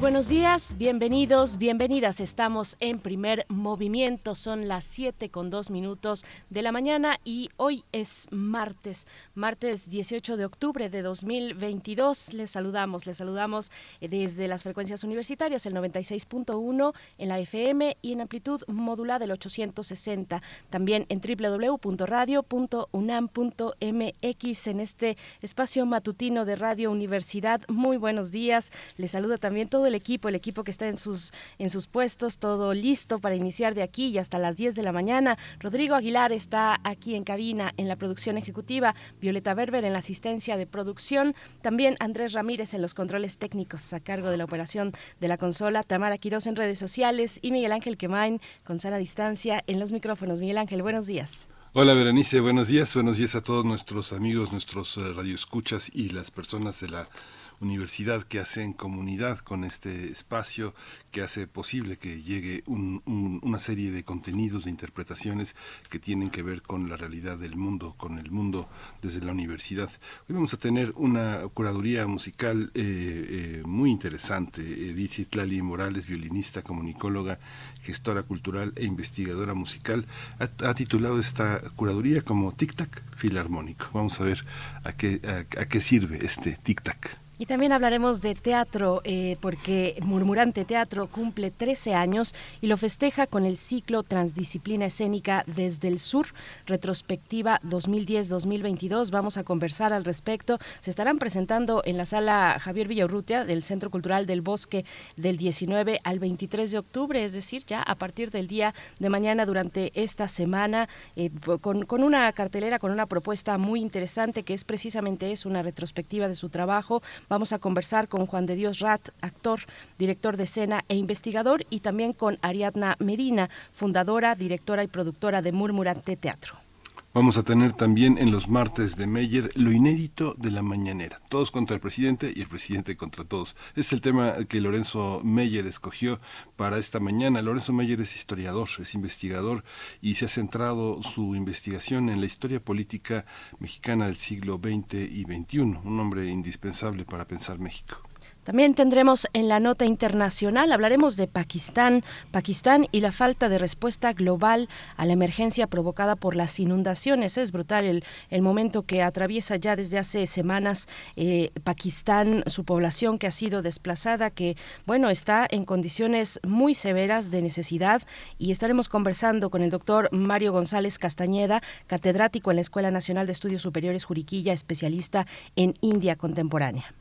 Buenos días, bienvenidos, bienvenidas. Estamos en primer movimiento, son las 7 con 2 minutos de la mañana y hoy es martes, martes 18 de octubre de 2022. Les saludamos, les saludamos eh, desde las frecuencias universitarias, el 96.1 en la FM y en amplitud modulada el 860. También en www.radio.unam.mx en este espacio matutino de Radio Universidad. Muy buenos días, les saluda también todo el equipo, el equipo que está en sus, en sus puestos, todo listo para iniciar de aquí y hasta las 10 de la mañana. Rodrigo Aguilar está aquí en cabina en la producción ejecutiva, Violeta Berber en la asistencia de producción, también Andrés Ramírez en los controles técnicos a cargo de la operación de la consola, Tamara Quiroz en redes sociales y Miguel Ángel Quemain con sana distancia en los micrófonos. Miguel Ángel, buenos días. Hola Berenice, buenos días, buenos días a todos nuestros amigos, nuestros uh, radioescuchas y las personas de la universidad que hace en comunidad con este espacio que hace posible que llegue una serie de contenidos, de interpretaciones que tienen que ver con la realidad del mundo, con el mundo desde la universidad. Hoy vamos a tener una curaduría musical eh, eh, muy interesante. Edith Tlali Morales, violinista, comunicóloga, gestora cultural e investigadora musical, ha, titulado esta curaduría como Tic Tac Filarmónico. Vamos a ver a qué, a qué sirve este Tic Tac. Y también hablaremos de teatro, eh, porque Murmurante Teatro cumple 13 años y lo festeja con el ciclo Transdisciplina Escénica desde el Sur, retrospectiva 2010-2022. Vamos a conversar al respecto. Se estarán presentando en la sala Javier Villaurrutia del Centro Cultural del Bosque del 19 al 23 de octubre, es decir, ya a partir del día de mañana durante esta semana, eh, con, con una cartelera, con una propuesta muy interesante que es precisamente es una retrospectiva de su trabajo Vamos a conversar con Juan de Dios Rat, actor, director de escena e investigador, y también con Ariadna Medina, fundadora, directora y productora de Murmurante Teatro. Vamos a tener también en los martes de Meyer lo inédito de la mañanera. Todos contra el presidente y el presidente contra todos. Es el tema que Lorenzo Meyer escogió para esta mañana. Lorenzo Meyer es historiador, es investigador y se ha centrado su investigación en la historia política mexicana del siglo XX y XXI. Un hombre indispensable para pensar México. También tendremos en la nota internacional, hablaremos de Pakistán, Pakistán y la falta de respuesta global a la emergencia provocada por las inundaciones. Es brutal el, el momento que atraviesa ya desde hace semanas eh, Pakistán, su población que ha sido desplazada, que bueno, está en condiciones muy severas de necesidad y estaremos conversando con el doctor Mario González Castañeda, catedrático en la Escuela Nacional de Estudios Superiores Juriquilla, especialista en India contemporánea.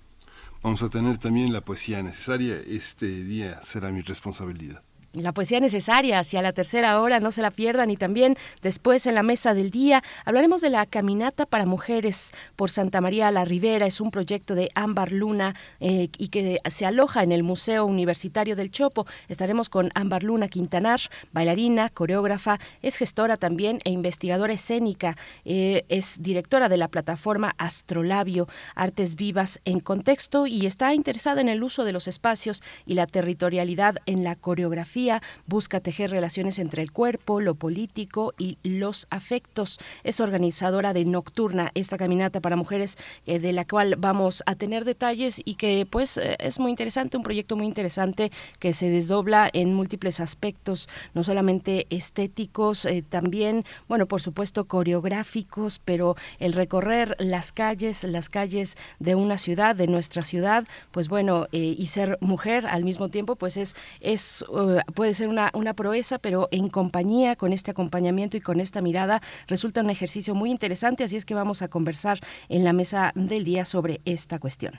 Vamos a tener también la poesía necesaria. Este día será mi responsabilidad la poesía necesaria hacia la tercera hora, no se la pierdan. Y también después en la mesa del día hablaremos de la caminata para mujeres por Santa María la Ribera. Es un proyecto de Ámbar Luna eh, y que se aloja en el Museo Universitario del Chopo. Estaremos con Ámbar Luna Quintanar, bailarina, coreógrafa, es gestora también e investigadora escénica. Eh, es directora de la plataforma Astrolabio, Artes Vivas en Contexto y está interesada en el uso de los espacios y la territorialidad en la coreografía busca tejer relaciones entre el cuerpo, lo político y los afectos. Es organizadora de Nocturna, esta caminata para mujeres eh, de la cual vamos a tener detalles y que pues eh, es muy interesante, un proyecto muy interesante que se desdobla en múltiples aspectos, no solamente estéticos, eh, también, bueno, por supuesto coreográficos, pero el recorrer las calles, las calles de una ciudad, de nuestra ciudad, pues bueno, y ser mujer al mismo tiempo, pues es, es puede ser una, una proeza, pero en compañía, con este acompañamiento y con esta mirada, resulta un ejercicio muy interesante, así es que vamos a conversar en la mesa del día sobre esta cuestión.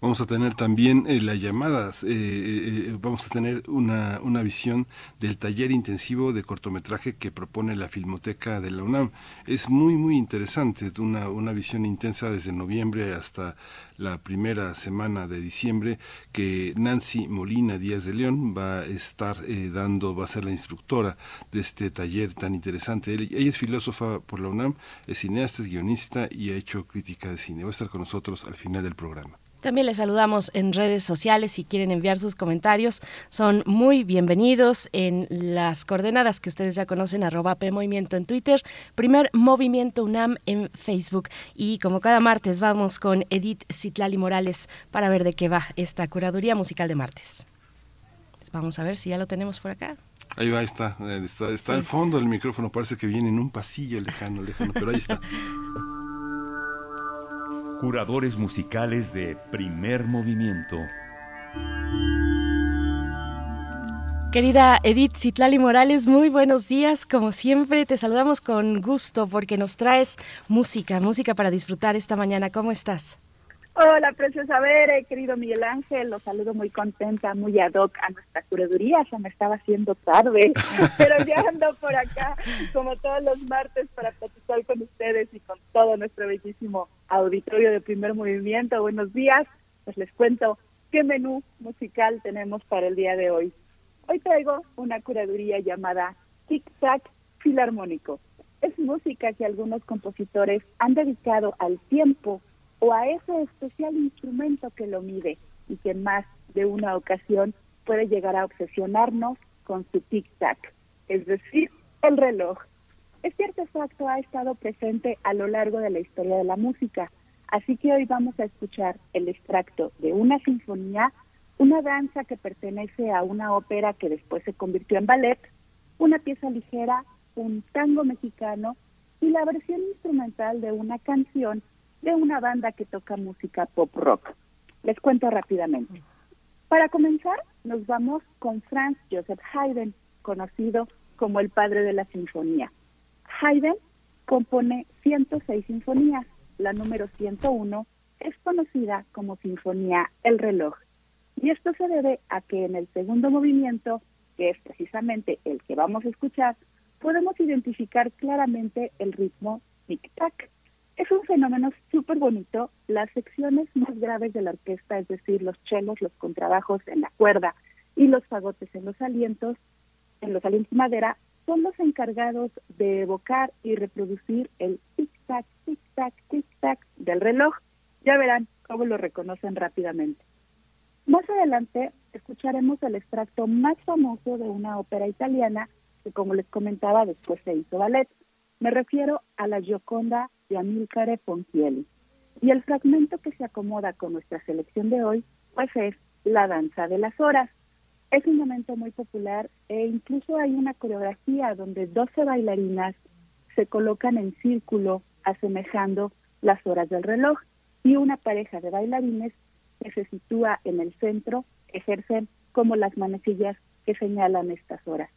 Vamos a tener también eh, las llamadas, eh, eh, vamos a tener una, una visión del taller intensivo de cortometraje que propone la Filmoteca de la UNAM. Es muy, muy interesante, una, una visión intensa desde noviembre hasta la primera semana de diciembre que Nancy Molina Díaz de León va a estar dando, va a ser la instructora de este taller tan interesante. Ella es filósofa por la UNAM, es cineasta, es guionista y ha hecho crítica de cine. Va a estar con nosotros al final del programa. También les saludamos en redes sociales si quieren enviar sus comentarios. Son muy bienvenidos en las coordenadas que ustedes ya conocen, arroba P Movimiento en Twitter, primer Movimiento UNAM en Facebook. Y como cada martes vamos con Edith Citlali Morales para ver de qué va esta curaduría musical de martes. Pues vamos a ver si ya lo tenemos por acá. Ahí va, está, eh, está, está al fondo del micrófono, parece que viene en un pasillo lejano, lejano, pero ahí está. Curadores musicales de primer movimiento. Querida Edith Citlali Morales, muy buenos días. Como siempre, te saludamos con gusto porque nos traes música, música para disfrutar esta mañana. ¿Cómo estás? Hola, preciosa Bere, querido Miguel Ángel, los saludo muy contenta, muy ad hoc a nuestra curaduría, se me estaba haciendo tarde, pero ya ando por acá, como todos los martes, para platicar con ustedes y con todo nuestro bellísimo auditorio de primer movimiento. Buenos días, pues les cuento qué menú musical tenemos para el día de hoy. Hoy traigo una curaduría llamada Tic Tac Filarmónico. Es música que algunos compositores han dedicado al tiempo o a ese especial instrumento que lo mide y que más de una ocasión puede llegar a obsesionarnos con su tic-tac, es decir, el reloj. Este artefacto ha estado presente a lo largo de la historia de la música, así que hoy vamos a escuchar el extracto de una sinfonía, una danza que pertenece a una ópera que después se convirtió en ballet, una pieza ligera, un tango mexicano y la versión instrumental de una canción de una banda que toca música pop rock. Les cuento rápidamente. Para comenzar, nos vamos con Franz Joseph Haydn, conocido como el padre de la sinfonía. Haydn compone 106 sinfonías. La número 101 es conocida como Sinfonía El reloj. Y esto se debe a que en el segundo movimiento, que es precisamente el que vamos a escuchar, podemos identificar claramente el ritmo tic-tac es un fenómeno súper bonito. Las secciones más graves de la orquesta, es decir, los chelos, los contrabajos en la cuerda y los fagotes en los alientos, en los alientos de madera, son los encargados de evocar y reproducir el tic-tac, tic-tac, tic-tac del reloj. Ya verán cómo lo reconocen rápidamente. Más adelante escucharemos el extracto más famoso de una ópera italiana que, como les comentaba, después se hizo ballet. Me refiero a la Gioconda de Amilcare Ponchielli. Y el fragmento que se acomoda con nuestra selección de hoy, pues es La Danza de las Horas. Es un momento muy popular e incluso hay una coreografía donde 12 bailarinas se colocan en círculo asemejando las horas del reloj y una pareja de bailarines que se sitúa en el centro ejercen como las manecillas que señalan estas horas.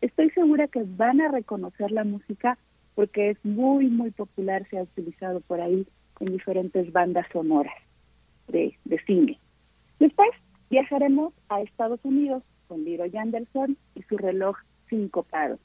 Estoy segura que van a reconocer la música porque es muy, muy popular, se ha utilizado por ahí en diferentes bandas sonoras de, de cine. Después viajaremos a Estados Unidos con Leroy Anderson y su reloj sincopado.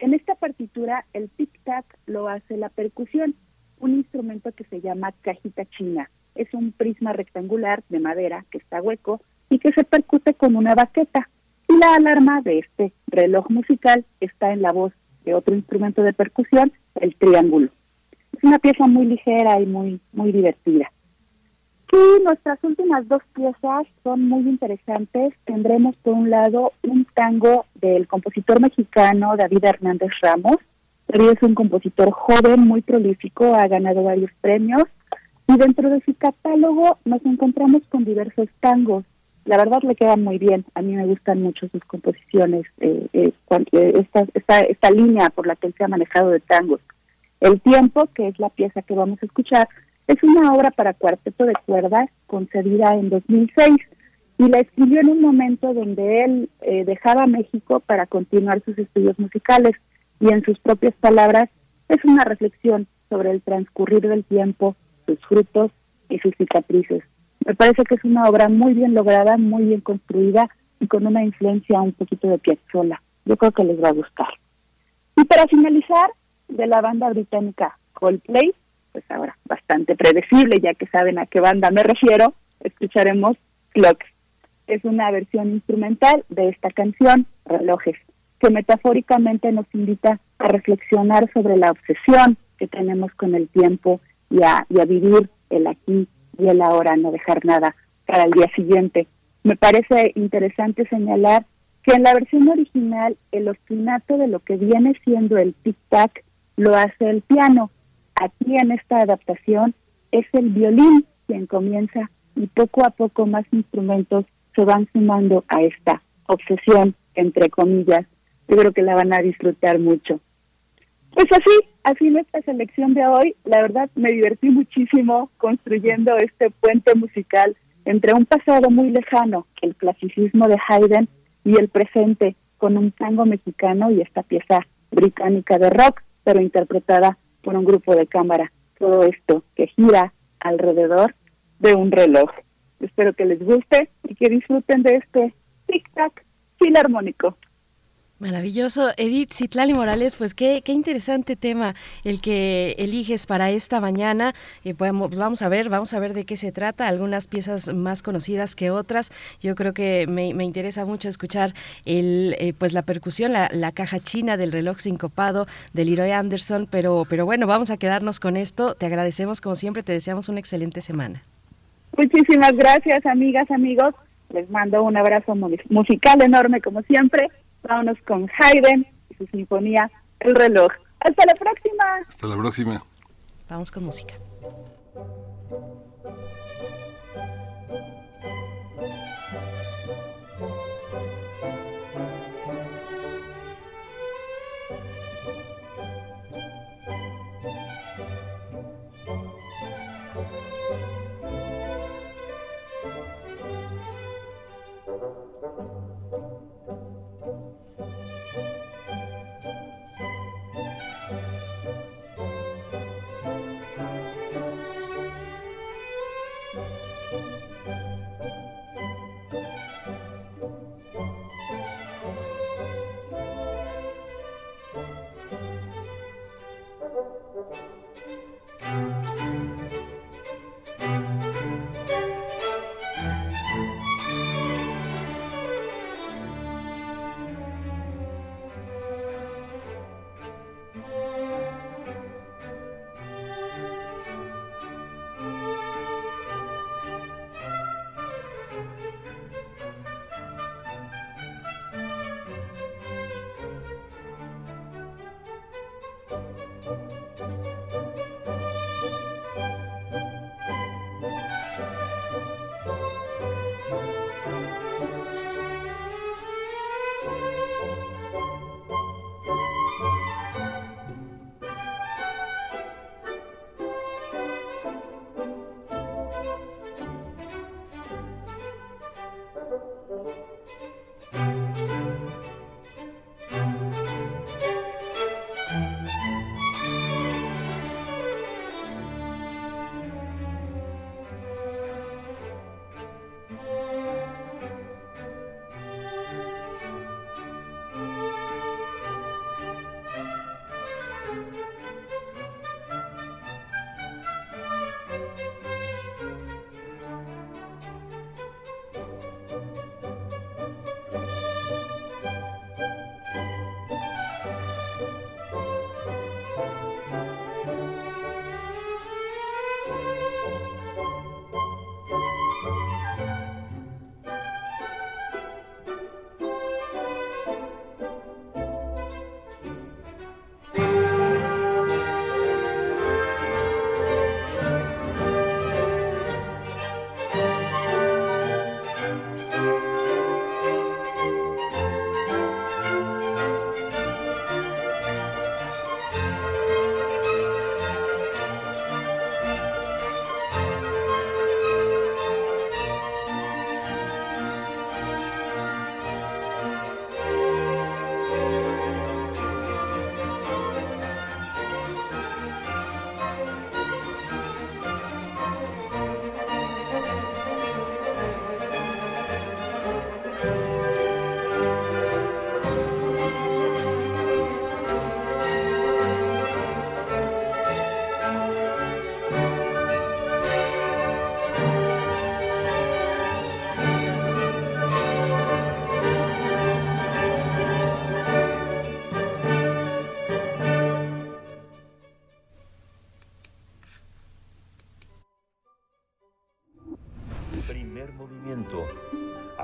En esta partitura, el tic-tac lo hace la percusión, un instrumento que se llama cajita china. Es un prisma rectangular de madera que está hueco y que se percute con una baqueta. Y la alarma de este reloj musical está en la voz de otro instrumento de percusión, el triángulo. Es una pieza muy ligera y muy, muy divertida. Y nuestras últimas dos piezas son muy interesantes. Tendremos por un lado un tango del compositor mexicano David Hernández Ramos. David es un compositor joven, muy prolífico, ha ganado varios premios. Y dentro de su catálogo nos encontramos con diversos tangos la verdad le quedan muy bien. A mí me gustan mucho sus composiciones, eh, eh, eh, esta, esta, esta línea por la que él se ha manejado de tangos. El tiempo, que es la pieza que vamos a escuchar, es una obra para cuarteto de cuerdas concedida en 2006 y la escribió en un momento donde él dejaba México para continuar sus estudios musicales y en sus propias palabras es una reflexión sobre el transcurrir del tiempo, sus frutos y sus cicatrices Me parece que es una obra muy bien lograda, muy bien construida y con una influencia un poquito de Piazzolla. Yo creo que les va a gustar. Y para finalizar, de la banda británica Coldplay, pues ahora bastante predecible, ya que saben a qué banda me refiero, escucharemos Clocks. Es una versión instrumental de esta canción, Relojes, que metafóricamente nos invita a reflexionar sobre la obsesión que tenemos con el tiempo y a, y a vivir el aquí y el ahora, no dejar nada para el día siguiente. Me parece interesante señalar que en la versión original el ostinato de lo que viene siendo el tic-tac lo hace el piano. Aquí en esta adaptación es el violín quien comienza y poco a poco más instrumentos se van sumando a esta obsesión, entre comillas. Yo creo que la van a disfrutar mucho. Pues así, así nuestra selección de hoy. La verdad me divertí muchísimo construyendo este puente musical entre un pasado muy lejano, el clasicismo de Haydn, y el presente con un tango mexicano y esta pieza británica de rock, pero interpretada por un grupo de cámara. Todo esto que gira alrededor de un reloj. Espero que les guste y que disfruten de este tic-tac filarmónico. Maravilloso. Edith Citlali Morales, pues qué, qué interesante tema el que eliges para esta mañana. Eh, pues, vamos a ver, vamos a ver de qué se trata. Algunas piezas más conocidas que otras. Yo creo que me, interesa mucho escuchar el, eh, pues la percusión, la, la, caja china del reloj sincopado de Leroy Anderson. Pero, pero bueno, vamos a quedarnos con esto. Te agradecemos como siempre, te deseamos una excelente semana. Muchísimas gracias, amigas, amigos. Les mando un abrazo musical enorme como siempre Vámonos con Haydn y su sinfonía El reloj. Hasta la próxima. Hasta la próxima. Vamos con música.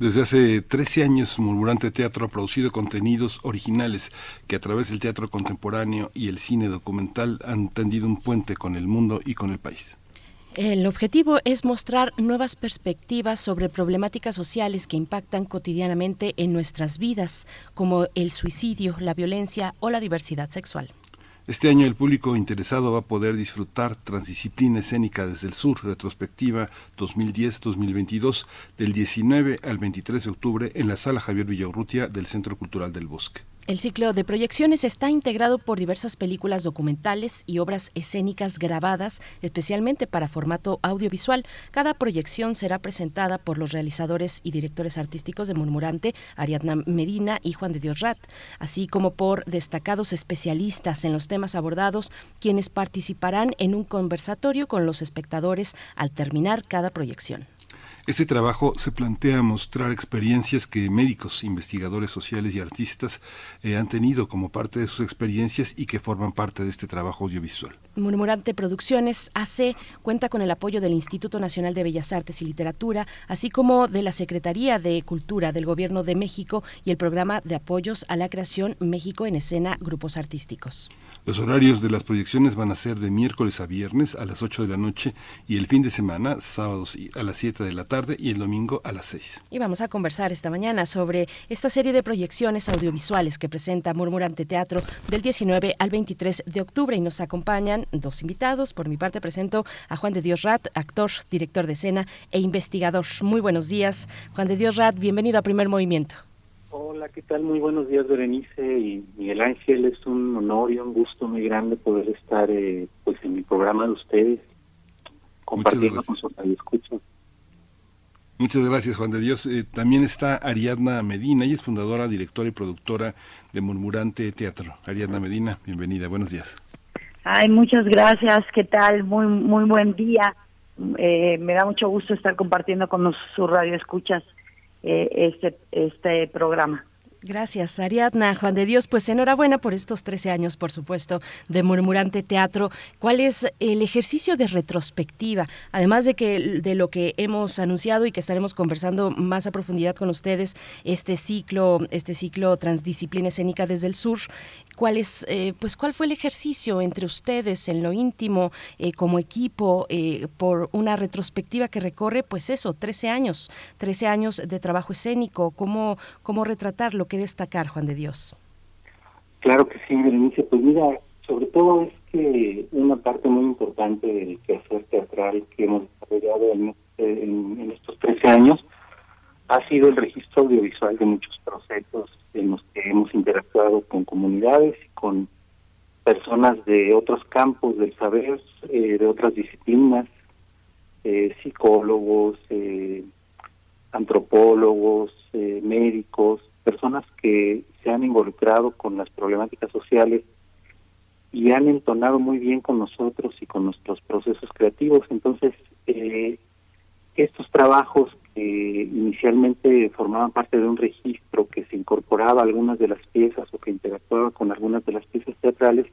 Desde hace 13 años, Murmurante Teatro ha producido contenidos originales que a través del teatro contemporáneo y el cine documental han tendido un puente con el mundo y con el país. El objetivo es mostrar nuevas perspectivas sobre problemáticas sociales que impactan cotidianamente en nuestras vidas, como el suicidio, la violencia o la diversidad sexual. Este año el público interesado va a poder disfrutar Transdisciplina Escénica desde el Sur, retrospectiva 2010-2022, del 19 al 23 de octubre en la Sala Javier Villaurrutia del Centro Cultural del Bosque. El ciclo de proyecciones está integrado por diversas películas documentales y obras escénicas grabadas especialmente para formato audiovisual. Cada proyección será presentada por los realizadores y directores artísticos de Murmurante, Ariadna Medina y Juan de Dios Rat, así como por destacados especialistas en los temas abordados, quienes participarán en un conversatorio con los espectadores al terminar cada proyección. Ese trabajo se plantea mostrar experiencias que médicos, investigadores sociales y artistas eh, han tenido como parte de sus experiencias y que forman parte de este trabajo audiovisual. Murmurante Producciones AC cuenta con el apoyo del Instituto Nacional de Bellas Artes y Literatura, así como de la Secretaría de Cultura del Gobierno de México y el programa de apoyos a la creación México en Escena Grupos Artísticos. Los horarios de las proyecciones van a ser de miércoles a viernes a las 8 de la noche y el fin de semana, sábados a las 7 de la tarde y el domingo a las 6. Y vamos a conversar esta mañana sobre esta serie de proyecciones audiovisuales que presenta Murmurante Teatro del 19 al 23 de octubre y nos acompañan dos invitados. Por mi parte presento a Juan de Dios Rat, actor, director de escena e investigador. Muy buenos días, Juan de Dios Rat, bienvenido a Primer Movimiento. Hola, ¿qué tal? Muy buenos días, Berenice y Miguel Ángel. Es un honor y un gusto muy grande poder estar eh, pues en mi programa de ustedes, compartiendo con sus escuchas. Muchas gracias, Juan de Dios. Eh, también está Ariadna Medina, ella es fundadora, directora y productora de Murmurante Teatro. Ariadna Medina, bienvenida, buenos días. Ay, muchas gracias, ¿qué tal? Muy, muy buen día. Eh, me da mucho gusto estar compartiendo con sus radioescuchas eh, este, este programa. Gracias, Ariadna. Juan de Dios, pues enhorabuena por estos 13 años, por supuesto, de Murmurante Teatro. ¿Cuál es el ejercicio de retrospectiva? Además de que de lo que hemos anunciado y que estaremos conversando más a profundidad con ustedes, este ciclo, este ciclo Transdisciplina Escénica desde el Sur, ¿cuál es, eh, pues cuál fue el ejercicio entre ustedes en lo íntimo, eh, como equipo, eh, por una retrospectiva que recorre, pues eso, 13 años, 13 años de trabajo escénico, cómo, cómo retratarlo? que destacar, Juan de Dios? Claro que sí, Berenice. Pues mira, sobre todo es que una parte muy importante del quehacer teatral que hemos desarrollado en, en, estos 13 años ha sido el registro audiovisual de muchos procesos en los que hemos interactuado con comunidades y con personas de otros campos del saber, eh, de otras disciplinas, eh, psicólogos, eh, antropólogos, médicos, personas que se han involucrado con las problemáticas sociales y han entonado muy bien con nosotros y con nuestros procesos creativos. Entonces, estos trabajos que inicialmente formaban parte de un registro que se incorporaba a algunas de las piezas o que interactuaba con algunas de las piezas teatrales,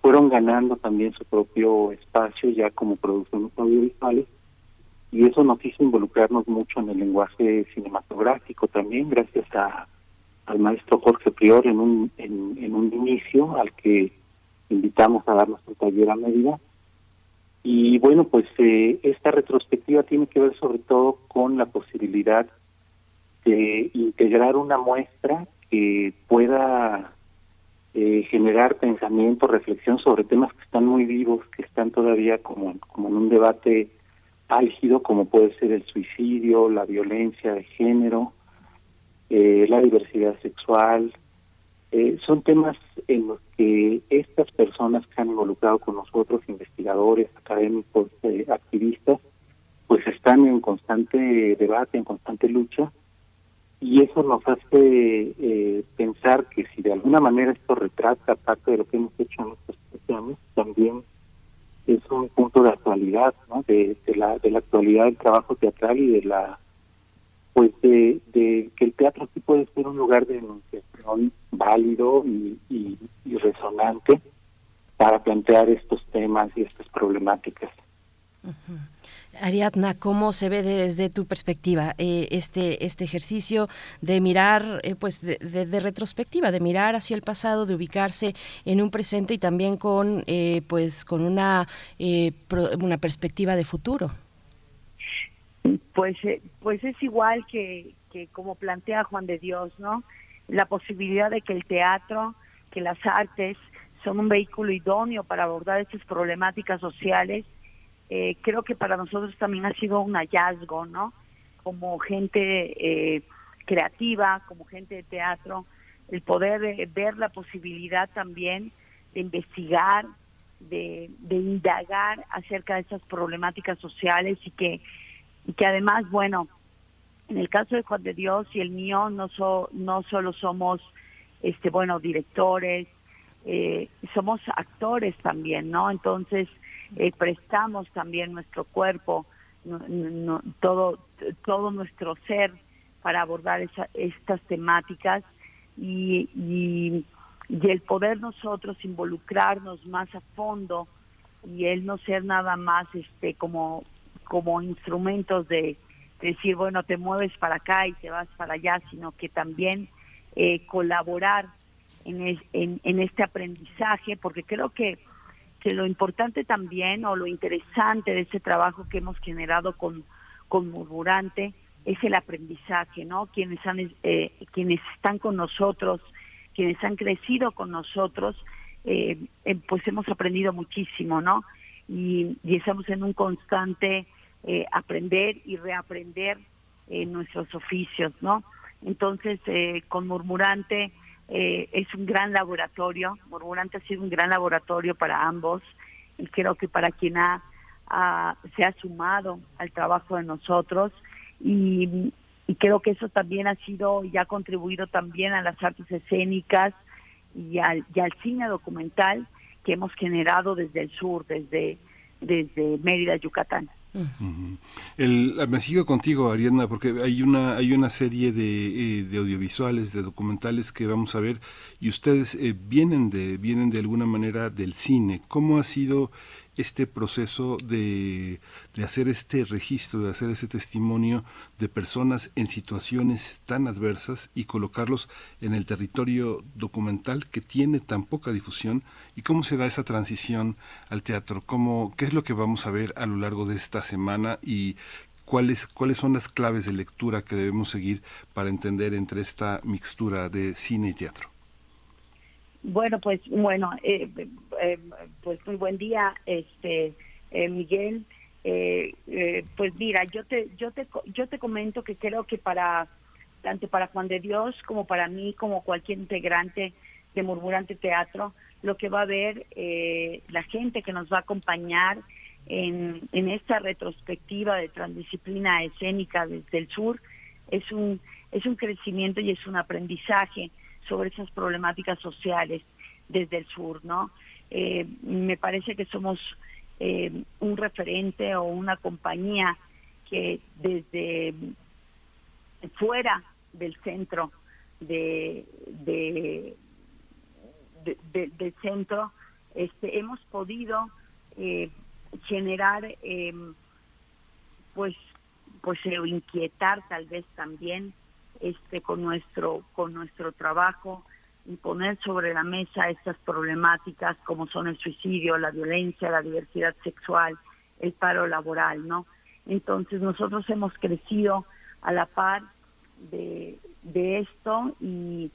fueron ganando también su propio espacio ya como producciones audiovisuales y eso nos hizo involucrarnos mucho en el lenguaje cinematográfico también, gracias a, al maestro Jorge Prior en un, en, un inicio al que invitamos a darnos un taller a medida. Y bueno, pues eh, esta retrospectiva tiene que ver sobre todo con la posibilidad de integrar una muestra que pueda eh, generar pensamiento, reflexión sobre temas que están muy vivos, que están todavía como, como en un debate álgido como puede ser el suicidio, la violencia de género, eh, la diversidad sexual. Eh, son temas en los que estas personas que han involucrado con nosotros, investigadores, académicos, eh, activistas, pues están en constante debate, en constante lucha, y eso nos hace pensar que si de alguna manera esto retrata parte de lo que hemos hecho en estos años, también es un punto de actualidad, ¿no? De, la, de la actualidad del trabajo teatral y de la pues de, de que el teatro sí puede ser un lugar de enunciación válido y, y resonante para plantear estos temas y estas problemáticas. Ariadna, ¿cómo se ve desde tu perspectiva eh, este, este ejercicio de mirar, eh, pues de, retrospectiva, de mirar hacia el pasado, de ubicarse en un presente y también con, eh, pues, con una, una perspectiva de futuro? Pues, pues es igual que, como plantea Juan de Dios, ¿no? La posibilidad de que el teatro, que las artes son un vehículo idóneo para abordar estas problemáticas sociales eh, creo que para nosotros también ha sido un hallazgo, ¿no? Como gente eh, creativa, como gente de teatro, el poder eh, ver la posibilidad también de investigar, de, indagar acerca de esas problemáticas sociales y que, y que además, bueno, en el caso de Juan de Dios y el mío, no, no solo somos, este bueno, directores, somos actores también, ¿no? Entonces, eh, prestamos también nuestro cuerpo, todo, todo nuestro ser para abordar estas temáticas y, y, el poder nosotros involucrarnos más a fondo y el no ser nada más este como como instrumentos de, decir bueno te mueves para acá y te vas para allá sino que también eh, colaborar en, en, en este aprendizaje porque creo que que lo importante también o lo interesante de ese trabajo que hemos generado con, con Murmurante es el aprendizaje, ¿no? Quienes, han, eh, quienes están con nosotros, quienes han crecido con nosotros, eh, eh, pues hemos aprendido muchísimo, ¿no? Y estamos en un constante aprender y reaprender nuestros oficios, ¿no? Entonces, con Murmurante eh, es un gran laboratorio, Murmurante ha sido un gran laboratorio para ambos y creo que para quien ha, se ha sumado al trabajo de nosotros y, creo que eso también ha sido y ha contribuido también a las artes escénicas y al, y al cine documental que hemos generado desde el sur, desde, desde Mérida, Yucatán. El, me sigo contigo, Ariadna, porque hay una, hay una serie de, eh, audiovisuales, de documentales que vamos a ver, y ustedes eh, vienen, de, vienen de alguna manera del cine. ¿Cómo ha sido este proceso de, de, hacer este registro, de hacer ese testimonio de personas en situaciones tan adversas y colocarlos en el territorio documental que tiene tan poca difusión y cómo se da esa transición al teatro, cómo, qué es lo que vamos a ver a lo largo de esta semana y cuáles, cuáles son las claves de lectura que debemos seguir para entender entre esta mixtura de cine y teatro. Bueno, pues bueno, eh, eh, pues muy buen día, este eh, Miguel. pues mira, yo te yo te yo te comento que creo que para tanto para Juan de Dios como para mí como cualquier integrante de Murmurante Teatro, lo que va a ver la gente que nos va a acompañar en, en esta retrospectiva de transdisciplina escénica desde el sur es un es un crecimiento y es un aprendizaje sobre esas problemáticas sociales desde el sur, ¿no? Eh, me parece que somos eh, un referente o una compañía que desde fuera del centro de, de, del centro este, hemos podido eh, generar pues pues inquietar tal vez también este con nuestro con nuestro trabajo y poner sobre la mesa estas problemáticas como son el suicidio, la violencia, la diversidad sexual, el paro laboral, ¿no? Entonces nosotros hemos crecido a la par de, de esto y,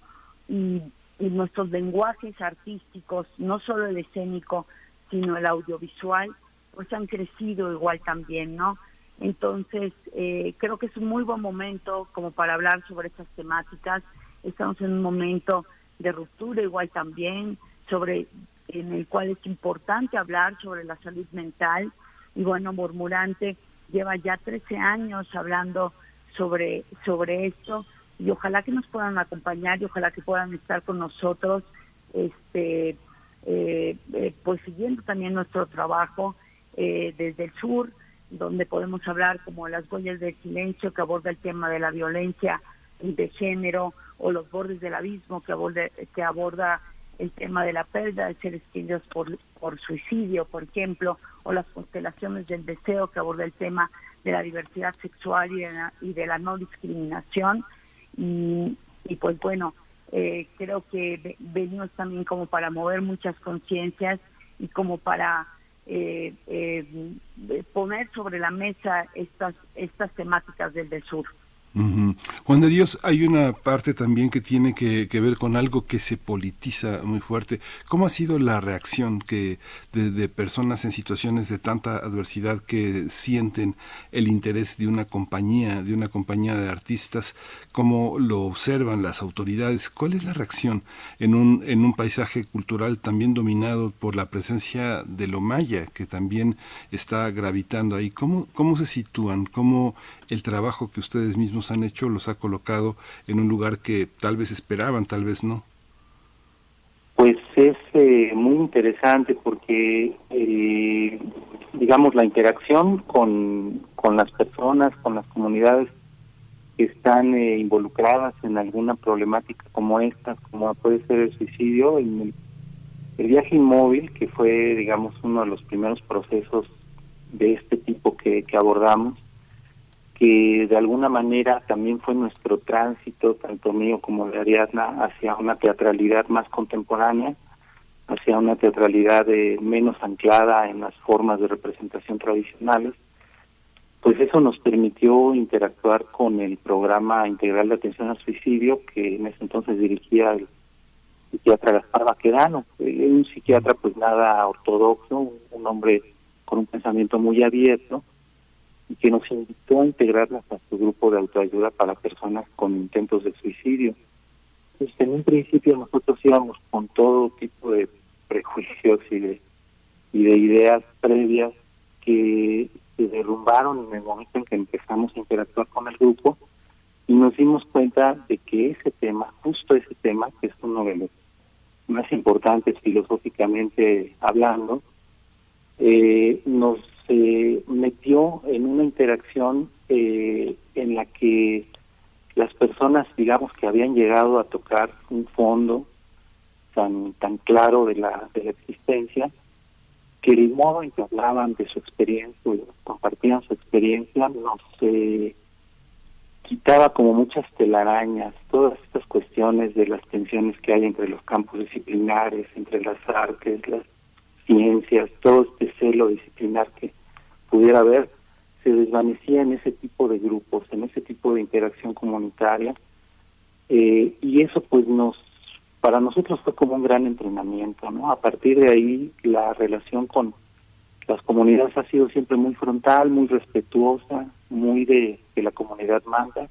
y, y nuestros lenguajes artísticos, no solo el escénico, sino el audiovisual, pues han crecido igual también, ¿no? Entonces, eh, creo que es un muy buen momento como para hablar sobre estas temáticas. Estamos en un momento de ruptura igual también, sobre en el cual es importante hablar sobre la salud mental. Y bueno, Murmurante lleva ya 13 años hablando sobre, sobre esto y ojalá que nos puedan acompañar y ojalá que puedan estar con nosotros, este, eh, eh, pues siguiendo también nuestro trabajo eh, desde el sur, donde podemos hablar como Las huellas del silencio, que aborda el tema de la violencia de género, o Los bordes del abismo, que aborda, que aborda el tema de la pérdida de seres queridos por, por suicidio, por ejemplo, o las constelaciones del deseo, que aborda el tema de la diversidad sexual y de la, y de la no discriminación. Y, y pues bueno, eh, creo que venimos también como para mover muchas conciencias y como para eh, eh, poner sobre la mesa estas, estas temáticas del, sur. Juan de Dios, hay una parte también que tiene que, ver con algo que se politiza muy fuerte. ¿Cómo ha sido la reacción que de, personas en situaciones de tanta adversidad que sienten el interés de una compañía, de una compañía de artistas? ¿Cómo lo observan las autoridades? ¿Cuál es la reacción en un, en un paisaje cultural también dominado por la presencia de lo maya, que también está gravitando ahí? ¿Cómo, cómo se sitúan? ¿Cómo el trabajo que ustedes mismos han hecho los ha colocado en un lugar que tal vez esperaban, tal vez no? Pues es eh, muy interesante porque, eh, digamos, la interacción con, con las personas, con las comunidades que están eh, involucradas en alguna problemática como esta, como puede ser el suicidio, en el, viaje inmóvil, que fue, digamos, uno de los primeros procesos de este tipo que abordamos, que de alguna manera también fue nuestro tránsito, tanto mío como de Ariadna, hacia una teatralidad más contemporánea, hacia una teatralidad de menos anclada en las formas de representación tradicionales, pues eso nos permitió interactuar con el programa integral de atención al suicidio que en ese entonces dirigía el psiquiatra Gaspar Baquedano, un psiquiatra pues nada ortodoxo, un hombre con un pensamiento muy abierto, y que nos invitó a integrarlas a su grupo de autoayuda para personas con intentos de suicidio. Pues en un principio nosotros íbamos con todo tipo de prejuicios y de, y de ideas previas que se derrumbaron en el momento en que empezamos a interactuar con el grupo y nos dimos cuenta de que ese tema, justo ese tema, que es uno de los más importantes filosóficamente hablando, eh, nos se metió en una interacción eh, en la que las personas, digamos, que habían llegado a tocar un fondo tan tan claro de la, de la existencia, que el modo en que hablaban de su experiencia, compartían su experiencia, nos eh, quitaba como muchas telarañas, todas estas cuestiones de las tensiones que hay entre los campos disciplinares, entre las artes, las ciencias, todo este celo disciplinar que pudiera haber, se desvanecía en ese tipo de grupos, en ese tipo de interacción comunitaria, eh, y eso pues nos, para nosotros fue como un gran entrenamiento, ¿no? A partir de ahí la relación con las comunidades ha sido siempre muy frontal, muy respetuosa, muy de que la comunidad manda,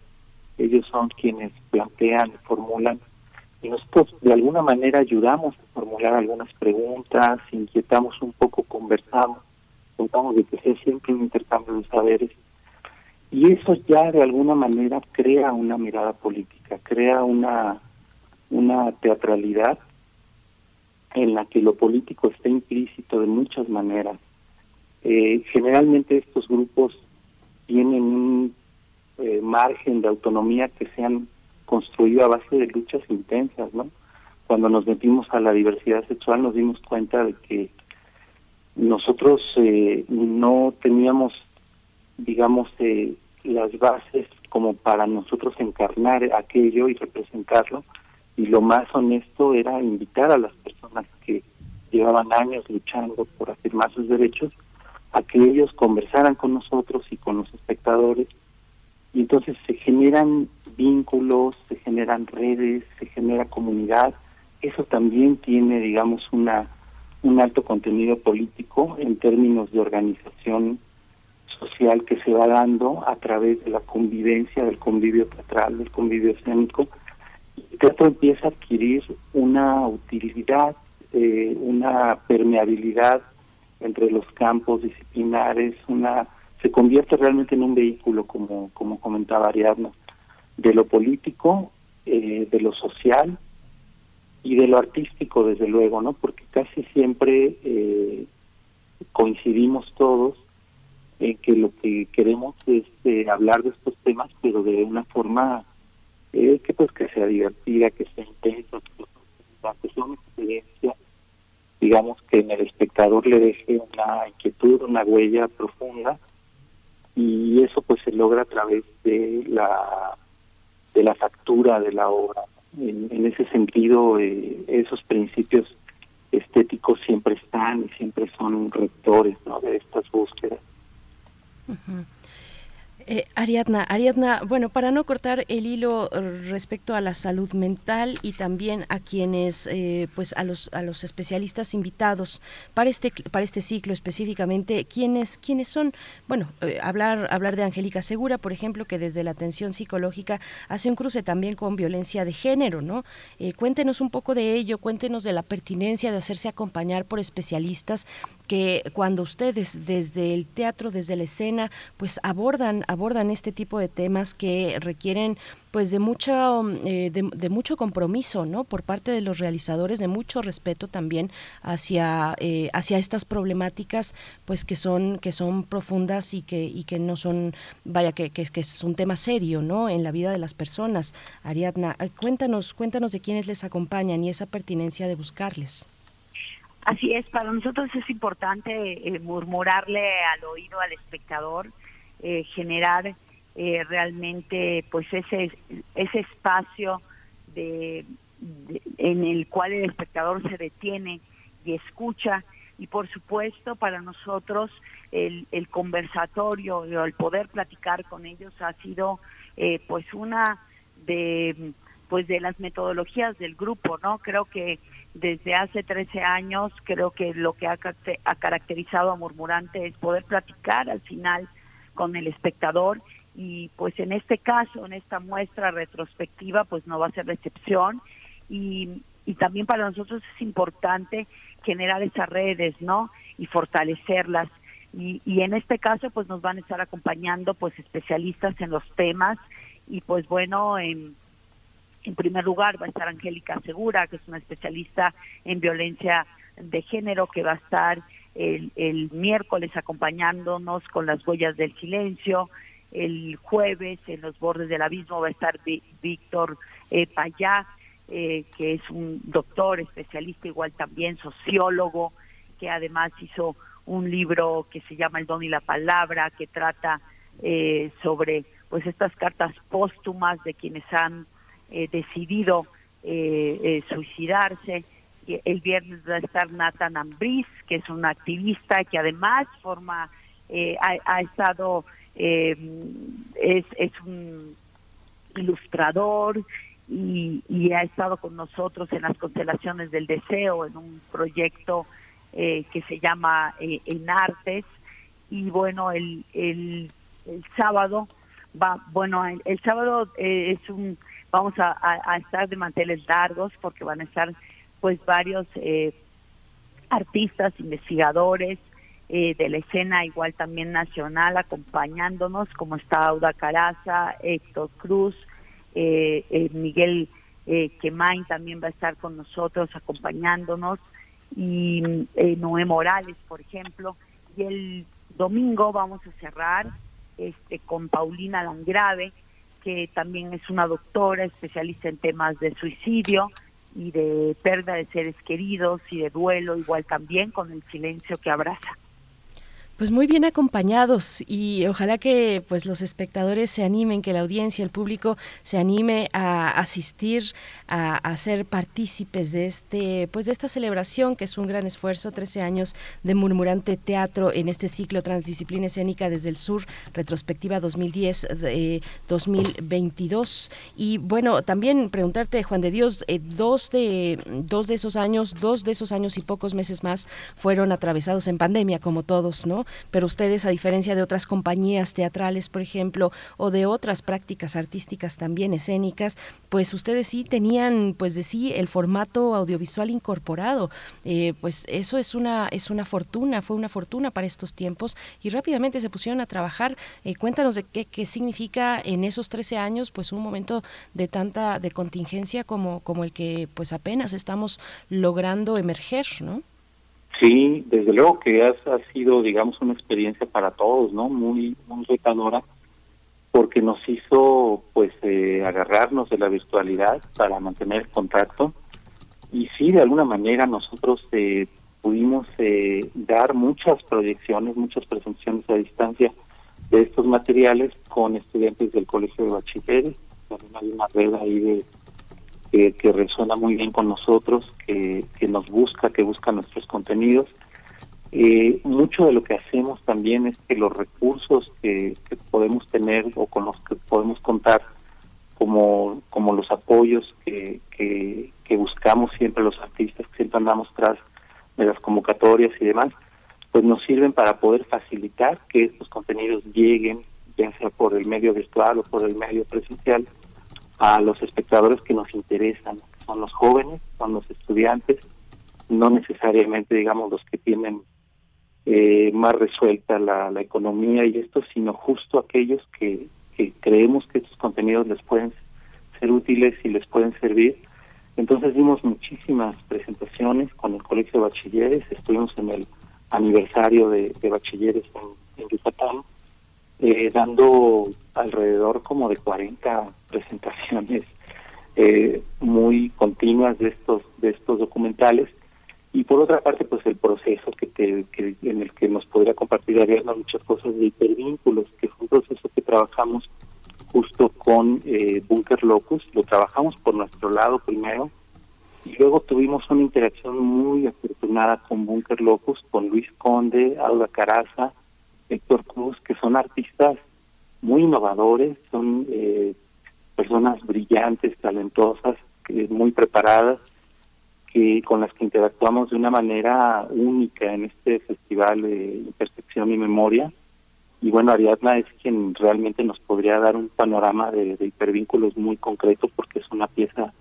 ellos son quienes plantean, formulan y nosotros de alguna manera ayudamos a formular algunas preguntas, inquietamos un poco, conversamos, contamos de que sea siempre un intercambio de saberes y eso ya de alguna manera crea una mirada política, crea una una teatralidad en la que lo político está implícito de muchas maneras. Eh, generalmente estos grupos tienen un eh, margen de autonomía que se han construido a base de luchas intensas, ¿no? Cuando nos metimos a la diversidad sexual nos dimos cuenta de que nosotros eh, no teníamos, digamos, eh, las bases como para nosotros encarnar aquello y representarlo, y lo más honesto era invitar a las personas que llevaban años luchando por afirmar sus derechos a que ellos conversaran con nosotros y con los espectadores y entonces se generan vínculos, se generan redes, se genera comunidad. Eso también tiene, digamos, una un alto contenido político en términos de organización social que se va dando a través de la convivencia, del convivio teatral, del convivio escénico. El teatro empieza a adquirir una utilidad, eh, una permeabilidad entre los campos disciplinares, una se convierte realmente en un vehículo, como, como comentaba Ariadna, de lo político, eh, de lo social y de lo artístico, desde luego, ¿no? Porque casi siempre eh, coincidimos todos en que lo que queremos es eh, hablar de estos temas, pero de una forma eh, que pues que sea divertida, que sea intensa, que sea una experiencia, digamos que en el espectador le deje una inquietud, una huella profunda, y eso pues se logra a través de la de la factura de la obra. En, ese sentido, eh, esos principios estéticos siempre están y siempre son rectores ¿no? de estas búsquedas. Eh, Ariadna, Ariadna, bueno, para no cortar el hilo respecto a la salud mental y también a quienes, eh, pues a los a los especialistas invitados para este para este ciclo específicamente, quiénes quiénes son, bueno, eh, hablar hablar de Angélica Segura, por ejemplo, que desde la atención psicológica hace un cruce también con violencia de género, ¿no? cuéntenos un poco de ello, cuéntenos de la pertinencia de hacerse acompañar por especialistas que cuando ustedes desde el teatro, desde la escena, pues abordan abordan este tipo de temas que requieren pues de mucho eh, de, mucho compromiso no por parte de los realizadores de mucho respeto también hacia eh, hacia estas problemáticas pues que son que son profundas y que y que no son vaya que, que, que es un tema serio no en la vida de las personas. Ariadna eh, cuéntanos cuéntanos de quiénes les acompañan y esa pertinencia de buscarles Así es, para nosotros es importante murmurarle al oído al espectador eh, generar eh, realmente pues ese ese espacio de, en el cual el espectador se detiene y escucha. Y por supuesto para nosotros el, el conversatorio el poder platicar con ellos ha sido eh, pues una de pues de las metodologías del grupo no creo que desde hace 13 años creo que lo que ha, caracterizado a Murmurante es poder platicar al final con el espectador y pues en este caso, en esta muestra retrospectiva, pues no va a ser la excepción y, y también para nosotros es importante generar esas redes, ¿no? Y fortalecerlas. Y, y en este caso, pues nos van a estar acompañando pues especialistas en los temas y pues bueno, en, en primer lugar va a estar Angélica Segura, que es una especialista en violencia de género, que va a estar el, miércoles acompañándonos con las huellas del silencio, el jueves en los bordes del abismo va a estar Víctor eh, Payá, eh, que es un doctor especialista, igual también sociólogo, que además hizo un libro que se llama El don y la palabra, que trata eh, sobre pues estas cartas póstumas de quienes han eh, decidido suicidarse el viernes va a estar Nathan Ambris, que es un activista que además forma, eh, ha, estado, eh, es, es un ilustrador y, y, ha estado con nosotros en las constelaciones del deseo, en un proyecto eh, que se llama En Artes. Y bueno, el, el, el sábado va, bueno, el, sábado es un, vamos a, a estar de manteles largos porque van a estar pues varios eh, artistas, investigadores eh, de la escena, igual también nacional, acompañándonos, como está Auda Caraza, Héctor Cruz, eh, Miguel Quemain también va a estar con nosotros acompañándonos, y Noé Morales, por ejemplo, y el domingo vamos a cerrar este con Paulina Langrave, que también es una doctora especialista en temas de suicidio, y de pérdida de seres queridos y de duelo, igual también con el silencio que abraza. Pues muy bien acompañados y ojalá que pues los espectadores se animen, que la audiencia, el público se anime a asistir, a, ser partícipes de este pues de esta celebración que es un gran esfuerzo, 13 años de murmurante teatro en este ciclo transdisciplina escénica desde el sur, retrospectiva 2010 2022 y bueno, también preguntarte Juan de Dios, eh, dos de dos de esos años, dos de esos años y pocos meses más fueron atravesados en pandemia como todos, ¿no? Pero ustedes, a diferencia de otras compañías teatrales, por ejemplo, o de otras prácticas artísticas también escénicas, pues ustedes sí tenían, pues de sí, el formato audiovisual incorporado. Eh, pues eso es una, es una fortuna, fue una fortuna para estos tiempos y rápidamente se pusieron a trabajar. Eh, cuéntanos de qué, qué significa en esos 13 años, pues un momento de tanta, de contingencia como, como el que pues apenas estamos logrando emerger, ¿no? Sí, desde luego que ha, ha sido, digamos, una experiencia para todos, ¿no? Muy, muy retadora, porque nos hizo, pues, eh, agarrarnos de la virtualidad para mantener el contacto. Y sí, de alguna manera nosotros eh, pudimos eh, dar muchas proyecciones, muchas presentaciones a distancia de estos materiales con estudiantes del Colegio de Bachilleres. También hay una red ahí de que, resuena muy bien con nosotros, que, nos busca, que busca nuestros contenidos. Eh, mucho de lo que hacemos también es que los recursos que, podemos tener o con los que podemos contar, como, como los apoyos que, que, buscamos siempre los artistas, que siempre andamos tras de las convocatorias y demás, pues nos sirven para poder facilitar que estos contenidos lleguen, ya sea por el medio virtual o por el medio presencial, a los espectadores que nos interesan, son los jóvenes, son los estudiantes, no necesariamente, digamos, los que tienen eh, más resuelta la, la, economía y esto, sino justo aquellos que, que creemos que estos contenidos les pueden ser útiles y les pueden servir. Entonces dimos muchísimas presentaciones con el Colegio de Bachilleres, estuvimos en el aniversario de, Bachilleres en, en Yucatán, eh, dando alrededor como de 40 presentaciones eh, muy continuas de estos de estos documentales. Y por otra parte pues el proceso que, que en el que nos podría compartir Ariadna muchas cosas de hipervínculos que fue un proceso que trabajamos justo con eh, Bunker Locus. Lo trabajamos por nuestro lado primero. Y luego tuvimos una interacción muy afortunada con Bunker Locus con Luis Conde Alba Caraza Héctor Cruz, que son artistas muy innovadores, son eh, personas brillantes, talentosas, muy preparadas, que con las que interactuamos de una manera única en este festival de Percepción y Memoria. Y bueno, Ariadna es quien realmente nos podría dar un panorama de, hipervínculos muy concreto porque es una pieza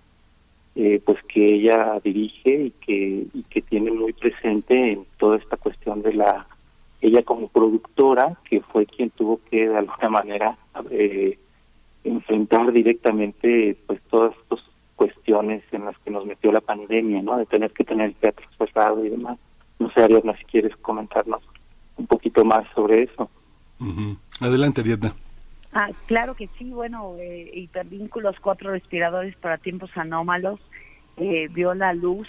eh, pues que ella dirige y que, y que tiene muy presente en toda esta cuestión de la ella como productora, que fue quien tuvo que de alguna manera eh, enfrentar directamente pues todas estas cuestiones en las que nos metió la pandemia, ¿no? De tener que tener el teatro cerrado y demás. No sé, Ariadna, si quieres comentarnos un poquito más sobre eso. Adelante, Ariadna. Ah, claro que sí, bueno, eh, hipervínculos, cuatro respiradores para tiempos anómalos, eh, vio la luz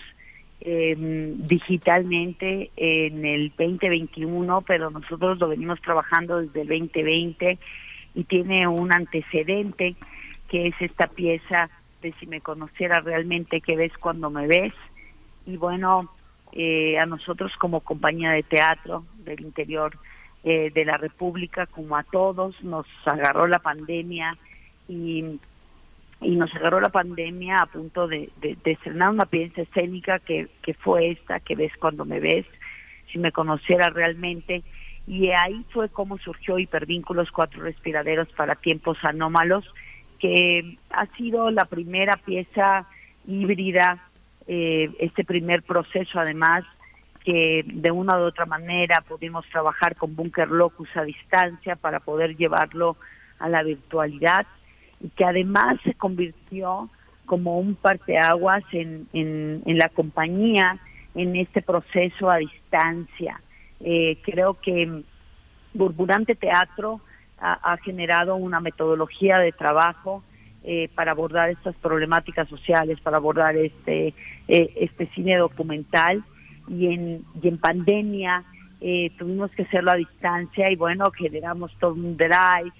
eh, digitalmente en el 2021, pero nosotros lo venimos trabajando desde el 2020 y tiene un antecedente que es esta pieza de si me conociera realmente qué ves cuando me ves. Y bueno, eh, a nosotros como compañía de teatro del interior eh, de la República, como a todos, nos agarró la pandemia y y nos agarró la pandemia a punto de, de, estrenar una pieza escénica que, que fue esta, que ves cuando me ves, si me conociera realmente. Y ahí fue como surgió Hipervínculos, cuatro respiraderos para tiempos anómalos, que ha sido la primera pieza híbrida, eh, este primer proceso además, que de una u otra manera pudimos trabajar con Bunker Locus a distancia para poder llevarlo a la virtualidad y que además se convirtió como un parteaguas en, en, la compañía en este proceso a distancia. Eh, creo que Burburante Teatro ha, generado una metodología de trabajo eh, para abordar estas problemáticas sociales, para abordar este, eh, este cine documental y en, y en pandemia tuvimos que hacerlo a distancia y bueno, generamos todo un drive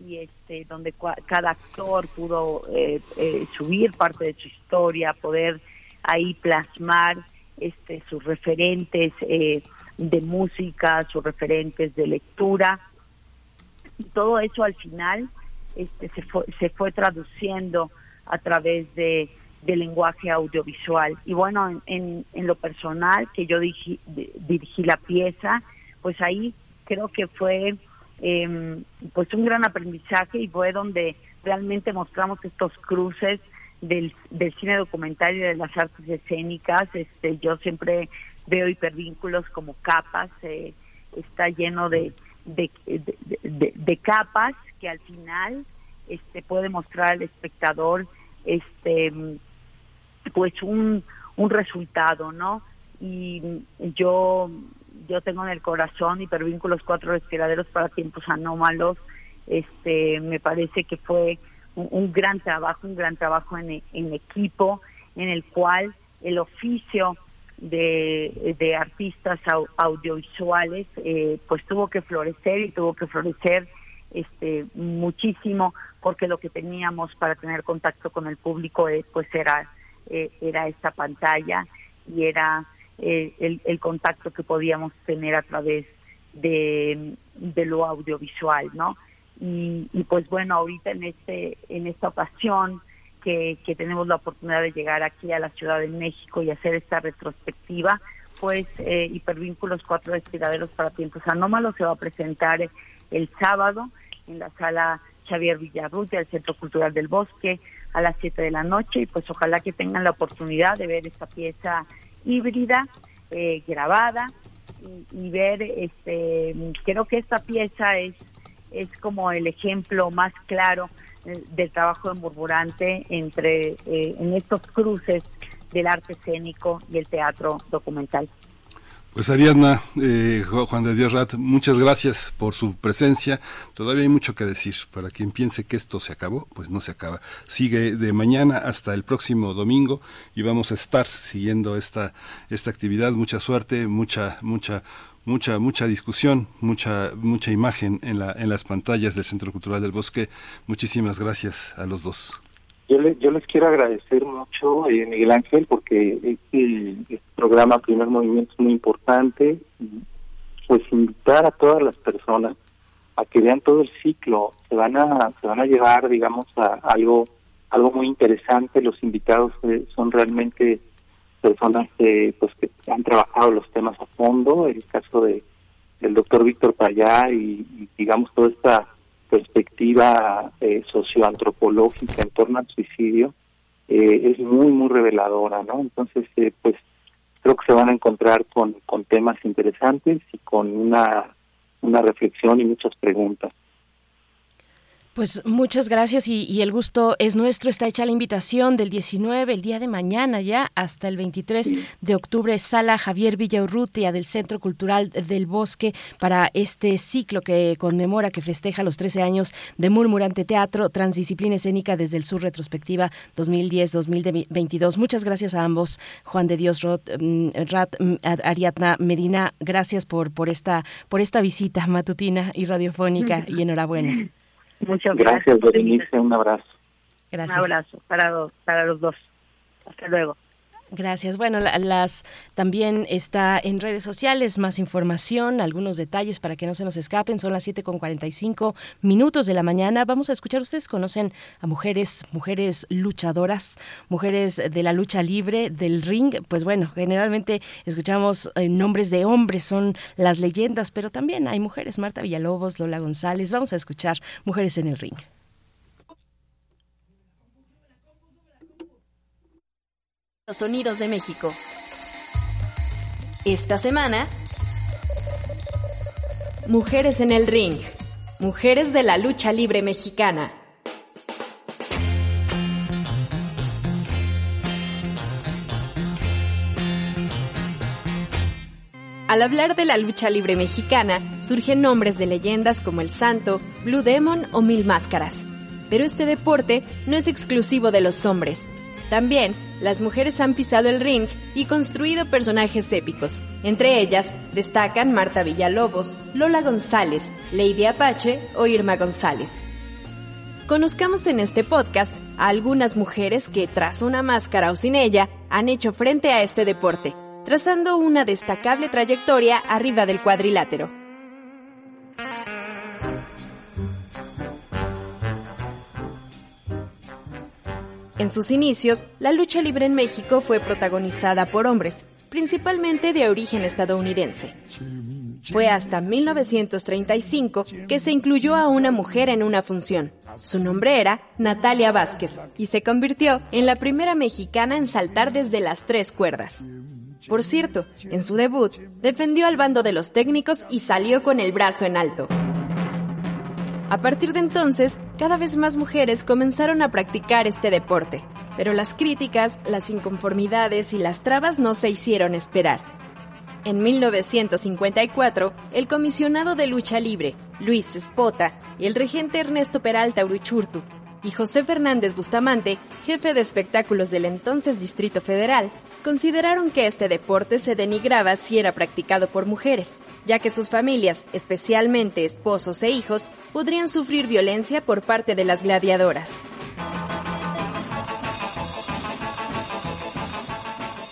y este donde cada actor pudo eh, eh, subir parte de su historia, poder ahí plasmar este sus referentes eh, de música, sus referentes de lectura. Y todo eso al final este se fue, se fue traduciendo a través de del lenguaje audiovisual. Y bueno en, en, lo personal que yo dirigí, dirigí la pieza pues ahí creo que fue eh, pues un gran aprendizaje y fue donde realmente mostramos estos cruces del, del cine documental y de las artes escénicas. Este, yo siempre veo hipervínculos como capas, eh, está lleno de de, de, de, capas que al final este puede mostrar al espectador este pues un, un resultado, ¿no? y yo yo tengo en el corazón hipervínculos cuatro respiraderos para tiempos anómalos. Este, me parece que fue un, gran trabajo, un gran trabajo en, equipo, en el cual el oficio de, de artistas audiovisuales eh, pues tuvo que florecer y tuvo que florecer este muchísimo porque lo que teníamos para tener contacto con el público eh, pues era eh, era esta pantalla y era eh, el, el, contacto que podíamos tener a través de, lo audiovisual, ¿no? Y, pues bueno, ahorita en este en esta ocasión que, que tenemos la oportunidad de llegar aquí a la Ciudad de México y hacer esta retrospectiva, pues eh, Hipervínculos Cuatro Despiraderos para Tiempos Anómalos se va a presentar el sábado en la sala Xavier Villarrutia, del Centro Cultural del Bosque, a las 7 de la noche y pues ojalá que tengan la oportunidad de ver esta pieza híbrida, eh, grabada y, ver, este, creo que esta pieza es, es como el ejemplo más claro eh, del trabajo de Murmurante entre, eh, en estos cruces del arte escénico y el teatro documental. Pues Ariadna, eh, Juan de Dios Rat, muchas gracias por su presencia. Todavía hay mucho que decir. Para quien piense que esto se acabó, pues no se acaba. Sigue de mañana hasta el próximo domingo y vamos a estar siguiendo esta, esta actividad. Mucha suerte, mucha, mucha, mucha, mucha discusión, mucha, mucha imagen en, la, en las pantallas del Centro Cultural del Bosque. Muchísimas gracias a los dos. Yo, yo les quiero agradecer mucho, eh, Miguel Ángel, porque el, programa Primer Movimiento es muy importante. Pues invitar a todas las personas a que vean todo el ciclo. Se van a, se van a llevar, digamos, a algo, algo muy interesante. Los invitados eh, son realmente personas que, pues, que han trabajado los temas a fondo. El caso de del doctor Víctor Payá y digamos toda esta perspectiva eh, socioantropológica en torno al suicidio eh, es muy, muy reveladora, ¿no? Entonces, eh, pues creo que se van a encontrar con, con temas interesantes y con una, una reflexión y muchas preguntas. Pues muchas gracias y, el gusto es nuestro. Está hecha la invitación del 19, el día de mañana ya, hasta el 23 de octubre, Sala Javier Villaurrutia del Centro Cultural del Bosque para este ciclo que conmemora, que festeja los 13 años de Murmurante Teatro, Transdisciplina Escénica desde el Sur Retrospectiva 2010-2022. Muchas gracias a ambos, Juan de Dios mm, Rat, mm, Ariadna Medina, gracias por, por, esta, por esta visita matutina y radiofónica y enhorabuena. Muchas gracias. Gracias, Un abrazo. Gracias. Un abrazo para, para los dos. Hasta luego. Gracias. Bueno, las también está en redes sociales más información, algunos detalles para que no se nos escapen. Son las 7 con 45 minutos de la mañana. Vamos a escuchar. Ustedes conocen a mujeres, mujeres luchadoras, mujeres de la lucha libre, del ring. Pues bueno, generalmente escuchamos eh, nombres de hombres, son las leyendas, pero también hay mujeres. Marta Villalobos, Lola González. Vamos a escuchar mujeres en el ring. Los sonidos de México. Esta semana, Mujeres en el Ring. Mujeres de la lucha libre mexicana. Al hablar de la lucha libre mexicana, surgen nombres de leyendas como El Santo, Blue Demon o Mil Máscaras. Pero este deporte no es exclusivo de los hombres. También, las mujeres han pisado el ring y construido personajes épicos. Entre ellas destacan Marta Villalobos, Lola González, Lady Apache o Irma González. Conozcamos en este podcast a algunas mujeres que, tras una máscara o sin ella, han hecho frente a este deporte, trazando una destacable trayectoria arriba del cuadrilátero. En sus inicios, la lucha libre en México fue protagonizada por hombres, principalmente de origen estadounidense. Fue hasta 1935 que se incluyó a una mujer en una función. Su nombre era Natalia Vázquez y se convirtió en la primera mexicana en saltar desde las tres cuerdas. Por cierto, en su debut, defendió al bando de los técnicos y salió con el brazo en alto. A partir de entonces, cada vez más mujeres comenzaron a practicar este deporte. Pero las críticas, las inconformidades y las trabas no se hicieron esperar. En 1954, el comisionado de lucha libre, Luis Espota, y el regente Ernesto Peralta Uruchurtu, y José Fernández Bustamante, jefe de espectáculos del entonces Distrito Federal, consideraron que este deporte se denigraba si era practicado por mujeres, ya que sus familias, especialmente esposos e hijos, podrían sufrir violencia por parte de las gladiadoras.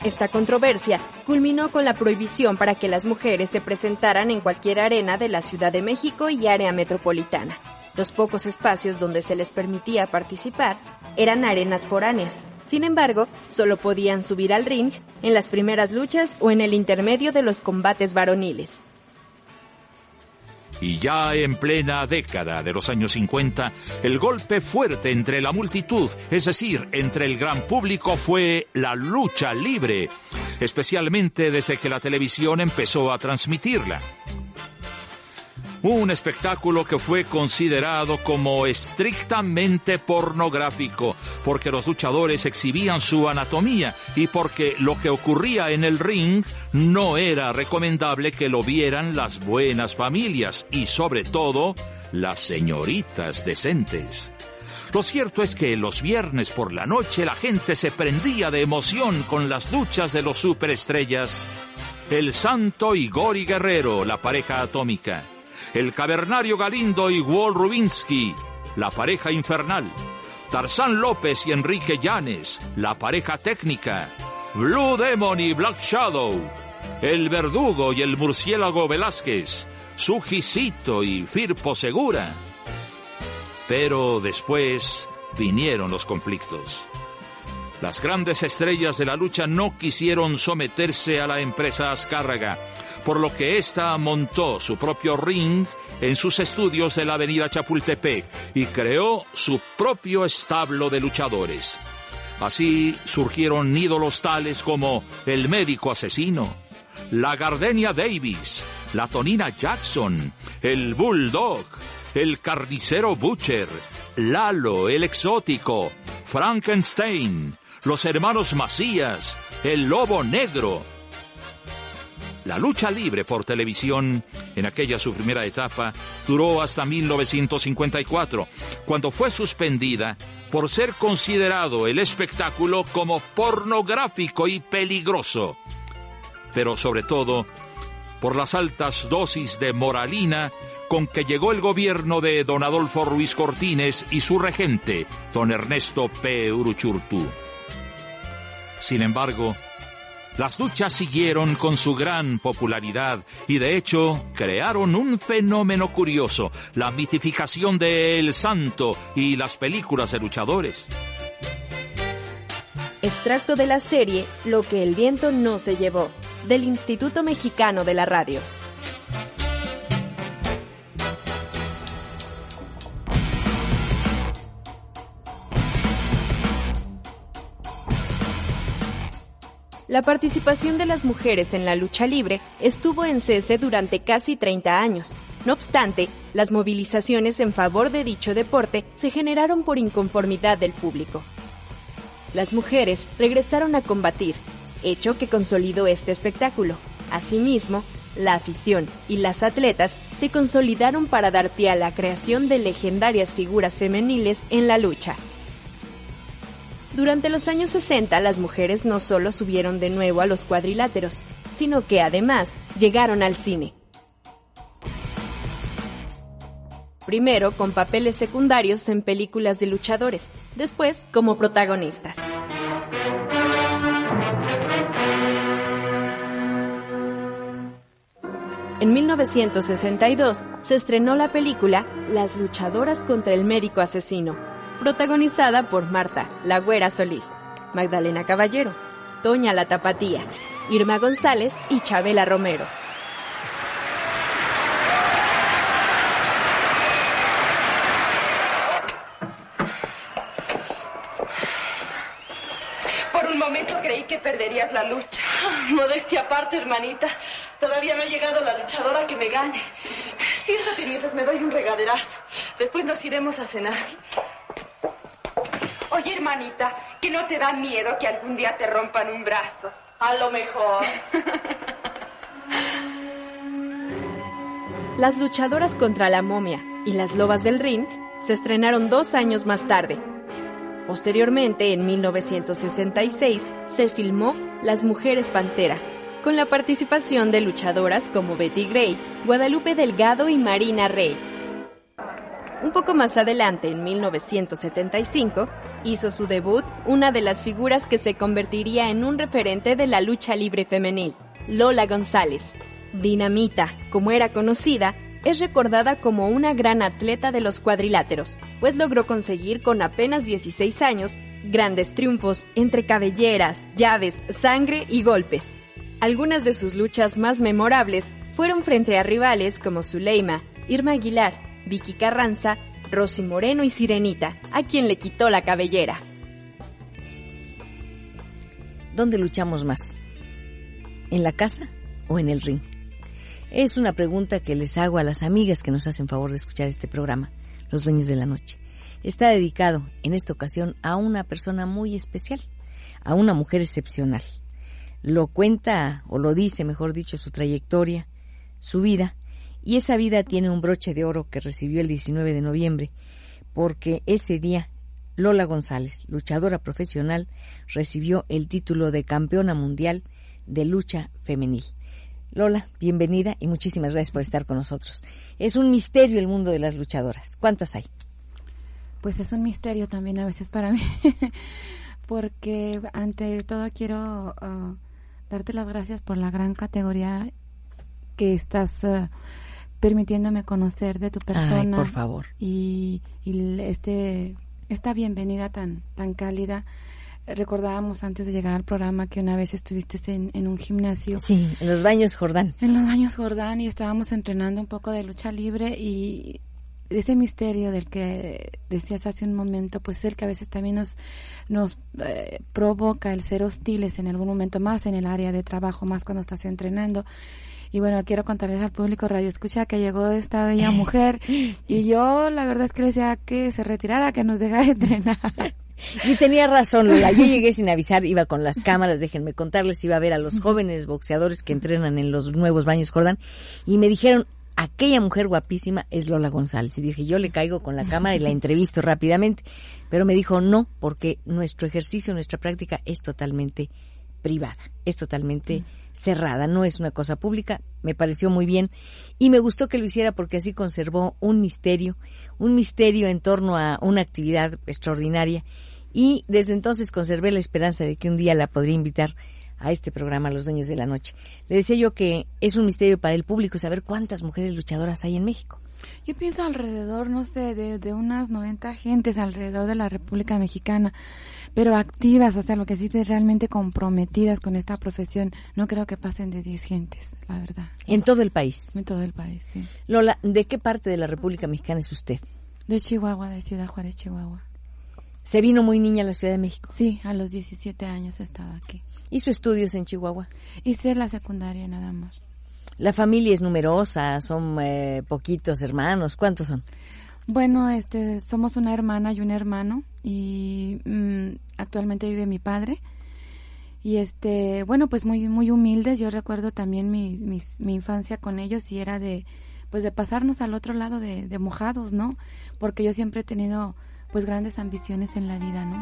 Esta controversia culminó con la prohibición para que las mujeres se presentaran en cualquier arena de la Ciudad de México y área metropolitana. Los pocos espacios donde se les permitía participar eran arenas foráneas. Sin embargo, solo podían subir al ring en las primeras luchas o en el intermedio de los combates varoniles. Y ya en plena década de los años 50, el golpe fuerte entre la multitud, es decir, entre el gran público, fue la lucha libre, especialmente desde que la televisión empezó a transmitirla. Un espectáculo que fue considerado como estrictamente pornográfico, porque los luchadores exhibían su anatomía y porque lo que ocurría en el ring no era recomendable que lo vieran las buenas familias y sobre todo las señoritas decentes. Lo cierto es que los viernes por la noche la gente se prendía de emoción con las luchas de los superestrellas. El Santo y Gori Guerrero, la pareja atómica el cavernario Galindo y Walt Rubinsky, la pareja infernal, Tarzán López y Enrique Llanes, la pareja técnica, Blue Demon y Black Shadow, el verdugo y el murciélago Velázquez, Sujicito y Firpo Segura. Pero después vinieron los conflictos. Las grandes estrellas de la lucha no quisieron someterse a la empresa Azcárraga por lo que ésta montó su propio ring en sus estudios de la avenida Chapultepec y creó su propio establo de luchadores. Así surgieron ídolos tales como el médico asesino, la Gardenia Davis, la Tonina Jackson, el Bulldog, el carnicero Butcher, Lalo el exótico, Frankenstein, los hermanos Macías, el Lobo Negro, la lucha libre por televisión, en aquella su primera etapa, duró hasta 1954, cuando fue suspendida por ser considerado el espectáculo como pornográfico y peligroso, pero sobre todo por las altas dosis de moralina con que llegó el gobierno de don Adolfo Ruiz Cortines y su regente, don Ernesto P. Uruchurtu. Sin embargo, las luchas siguieron con su gran popularidad y de hecho crearon un fenómeno curioso, la mitificación de El Santo y las películas de luchadores. Extracto de la serie Lo que el viento no se llevó, del Instituto Mexicano de la Radio. La participación de las mujeres en la lucha libre estuvo en cese durante casi 30 años. No obstante, las movilizaciones en favor de dicho deporte se generaron por inconformidad del público. Las mujeres regresaron a combatir, hecho que consolidó este espectáculo. Asimismo, la afición y las atletas se consolidaron para dar pie a la creación de legendarias figuras femeniles en la lucha. Durante los años 60 las mujeres no solo subieron de nuevo a los cuadriláteros, sino que además llegaron al cine. Primero con papeles secundarios en películas de luchadores, después como protagonistas. En 1962 se estrenó la película Las luchadoras contra el médico asesino, protagonizada por Marta, la güera Solís, Magdalena Caballero, Doña la Tapatía, Irma González y Chabela Romero. Por un momento creí que perderías la lucha. Modestia aparte, hermanita. Todavía no ha llegado la luchadora que me gane. Siéntate mientras me doy un regaderazo. Después nos iremos a cenar. Oye, hermanita, que no te da miedo que algún día te rompan un brazo. A lo mejor. Las luchadoras contra la momia y las lobas del ring se estrenaron dos años más tarde. Posteriormente, en 1966, se filmó Las Mujeres Pantera, con la participación de luchadoras como Betty Gray, Guadalupe Delgado y Marina Rey. Un poco más adelante, en 1975, hizo su debut una de las figuras que se convertiría en un referente de la lucha libre femenil, Lola González. Dinamita, como era conocida, es recordada como una gran atleta de los cuadriláteros, pues logró conseguir con apenas 16 años grandes triunfos entre cabelleras, llaves, sangre y golpes. Algunas de sus luchas más memorables fueron frente a rivales como Zuleima, Irma Aguilar, Vicky Carranza, Rosy Moreno y Sirenita, a quien le quitó la cabellera. ¿Dónde luchamos más? ¿En la casa o en el ring? Es una pregunta que les hago a las amigas que nos hacen favor de escuchar este programa, Los Dueños de la Noche. Está dedicado en esta ocasión a una persona muy especial, a una mujer excepcional. Lo cuenta, o lo dice, mejor dicho, su trayectoria, su vida, y esa vida tiene un broche de oro que recibió el 19 de noviembre, porque ese día Lola González, luchadora profesional, recibió el título de campeona mundial de lucha femenil. Lola, bienvenida y muchísimas gracias por estar con nosotros. Es un misterio el mundo de las luchadoras. ¿Cuántas hay? Pues es un misterio también a veces para mí, porque ante todo quiero uh, darte las gracias por la gran categoría que estás uh, permitiéndome conocer de tu persona. Ay, por favor. Y, y este esta bienvenida tan tan cálida recordábamos antes de llegar al programa que una vez estuviste en, en, un gimnasio. Sí, en los baños Jordán. En los baños Jordán y estábamos entrenando un poco de lucha libre y ese misterio del que decías hace un momento, pues es el que a veces también nos, nos eh, provoca el ser hostiles en algún momento más en el área de trabajo, más cuando estás entrenando. Y bueno, quiero contarles al público Radio Escucha que llegó esta bella mujer y yo la verdad es que le decía que se retirara, que nos dejara entrenar. Y tenía razón, Lola. Yo llegué sin avisar, iba con las cámaras, déjenme contarles, iba a ver a los jóvenes boxeadores que entrenan en los nuevos baños Jordán y me dijeron, aquella mujer guapísima es Lola González. Y dije, yo le caigo con la cámara y la entrevisto rápidamente. Pero me dijo, no, porque nuestro ejercicio, nuestra práctica es totalmente privada, es totalmente cerrada, no es una cosa pública. Me pareció muy bien y me gustó que lo hiciera porque así conservó un misterio, un misterio en torno a una actividad extraordinaria y desde entonces conservé la esperanza de que un día la podría invitar a este programa Los Dueños de la Noche. Le decía yo que es un misterio para el público saber cuántas mujeres luchadoras hay en México. Yo pienso alrededor, no sé, de, de unas 90 gentes alrededor de la República Mexicana, pero activas, o sea, lo que sí realmente comprometidas con esta profesión, no creo que pasen de 10 gentes, la verdad. En todo el país. En todo el país, sí. Lola, ¿de qué parte de la República Mexicana es usted? De Chihuahua, de Ciudad Juárez, Chihuahua. ¿Se vino muy niña a la Ciudad de México? Sí, a los 17 años estaba aquí. ¿Hizo estudios en Chihuahua? Hice la secundaria nada más. La familia es numerosa, son eh, poquitos hermanos, ¿cuántos son? Bueno, este, somos una hermana y un hermano y mm, actualmente vive mi padre y este, bueno, pues muy muy humildes. Yo recuerdo también mi, mi, mi infancia con ellos y era de, pues de pasarnos al otro lado de, de mojados, ¿no? Porque yo siempre he tenido pues grandes ambiciones en la vida, ¿no?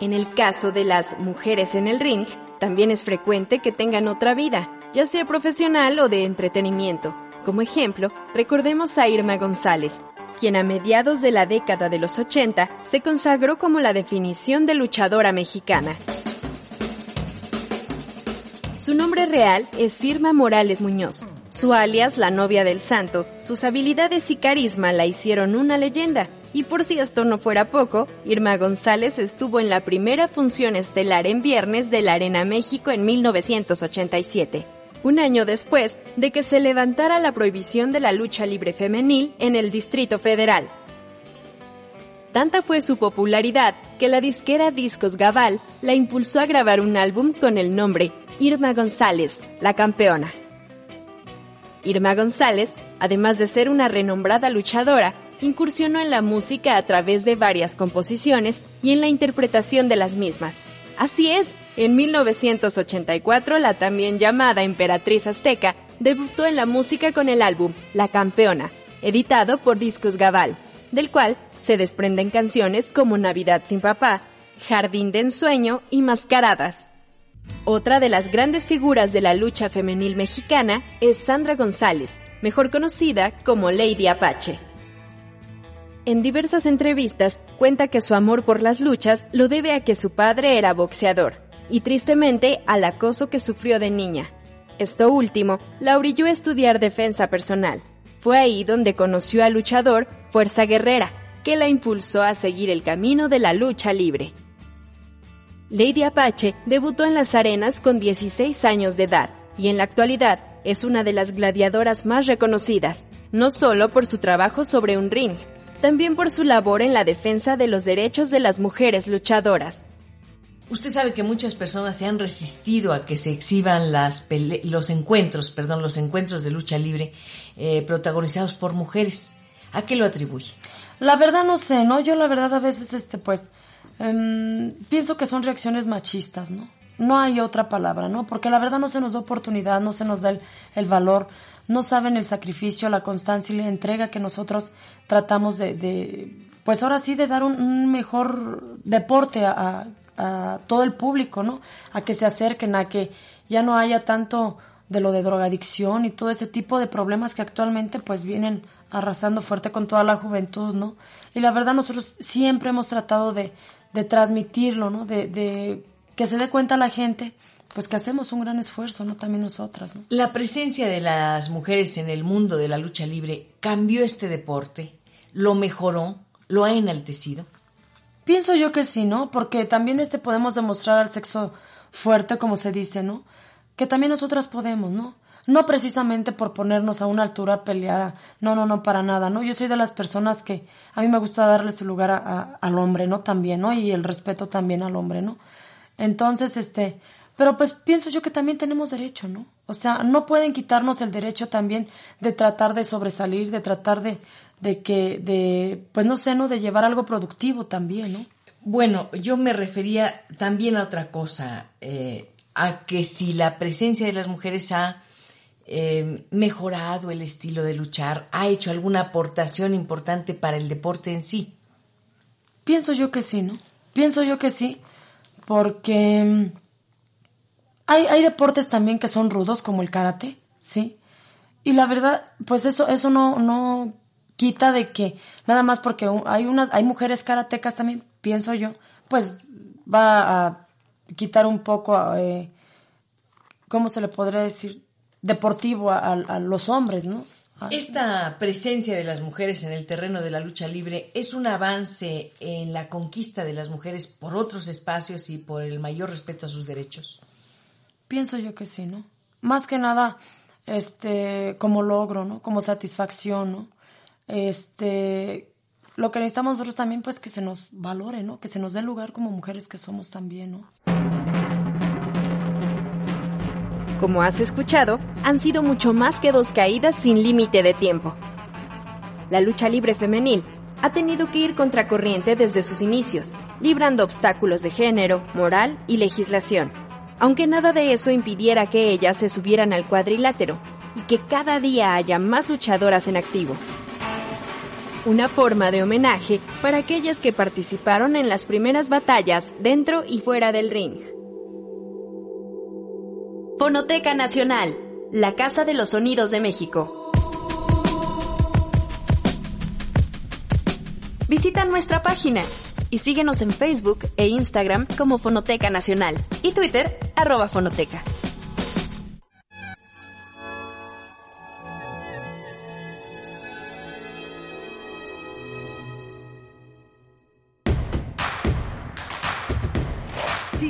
Y... En el caso de las mujeres en el ring, también es frecuente que tengan otra vida, ya sea profesional o de entretenimiento. Como ejemplo, recordemos a Irma González, quien a mediados de la década de los 80 se consagró como la definición de luchadora mexicana. Su nombre real es Irma Morales Muñoz. Su alias, la novia del santo, sus habilidades y carisma la hicieron una leyenda. Y por si esto no fuera poco, Irma González estuvo en la primera función estelar en viernes de la Arena México en 1987, un año después de que se levantara la prohibición de la lucha libre femenil en el Distrito Federal. Tanta fue su popularidad que la disquera Discos Gabal la impulsó a grabar un álbum con el nombre Irma González, la campeona. Irma González, además de ser una renombrada luchadora, incursionó en la música a través de varias composiciones y en la interpretación de las mismas. Así es, en 1984 la también llamada Emperatriz Azteca debutó en la música con el álbum La Campeona, editado por Discos Gabal, del cual se desprenden canciones como Navidad sin papá, Jardín de ensueño y Mascaradas. Otra de las grandes figuras de la lucha femenil mexicana es Sandra González, mejor conocida como Lady Apache. En diversas entrevistas cuenta que su amor por las luchas lo debe a que su padre era boxeador y tristemente al acoso que sufrió de niña. Esto último la orilló a estudiar defensa personal. Fue ahí donde conoció al luchador Fuerza Guerrera, que la impulsó a seguir el camino de la lucha libre. Lady Apache debutó en las arenas con 16 años de edad y en la actualidad es una de las gladiadoras más reconocidas, no solo por su trabajo sobre un ring, también por su labor en la defensa de los derechos de las mujeres luchadoras. Usted sabe que muchas personas se han resistido a que se exhiban las los encuentros, perdón, los encuentros de lucha libre eh, protagonizados por mujeres. ¿A qué lo atribuye? La verdad no sé, ¿no? Yo la verdad a veces, este, pues, Em, pienso que son reacciones machistas, ¿no? No hay otra palabra, ¿no? Porque la verdad no se nos da oportunidad, no se nos da el, valor, no saben el sacrificio, la constancia y la entrega que nosotros tratamos de, pues ahora sí, de dar un, mejor deporte a, a, todo el público, ¿no? A que se acerquen, a que ya no haya tanto de lo de drogadicción y todo ese tipo de problemas que actualmente pues vienen arrasando fuerte con toda la juventud, ¿no? Y la verdad nosotros siempre hemos tratado de, de transmitirlo, ¿no? De, de que se dé cuenta la gente, pues que hacemos un gran esfuerzo, ¿no? También nosotras, ¿no? La presencia de las mujeres en el mundo de la lucha libre cambió este deporte, lo mejoró, lo ha enaltecido. Pienso yo que sí, ¿no? Porque también este podemos demostrar al sexo fuerte, como se dice, ¿no? Que también nosotras podemos, ¿no? no precisamente por ponernos a una altura a pelear, no, no, no, para nada, ¿no? Yo soy de las personas que a mí me gusta darle su lugar a, al hombre, ¿no? También, ¿no? Y el respeto también al hombre, ¿no? Entonces, este, pero pues pienso yo que también tenemos derecho, ¿no? O sea, no pueden quitarnos el derecho también de tratar de sobresalir, de tratar de, de que, de, pues no sé, ¿no? De llevar algo productivo también, ¿no? Bueno, yo me refería también a otra cosa, eh, a que si la presencia de las mujeres ha eh, mejorado el estilo de luchar? ¿Ha hecho alguna aportación importante para el deporte en sí? Pienso yo que sí, ¿no? Pienso yo que sí, porque mm, hay, hay deportes también que son rudos, como el karate, ¿sí? Y la verdad, pues eso, eso no, no quita de que, nada más porque hay unas, hay mujeres karatecas también, pienso yo, pues va a quitar un poco, eh, ¿cómo se le podría decir? deportivo a, los hombres, ¿no? Esta presencia de las mujeres en el terreno de la lucha libre es un avance en la conquista de las mujeres por otros espacios y por el mayor respeto a sus derechos. Pienso yo que sí, ¿no? Más que nada, este, como logro, ¿no? Como satisfacción, ¿no? Este, lo que necesitamos nosotros también, pues, que se nos valore, ¿no? Que se nos dé lugar como mujeres que somos también, ¿no? como has escuchado, han sido mucho más que dos caídas sin límite de tiempo. La lucha libre femenil ha tenido que ir contracorriente desde sus inicios, librando obstáculos de género, moral y legislación, aunque nada de eso impidiera que ellas se subieran al cuadrilátero y que cada día haya más luchadoras en activo. Una forma de homenaje para aquellas que participaron en las primeras batallas dentro y fuera del ring. Fonoteca Nacional, la Casa de los Sonidos de México. Visita nuestra página y síguenos en Facebook e Instagram como Fonoteca Nacional y Twitter arroba Fonoteca.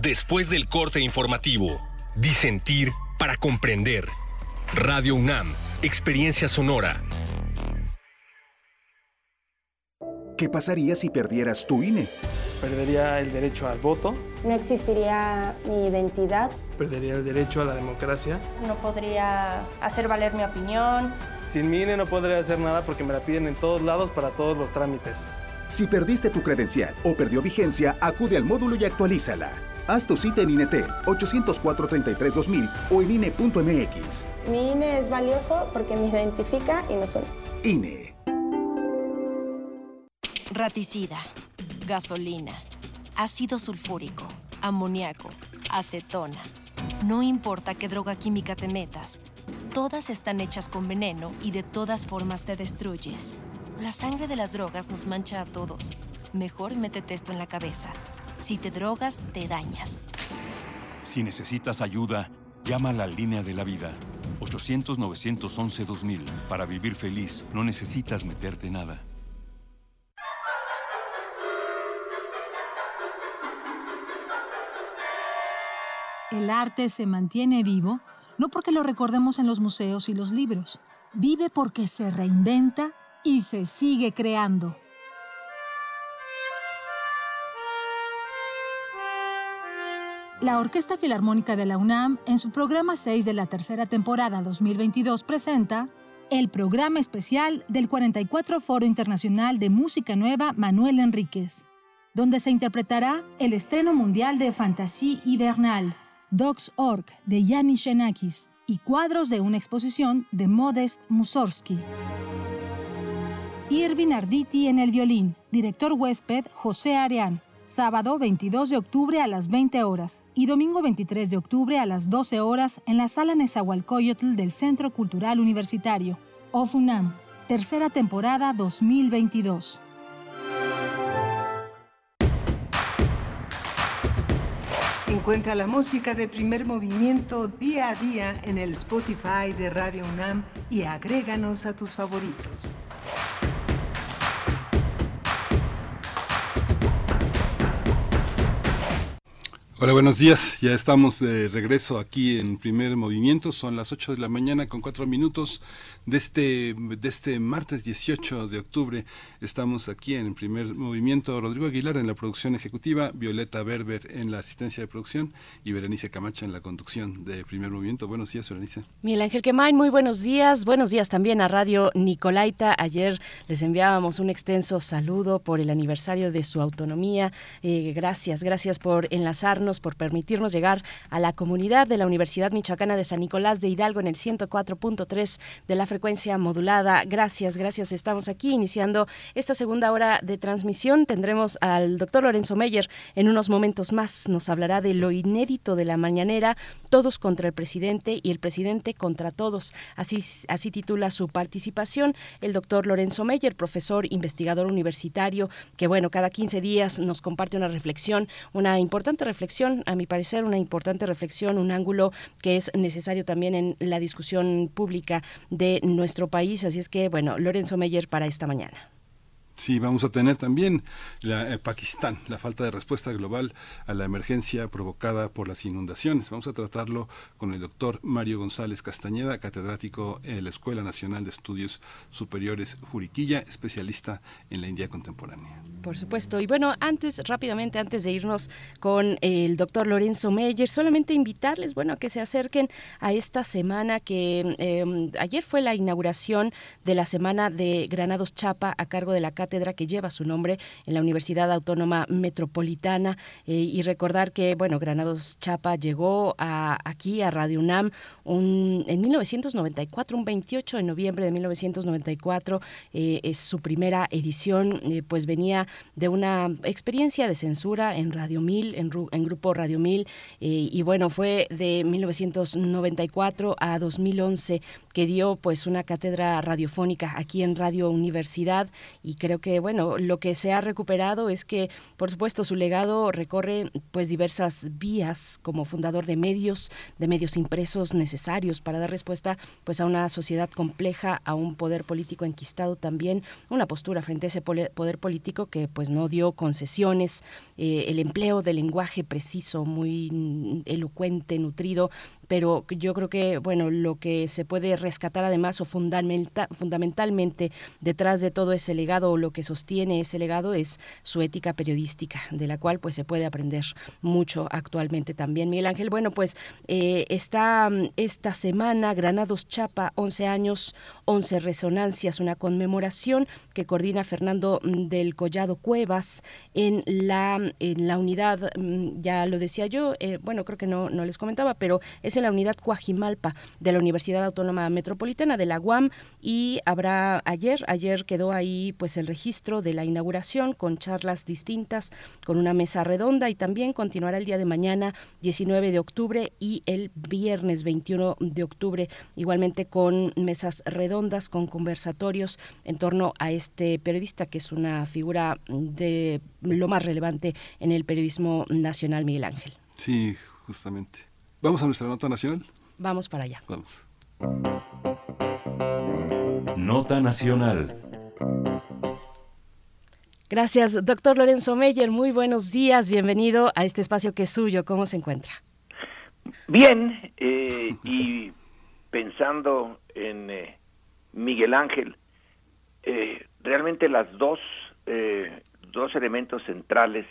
después del corte informativo. Disentir para comprender. Radio UNAM, Experiencia Sonora. ¿Qué pasaría si perdieras tu INE? Perdería el derecho al voto. No existiría mi identidad. Perdería el derecho a la democracia. No podría hacer valer mi opinión. Sin mi INE no podría hacer nada porque me la piden en todos lados para todos los trámites. Si perdiste tu credencial o perdió vigencia, acude al módulo y actualízala. Haz tu cita en INET 804-33-2000 o en INE.mx. Mi INE es valioso porque me identifica y nos une. INE. Raticida, gasolina, ácido sulfúrico, amoníaco, acetona. No importa qué droga química te metas, todas están hechas con veneno y de todas formas te destruyes. La sangre de las drogas nos mancha a todos. Mejor métete esto en la cabeza. Si te drogas, te dañas. Si necesitas ayuda, llama a la línea de la vida. 800-911-2000. Para vivir feliz, no necesitas meterte nada. El arte se mantiene vivo no porque lo recordemos en los museos y los libros. Vive porque se reinventa y se sigue creando. La Orquesta Filarmónica de la UNAM, en su programa 6 de la tercera temporada 2022, presenta el programa especial del 44 Foro Internacional de Música Nueva Manuel Enríquez, donde se interpretará el estreno mundial de Fantasy Hivernal, Dogs Org de Yanis Xenakis y cuadros de una exposición de Modest Mussorgsky. Irvin Arditi en el violín, director huésped José Areán, sábado 22 de octubre a las 20 horas y domingo 23 de octubre a las 12 horas en la sala Nezahualcóyotl del Centro Cultural Universitario, OFUNAM, tercera temporada 2022. Encuentra la música de primer movimiento día a día en el Spotify de Radio UNAM y agréganos a tus favoritos. Hola, buenos días. Ya estamos de regreso aquí en primer movimiento. Son las 8 de la mañana con 4 minutos de este, de este martes 18 de octubre. Estamos aquí en el primer movimiento. Rodrigo Aguilar en la producción ejecutiva, Violeta Berber en la asistencia de producción y Berenice Camacho en la conducción de primer movimiento. Buenos días, Berenice. Miguel Ángel Quemain, muy buenos días. Buenos días también a Radio Nicolaita. Ayer les enviábamos un extenso saludo por el aniversario de su autonomía. Eh, gracias, gracias por enlazarnos, por permitirnos llegar a la comunidad de la Universidad Michoacana de San Nicolás de Hidalgo en el 104.3 de la frecuencia modulada. Gracias, gracias. Estamos aquí iniciando esta segunda hora de transmisión. Tendremos al doctor Lorenzo Meyer en unos momentos más. Nos hablará de lo inédito de la mañanera, todos contra el presidente y el presidente contra todos. Así, así titula su participación el doctor Lorenzo Meyer, profesor investigador universitario, que bueno, cada 15 días nos comparte una reflexión, una importante reflexión, a mi parecer, una importante reflexión, un ángulo que es necesario también en la discusión pública de nuestro país. Así es que, bueno, Lorenzo Meyer para esta mañana. Sí, vamos a tener también la, eh, Pakistán, la falta de respuesta global a la emergencia provocada por las inundaciones. Vamos a tratarlo con el doctor Mario González Castañeda, catedrático en la Escuela Nacional de Estudios Superiores Juriquilla, especialista en la India contemporánea. Por supuesto. Y bueno, antes, rápidamente, antes de irnos con el doctor Lorenzo Meyer, solamente invitarles, bueno, a que se acerquen a esta semana que eh, ayer fue la inauguración de la Semana de Granados Chapa a cargo de la cátedra que lleva su nombre en la Universidad Autónoma Metropolitana eh, y recordar que, bueno, Granados Chapa llegó a, aquí a Radio UNAM un, en 1994, un 28 de noviembre de 1994, eh, es su primera edición, eh, pues venía de una experiencia de censura en Radio 1000, en, en Grupo Radio 1000, y bueno, fue de 1994 a 2011 que dio pues una cátedra radiofónica aquí en Radio Universidad. Y creo que bueno, lo que se ha recuperado es que por supuesto su legado recorre pues diversas vías como fundador de medios, de medios impresos necesarios para dar respuesta pues a una sociedad compleja, a un poder político enquistado también, una postura frente a ese poder político que pues no dio concesiones, eh, el empleo del lenguaje preciso, muy elocuente, nutrido, pero yo creo que bueno lo que se puede rescatar además o fundamentalmente detrás de todo ese legado o lo que sostiene ese legado es su ética periodística de la cual pues se puede aprender mucho actualmente también. Miguel Ángel bueno pues eh, está mm, esta semana Granados Chapa 11 años 11 resonancias una conmemoración que coordina Fernando mm, del Collado Cuevas en la en la unidad mm, ya lo decía yo eh, bueno creo que no no les comentaba pero es en la unidad Coajimalpa de la Universidad Autónoma Metropolitana de la UAM y habrá ayer, ayer quedó ahí pues el registro de la inauguración con charlas distintas, con una mesa redonda y también continuará el día de mañana 19 de octubre y el viernes 21 de octubre igualmente con mesas redondas, con conversatorios en torno a este periodista que es una figura de lo más relevante en el periodismo nacional, Miguel Ángel. Sí, justamente. Vamos a nuestra nota nacional. Vamos para allá. Vamos. Nota nacional. Gracias, doctor Lorenzo Meyer. Muy buenos días. Bienvenido a este espacio que es suyo. ¿Cómo se encuentra? Bien, eh, y pensando en eh, Miguel Ángel, eh, realmente las dos, dos elementos centrales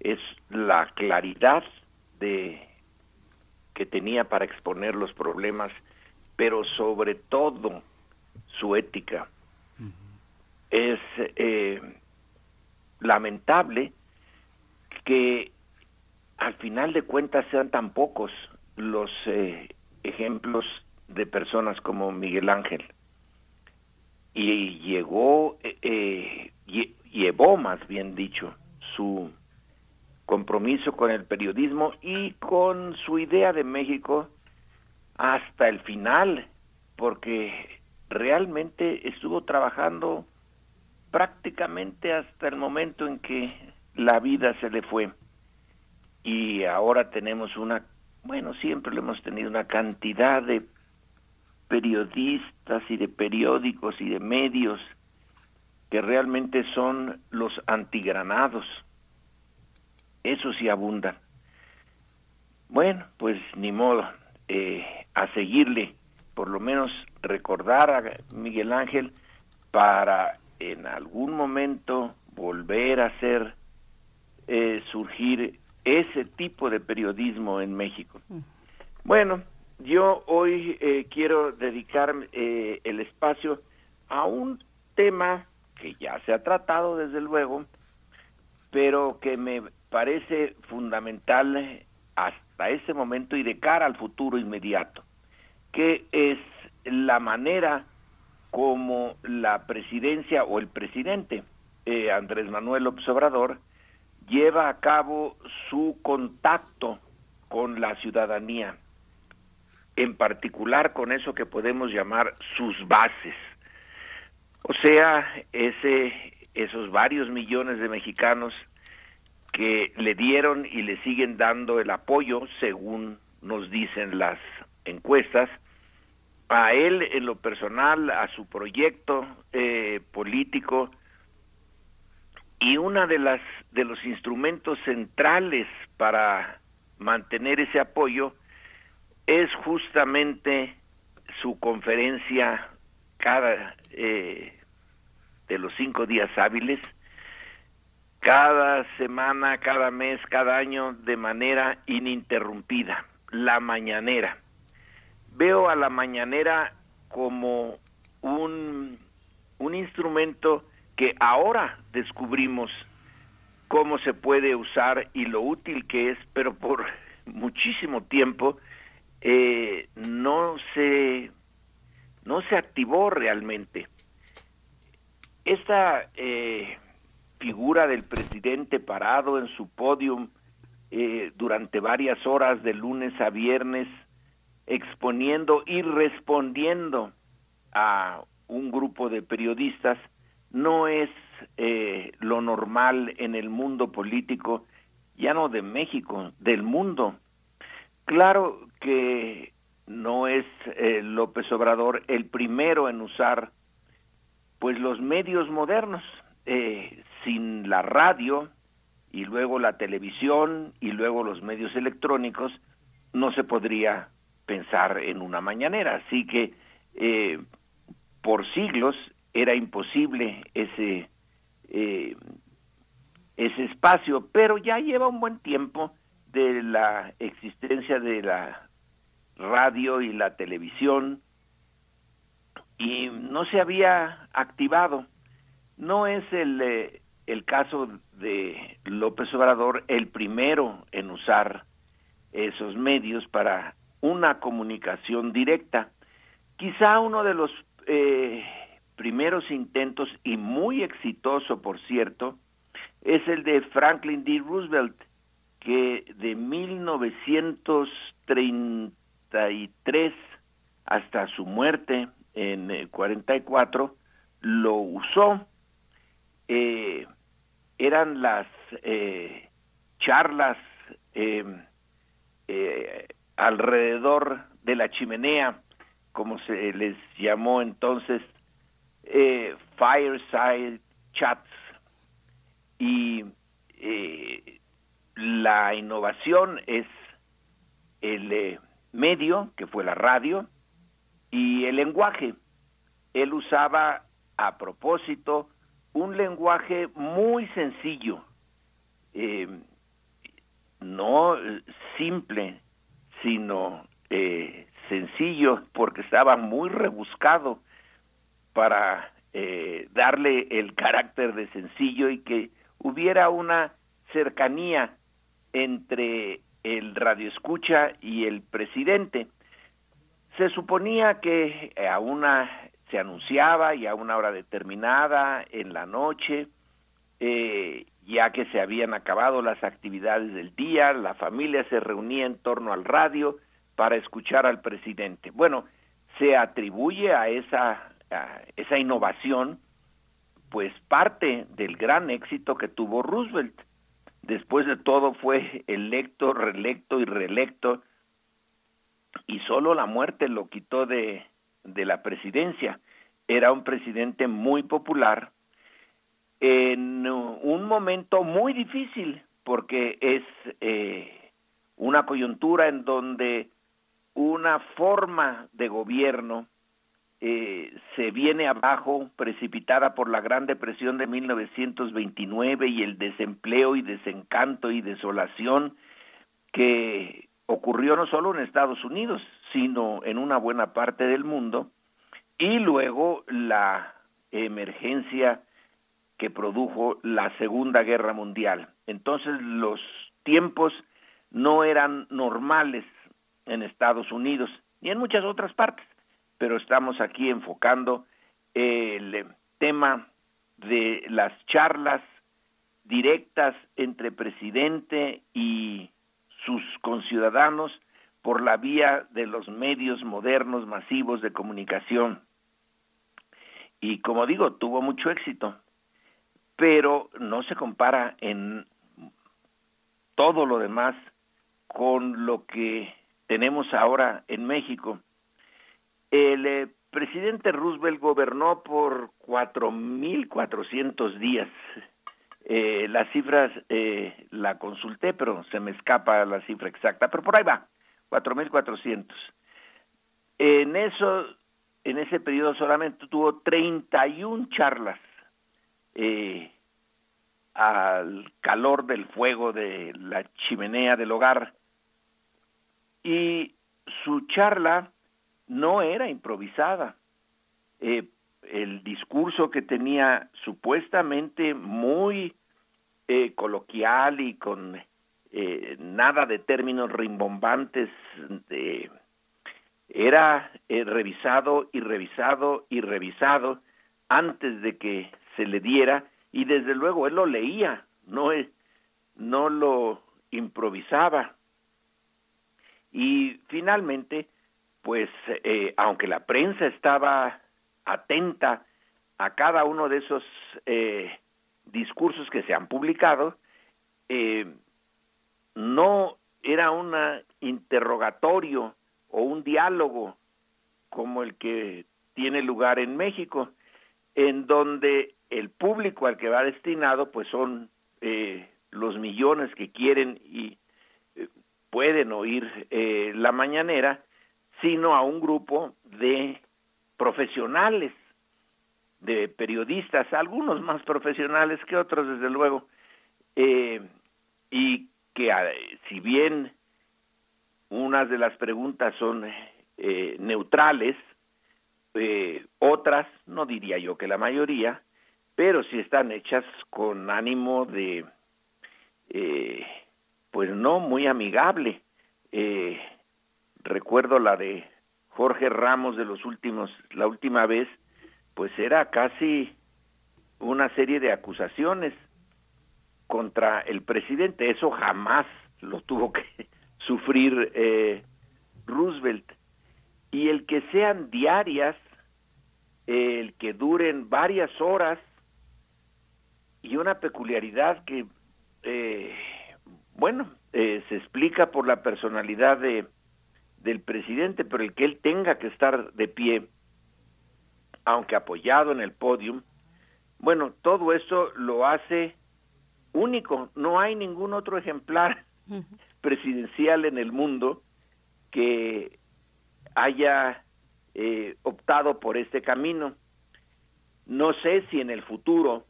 es la claridad de que tenía para exponer los problemas, pero sobre todo su ética. Es eh, lamentable que al final de cuentas sean tan pocos los eh, ejemplos de personas como Miguel Ángel. Y llegó, eh, llevó más bien dicho, su compromiso con el periodismo y con su idea de México hasta el final, porque realmente estuvo trabajando prácticamente hasta el momento en que la vida se le fue. Y ahora tenemos una, bueno, siempre lo hemos tenido una cantidad de periodistas y de periódicos y de medios que realmente son los antigranados eso sí abunda. Bueno, pues ni modo, eh, a seguirle, por lo menos recordar a Miguel Ángel para en algún momento volver a hacer eh, surgir ese tipo de periodismo en México. Bueno, yo hoy eh, quiero dedicar el espacio a un tema que ya se ha tratado desde luego, pero que me parece fundamental hasta ese momento y de cara al futuro inmediato, que es la manera como la presidencia o el presidente eh, Andrés Manuel López Obrador lleva a cabo su contacto con la ciudadanía, en particular con eso que podemos llamar sus bases. O sea, ese, esos varios millones de mexicanos que le dieron y le siguen dando el apoyo, según nos dicen las encuestas, a él en lo personal, a su proyecto eh, político y una de las de los instrumentos centrales para mantener ese apoyo es justamente su conferencia cada eh, de los cinco días hábiles cada semana, cada mes, cada año de manera ininterrumpida, la mañanera. Veo a la mañanera como un, un instrumento que ahora descubrimos cómo se puede usar y lo útil que es, pero por muchísimo tiempo eh, no se no se activó realmente. Esta eh, figura del presidente parado en su podium eh, durante varias horas de lunes a viernes, exponiendo y respondiendo a un grupo de periodistas no es eh, lo normal en el mundo político, ya no de México, del mundo. Claro que no es eh, López Obrador el primero en usar pues los medios modernos, eh, sin la radio y luego la televisión y luego los medios electrónicos, no se podría pensar en una mañanera. Así que por siglos era imposible ese eh, ese espacio, pero ya lleva un buen tiempo de la existencia de la radio y la televisión y no se había activado. No es el, eh, el caso de López Obrador el primero en usar esos medios para una comunicación directa. Quizá uno de los eh, primeros intentos, y muy exitoso, por cierto, es el de Franklin D. Roosevelt, que de 1933 hasta su muerte en el 44 lo usó. Eh, eran las eh, charlas em, eh, alrededor de la chimenea, como se les llamó entonces, eh, fireside chats. Y la innovación es el medio que fue la radio y el lenguaje. Él usaba a propósito un lenguaje muy sencillo no simple sino sencillo porque estaba muy rebuscado para eh, darle el carácter de sencillo y que hubiera una cercanía entre el radioescucha y el presidente. Se suponía que a una se anunciaba y a una hora determinada en la noche, eh, ya que se habían acabado las actividades del día, la familia se reunía en torno al radio para escuchar al presidente. Bueno, se atribuye a esa esa innovación, pues parte del gran éxito que tuvo Roosevelt. Después de todo fue electo, reelecto y reelecto, y solo la muerte lo quitó de, de la presidencia. Era un presidente muy popular en un momento muy difícil, porque es eh, una coyuntura en donde una forma de gobierno eh, se viene abajo precipitada por la Gran Depresión de 1929 y el desempleo y desencanto y desolación que ocurrió no solo en Estados Unidos, sino en una buena parte del mundo, y luego la emergencia que produjo la Segunda Guerra Mundial. Entonces los tiempos no eran normales en Estados Unidos ni en muchas otras partes pero estamos aquí enfocando el tema de las charlas directas entre presidente y sus conciudadanos por la vía de los medios modernos masivos de comunicación. Y como digo, tuvo mucho éxito, pero no se compara en todo lo demás con lo que tenemos ahora en México el eh, presidente Roosevelt gobernó por 4.400 días. Eh, las cifras eh, la consulté, pero se me escapa la cifra exacta, pero por ahí va, 4.400. En eso, en ese periodo solamente tuvo 31 charlas eh, al calor del fuego de la chimenea del hogar y su charla no era improvisada. Eh, el discurso que tenía supuestamente muy eh, coloquial y con eh, nada de términos rimbombantes, era revisado y revisado y revisado antes de que se le diera y desde luego él lo leía, no, no lo improvisaba. Y finalmente pues eh, aunque la prensa estaba atenta a cada uno de esos eh, discursos que se han publicado, eh, no era un interrogatorio o un diálogo como el que tiene lugar en México, en donde el público al que va destinado pues son eh, los millones que quieren y eh, pueden oír eh, la mañanera, sino a un grupo de profesionales, de periodistas, algunos más profesionales que otros desde luego, y que si bien unas de las preguntas son neutrales, otras, no diría yo que la mayoría, pero sí están hechas con ánimo de, eh, pues no muy amigable. Eh, recuerdo la de Jorge Ramos de los últimos, la última vez, pues era casi una serie de acusaciones contra el presidente. Eso jamás lo tuvo que sufrir eh, Roosevelt. Y el que sean diarias, el que duren varias horas, y una peculiaridad que, eh, bueno, eh, se explica por la personalidad de, del presidente, pero el que él tenga que estar de pie, aunque apoyado en el podium, bueno, todo esto lo hace único. No hay ningún otro ejemplar presidencial en el mundo que haya eh, optado por este camino. No sé si en el futuro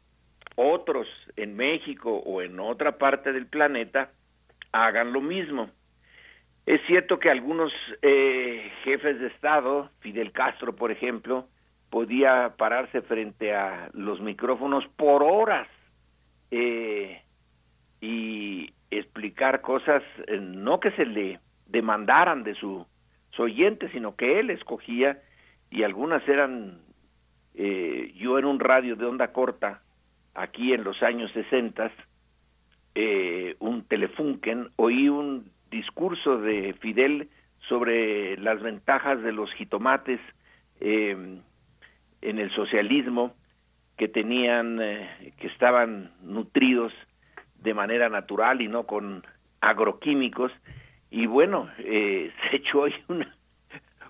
otros en México o en otra parte del planeta hagan lo mismo. Es cierto que algunos eh, jefes de Estado, Fidel Castro, por ejemplo, podía pararse frente a los micrófonos por horas eh, y explicar cosas, eh, no que se le demandaran de su, su oyente, sino que él escogía y algunas eran, yo en un radio de onda corta, aquí en los años 60, eh, un telefunken, oí un discurso de Fidel sobre las ventajas de los jitomates eh, en el socialismo que tenían, eh, que estaban nutridos de manera natural y no con agroquímicos. Y bueno, se echó ahí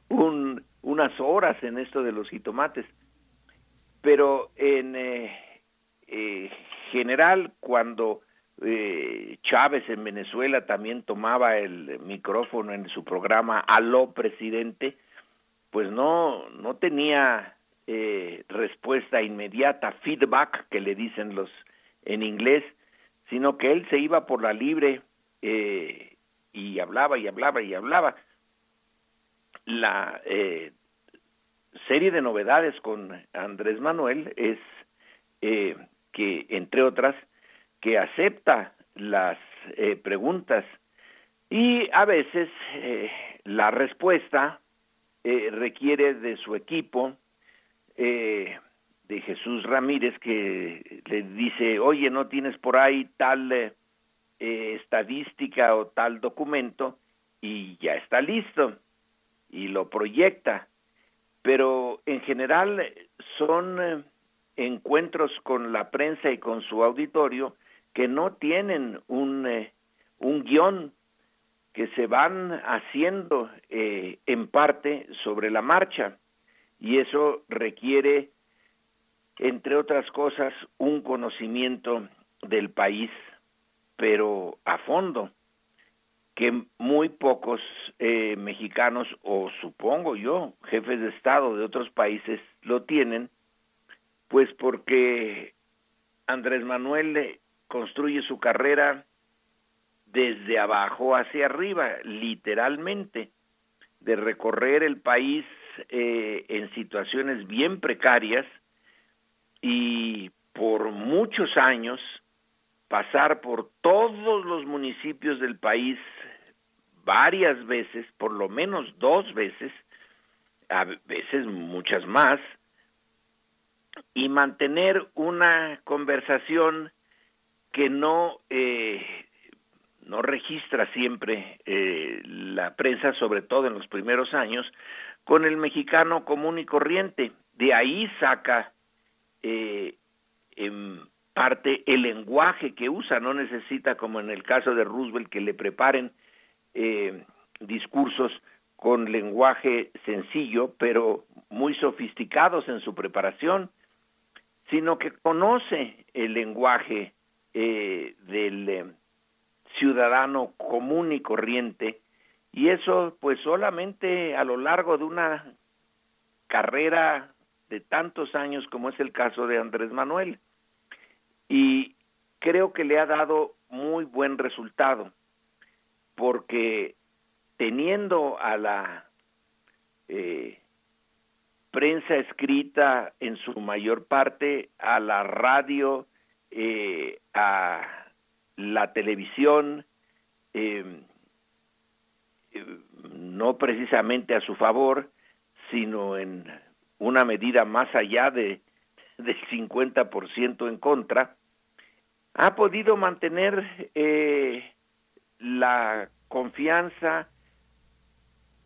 un, unas horas en esto de los jitomates. Pero en, eh, general cuando eh, Chávez en Venezuela también tomaba el micrófono en su programa Aló presidente, pues no no tenía eh, respuesta inmediata, feedback que le dicen los en inglés, sino que él se iba por la libre eh, y hablaba y hablaba y hablaba. La eh, serie de novedades con Andrés Manuel es eh, que, entre otras, que acepta las eh, preguntas y a veces eh, la respuesta requiere de su equipo, de Jesús Ramírez, que le dice, oye, ¿no tienes por ahí tal estadística o tal documento? Y ya está listo y lo proyecta. Pero en general son encuentros con la prensa y con su auditorio que no tienen un, eh, un guion que se van haciendo eh, en parte sobre la marcha y eso requiere entre otras cosas un conocimiento del país pero a fondo que muy pocos eh, mexicanos o supongo yo jefes de estado de otros países lo tienen pues porque Andrés Manuel construye su carrera desde abajo hacia arriba, literalmente, de recorrer el país eh, en situaciones bien precarias y por muchos años pasar por todos los municipios del país varias veces, por lo menos dos veces, a veces muchas más, y mantener una conversación que no eh, no registra siempre eh, la prensa, sobre todo en los primeros años, con el mexicano común y corriente, de ahí saca eh, en parte el lenguaje que usa, no necesita como en el caso de Roosevelt que le preparen eh, discursos con lenguaje sencillo, pero muy sofisticados en su preparación, sino que conoce el lenguaje eh, del eh, ciudadano común y corriente, y eso pues solamente a lo largo de una carrera de tantos años como es el caso de Andrés Manuel. Y creo que le ha dado muy buen resultado, porque teniendo a la eh, prensa escrita en su mayor parte, a la radio, eh, a la televisión, eh, no precisamente a su favor, sino en una medida más allá de del 50% en contra, ha podido mantener eh, la confianza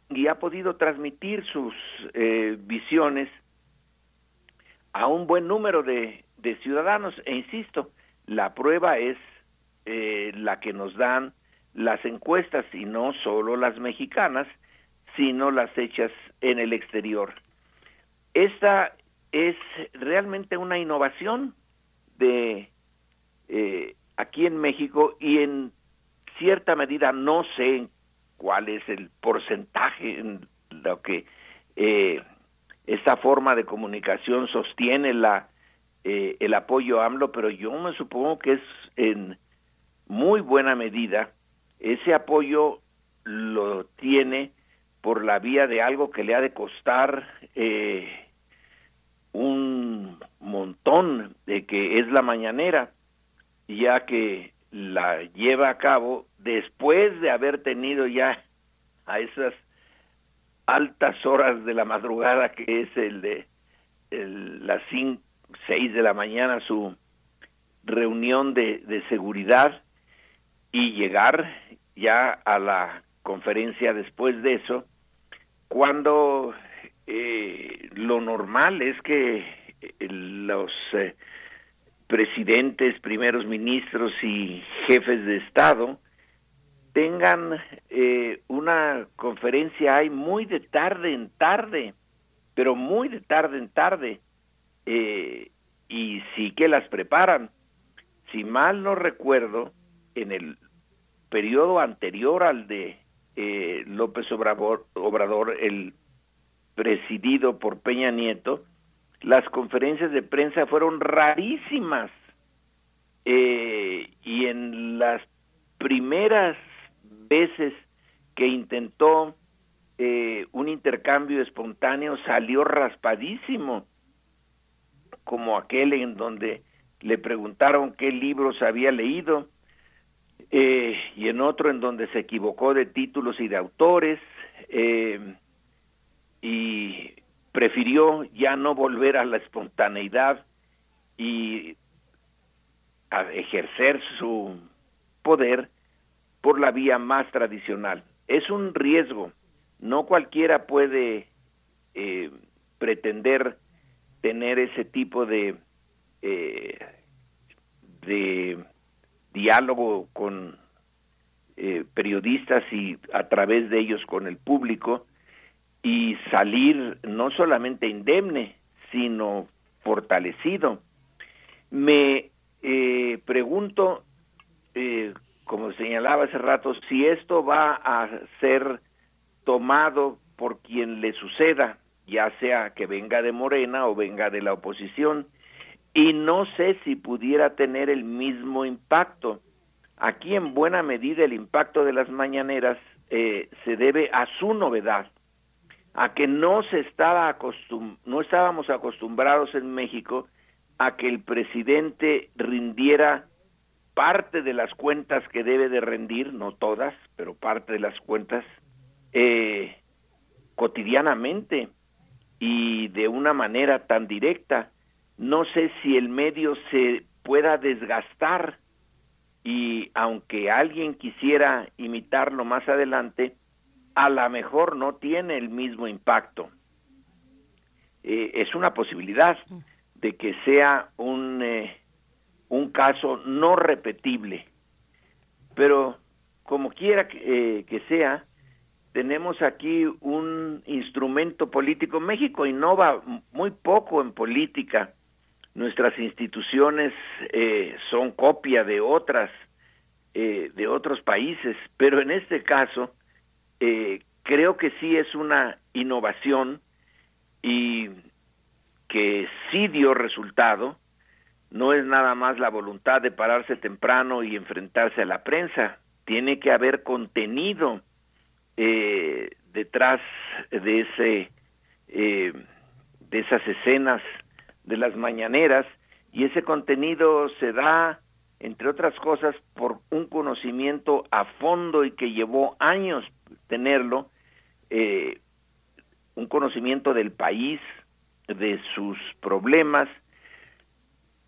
y ha podido transmitir sus eh, visiones a un buen número de, de, ciudadanos. E insisto, la prueba es eh, la que nos dan las encuestas, y no solo las mexicanas, sino las hechas en el exterior. Esta es realmente una innovación de eh, aquí en México y en cierta medida no sé cuál es el porcentaje en lo que eh, esta forma de comunicación sostiene la eh, el apoyo a AMLO, pero yo me supongo que es en muy buena medida ese apoyo lo tiene por la vía de algo que le ha de costar eh, un montón de que es la mañanera, ya que la lleva a cabo después de haber tenido ya a esas altas horas de la madrugada que es el de las seis de la mañana su reunión de seguridad y llegar ya a la conferencia después de eso cuando eh, lo normal es que eh, los eh, presidentes, primeros ministros y jefes de Estado tengan eh, una conferencia ahí muy de tarde en tarde, pero muy de tarde en tarde, eh, y sí que las preparan. Si mal no recuerdo, en el periodo anterior al de eh, López Obrador, Obrador, el presidido por Peña Nieto, las conferencias de prensa fueron rarísimas eh, y en las primeras veces que intentó eh, un intercambio espontáneo salió raspadísimo, como aquel en donde le preguntaron qué libros había leído, eh, y en otro en donde se equivocó de títulos y de autores, eh, y prefirió ya no volver a la espontaneidad y a ejercer su poder por la vía más tradicional. Es un riesgo, no cualquiera puede eh, pretender tener ese tipo de, eh, de diálogo con eh, periodistas y a través de ellos con el público y salir no solamente indemne, sino fortalecido. Me eh, pregunto, eh, como señalaba hace rato, si esto va a ser tomado por quien le suceda, ya sea que venga de Morena o venga de la oposición, y no sé si pudiera tener el mismo impacto. Aquí en buena medida el impacto de las mañaneras eh, se debe a su novedad, a que no se estaba acostum no estábamos acostumbrados en México a que el presidente rindiera parte de las cuentas que debe de rendir, no todas, pero parte de las cuentas eh, cotidianamente y de una manera tan directa. No sé si el medio se pueda desgastar y aunque alguien quisiera imitarlo más adelante, a lo mejor no tiene el mismo impacto. eh, es una posibilidad de que sea un, eh, un caso no repetible. Pero como quiera que, que sea, tenemos aquí un instrumento político. México innova muy poco en política. Nuestras instituciones eh, son copia de otras, eh, de otros países, pero en este caso eh, creo que sí es una innovación y que sí dio resultado. No es nada más la voluntad de pararse temprano y enfrentarse a la prensa. Tiene que haber contenido eh, detrás de ese eh, de esas escenas de las mañaneras y ese contenido se da entre otras cosas por un conocimiento a fondo y que llevó años tenerlo eh, un conocimiento del país de sus problemas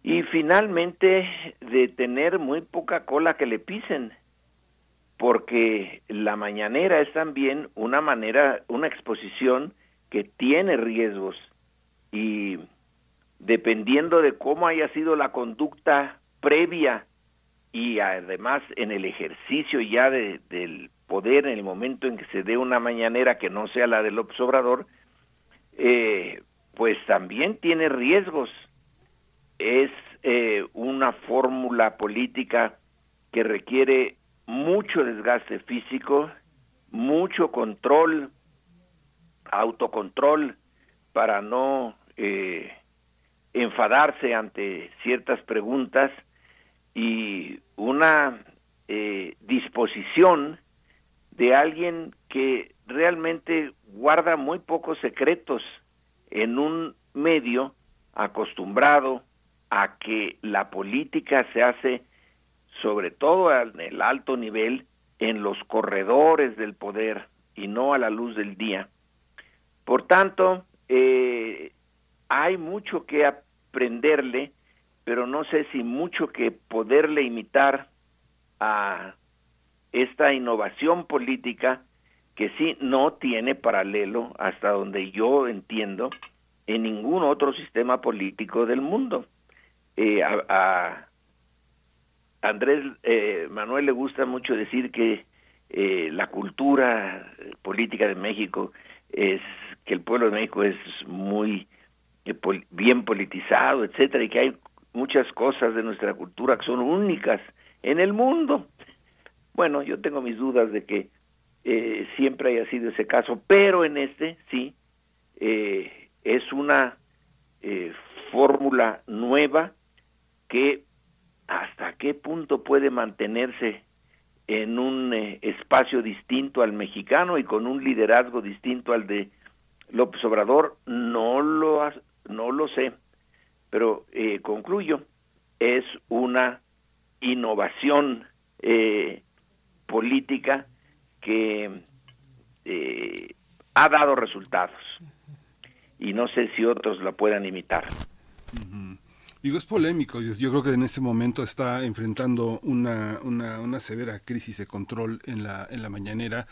y finalmente de tener muy poca cola que le pisen porque la mañanera es también una manera, una exposición que tiene riesgos y dependiendo de cómo haya sido la conducta previa y además en el ejercicio ya de, del poder en el momento en que se dé una mañanera que no sea la del observador, eh, pues también tiene riesgos. Es eh, una fórmula política que requiere mucho desgaste físico, mucho control, autocontrol para no eh, enfadarse ante ciertas preguntas y una eh, disposición de alguien que realmente guarda muy pocos secretos en un medio acostumbrado a que la política se hace sobre todo en el alto nivel, en los corredores del poder y no a la luz del día. Por tanto, eh, hay mucho que aprenderle, pero no sé si mucho que poderle imitar a esta innovación política que sí no tiene paralelo, hasta donde yo entiendo, en ningún otro sistema político del mundo. Eh, a, Andrés eh, Manuel le gusta mucho decir que eh, la cultura política de México es que el pueblo de México es muy bien politizado, etcétera, y que hay muchas cosas de nuestra cultura que son únicas en el mundo. Bueno, yo tengo mis dudas de que siempre haya sido ese caso, pero en este sí es una fórmula nueva que hasta qué punto puede mantenerse en un eh, espacio distinto al mexicano y con un liderazgo distinto al de López Obrador, no lo, no lo sé, pero eh, concluyo, es una innovación eh, política que ha dado resultados y no sé si otros la puedan imitar. Digo, es polémico. Yo creo que en este momento está enfrentando una, una, una, severa crisis de control en la, en la mañanera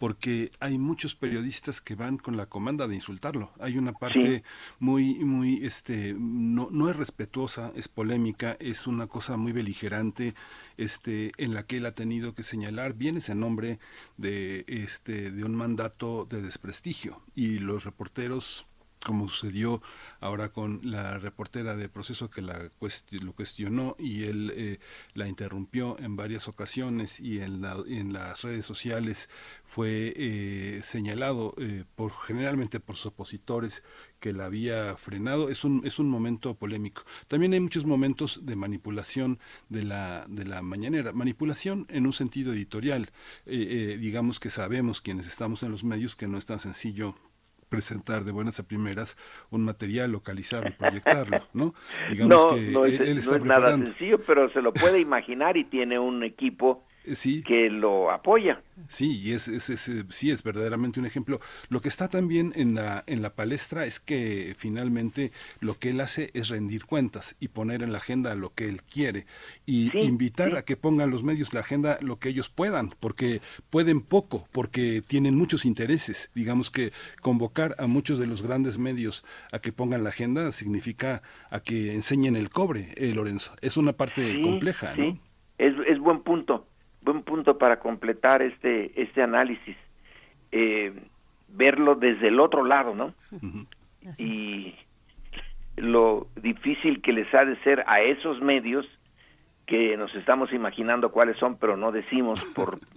porque hay muchos periodistas que van con la comanda de insultarlo. Hay una parte muy, muy, este, no, no es respetuosa, es polémica, es una cosa muy beligerante, este, en la que él ha tenido que señalar bien ese nombre de, este, de un mandato de desprestigio. Y los reporteros como sucedió ahora con la reportera de proceso que la lo cuestionó y él eh, la interrumpió en varias ocasiones y en, en las redes sociales fue eh, señalado eh, por generalmente por sus opositores que la había frenado. Es un es un momento polémico. También hay muchos momentos de manipulación de la de la mañanera. Manipulación en un sentido editorial. Digamos que sabemos quienes estamos en los medios que no es tan sencillo presentar de buenas a primeras un material, localizarlo y proyectarlo, ¿no? Digamos que él, está es nada sencillo, pero se lo puede imaginar y tiene un equipo sí. que lo apoya. Sí, y es, es, es, eh, sí es verdaderamente un ejemplo. Lo que está también en la, en la palestra es que finalmente lo que él hace es rendir cuentas y poner en la agenda lo que él quiere y invitar a que pongan los medios la agenda lo que ellos puedan, porque pueden poco, porque tienen muchos intereses. Digamos que convocar a muchos de los grandes medios a que pongan la agenda significa a que enseñen el cobre, eh, Lorenzo. Es una parte compleja, ¿no? Es, es buen punto buen punto para completar este este análisis eh, verlo desde el otro lado no y lo difícil que les ha de ser a esos medios que nos estamos imaginando cuáles son pero no decimos por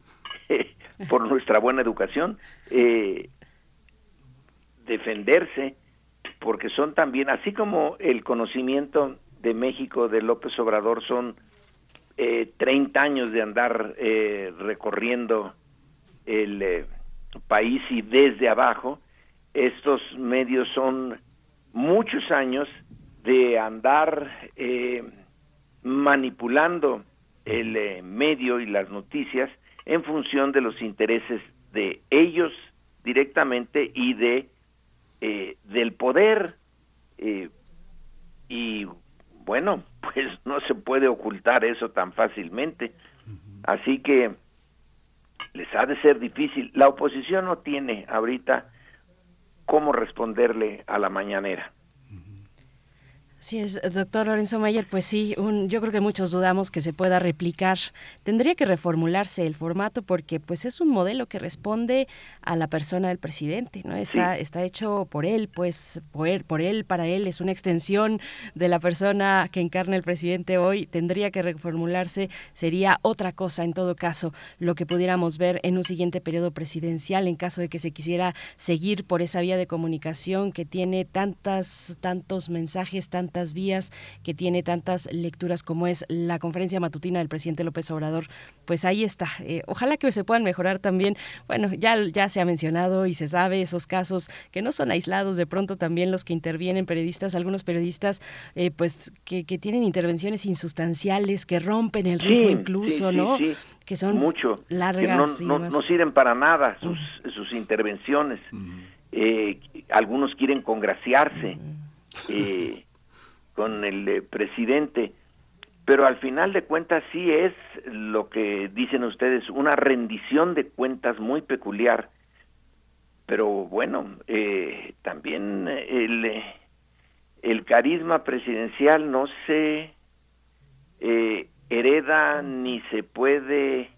por nuestra buena educación eh, defenderse porque son también así como el conocimiento de México de López Obrador son eh, 30 años de andar eh, recorriendo el eh, país y desde abajo, estos medios son muchos años de andar eh, manipulando el eh, medio y las noticias en función de los intereses de ellos directamente y de del poder y bueno, pues no se puede ocultar eso tan fácilmente. Así que les ha de ser difícil. La oposición no tiene ahorita cómo responderle a la mañanera. Así es, doctor Lorenzo Mayer, pues sí, un, yo creo que muchos dudamos que se pueda replicar. Tendría que reformularse el formato porque pues es un modelo que responde a la persona del presidente, ¿no? Está, está hecho por él, pues por, por él, para él, es una extensión de la persona que encarna el presidente hoy. Tendría que reformularse, sería otra cosa en todo caso lo que pudiéramos ver en un siguiente periodo presidencial en caso de que se quisiera seguir por esa vía de comunicación que tiene tantas, tantos mensajes, tantas vías, que tiene tantas lecturas como es la conferencia matutina del presidente López Obrador, pues ahí está. Eh, ojalá que se puedan mejorar también. Bueno, ya, ya se ha mencionado y se sabe esos casos que no son aislados, de pronto también los que intervienen periodistas, algunos periodistas, eh, pues que, que, tienen intervenciones insustanciales, que rompen el ritmo sí, incluso, sí, ¿no? Sí, que son mucho, largas. Que no, no, no, sirven para nada sus, sus intervenciones. Eh, algunos quieren congraciarse. Eh, con el eh, presidente, pero al final de cuentas sí es lo que dicen ustedes, una rendición de cuentas muy peculiar. Pero bueno, eh, también el, el carisma presidencial no se eh, hereda ni se puede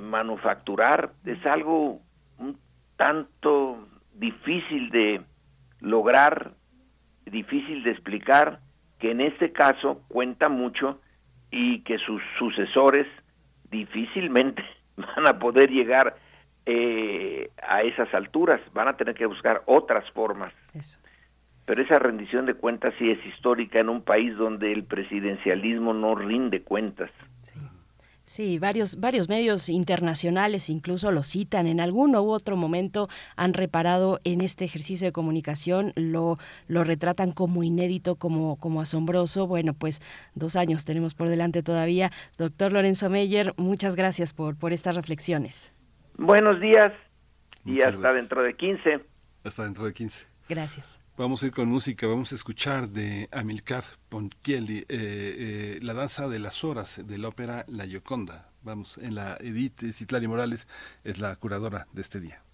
manufacturar, es algo un tanto difícil de lograr difícil de explicar, que en este caso cuenta mucho y que sus sucesores difícilmente van a poder llegar eh, a esas alturas, van a tener que buscar otras formas. Eso. Pero esa rendición de cuentas sí es histórica en un país donde el presidencialismo no rinde cuentas. Sí. Varios, varios medios internacionales incluso lo citan. En algún u otro momento han reparado en este ejercicio de comunicación, lo, lo retratan como inédito, como, como asombroso. Bueno, pues dos años tenemos por delante todavía. Doctor Lorenzo Meyer, muchas gracias por, por estas reflexiones. Buenos días y muchas hasta gracias. dentro de 15. Hasta dentro de 15. Gracias. Vamos a ir con música, vamos a escuchar de Amilcar Ponchielli, eh, eh, la danza de las horas de la ópera La Gioconda. Vamos, en la Edith Citlari Morales es la curadora de este día.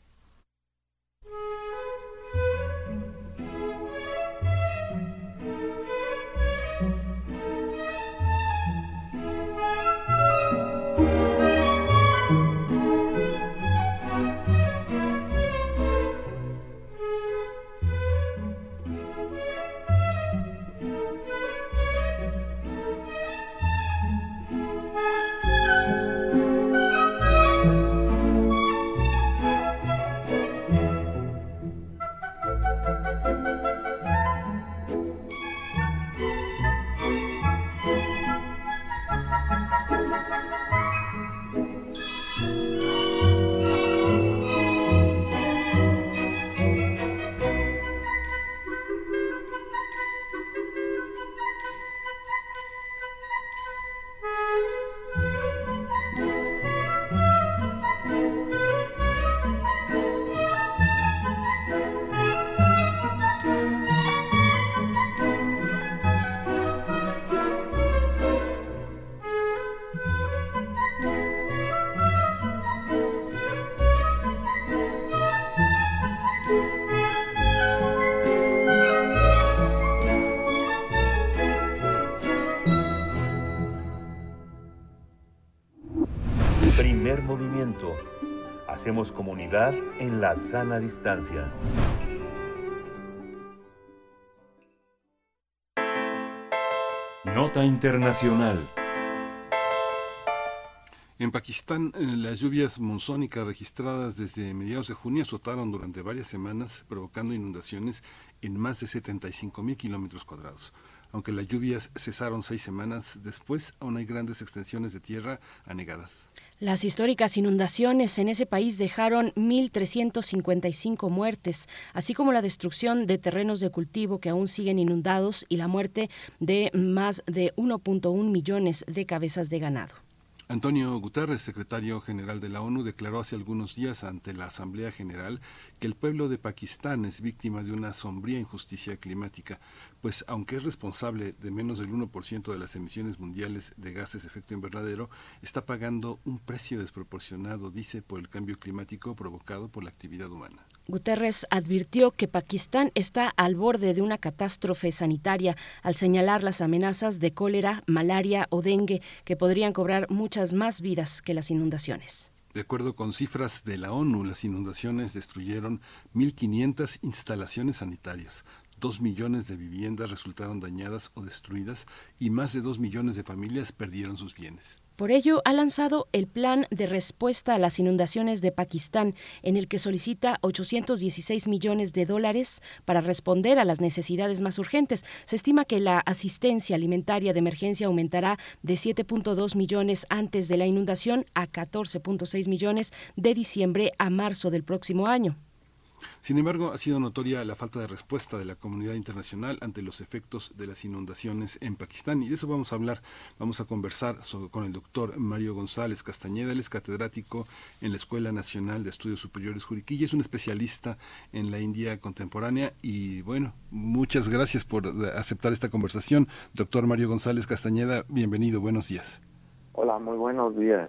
Hacemos comunidad en la sana distancia. Nota Internacional. En Pakistán, eh, las lluvias monzónicas registradas desde mediados de junio azotaron durante varias semanas, provocando inundaciones en más de 75 mil kilómetros cuadrados. Aunque las lluvias cesaron seis semanas después, aún hay grandes extensiones de tierra anegadas. Las históricas inundaciones en ese país dejaron 1.355 muertes, así como la destrucción de terrenos de cultivo que aún siguen inundados y la muerte de más de 1.1 millones de cabezas de ganado. Antonio Guterres, secretario general de la ONU, declaró hace algunos días ante la Asamblea General que el pueblo de Pakistán es víctima de una sombría injusticia climática, pues aunque es responsable de menos del 1% de las emisiones mundiales de gases de efecto invernadero, está pagando un precio desproporcionado, dice, por el cambio climático provocado por la actividad humana. Guterres advirtió que Pakistán está al borde de una catástrofe sanitaria al señalar las amenazas de cólera, malaria o dengue que podrían cobrar muchas más vidas que las inundaciones. De acuerdo con cifras de la ONU, las inundaciones destruyeron 1.500 instalaciones sanitarias, Dos millones de viviendas resultaron dañadas o destruidas y más de dos millones de familias perdieron sus bienes. Por ello, ha lanzado el Plan de Respuesta a las Inundaciones de Pakistán, en el que solicita 816 millones de dólares para responder a las necesidades más urgentes. Se estima que la asistencia alimentaria de emergencia aumentará de 7.2 millones antes de la inundación a 14.6 millones de diciembre a marzo del próximo año. Sin embargo, ha sido notoria la falta de respuesta de la comunidad internacional ante los efectos de las inundaciones en Pakistán y de eso vamos a hablar. Vamos a conversar con el doctor Mario González Castañeda, él es catedrático en la Escuela Nacional de Estudios Superiores Juriquilla, es un especialista en la India contemporánea y bueno, muchas gracias por aceptar esta conversación. Doctor Mario González Castañeda, bienvenido, buenos días. Hola, muy buenos días.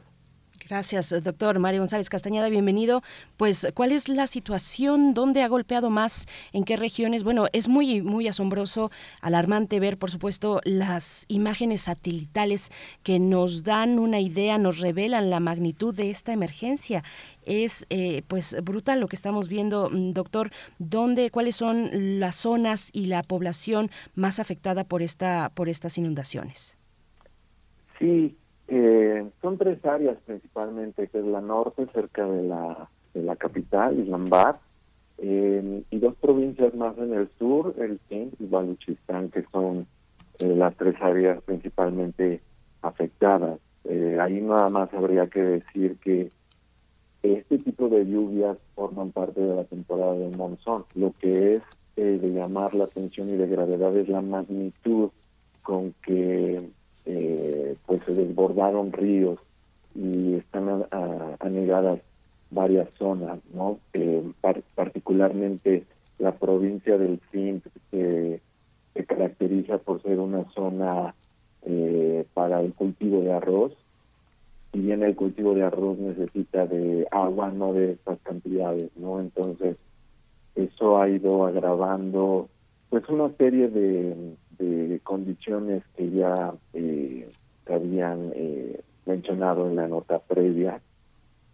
Gracias, doctor Mario González Castañeda, bienvenido. Pues, ¿cuál es la situación? ¿Dónde ha golpeado más? ¿En qué regiones? Bueno, es muy, muy asombroso, alarmante ver, por supuesto, las imágenes satelitales que nos dan una idea, nos revelan la magnitud de esta emergencia. Es, eh, pues, brutal lo que estamos viendo, mm, doctor. ¿Dónde, cuáles son las zonas y la población más afectada por esta, por estas inundaciones? Sí, eh, son tres áreas principalmente, que es la norte, cerca de la, de la capital, Islamabad, eh, y dos provincias más en el sur, el Sindh y Baluchistán, que son eh, las tres áreas principalmente afectadas. Eh, ahí nada más habría que decir que este tipo de lluvias forman parte de la temporada del monzón. Lo que es de llamar la atención y de gravedad es la magnitud con que eh, pues se desbordaron ríos y están anegadas varias zonas, ¿no? Eh, particularmente la provincia del Sindh se caracteriza por ser una zona eh, para el cultivo de arroz y bien el cultivo de arroz necesita de agua, no de estas cantidades, ¿no? Entonces, eso ha ido agravando pues una serie de de condiciones que ya eh, habían eh, mencionado en la nota previa.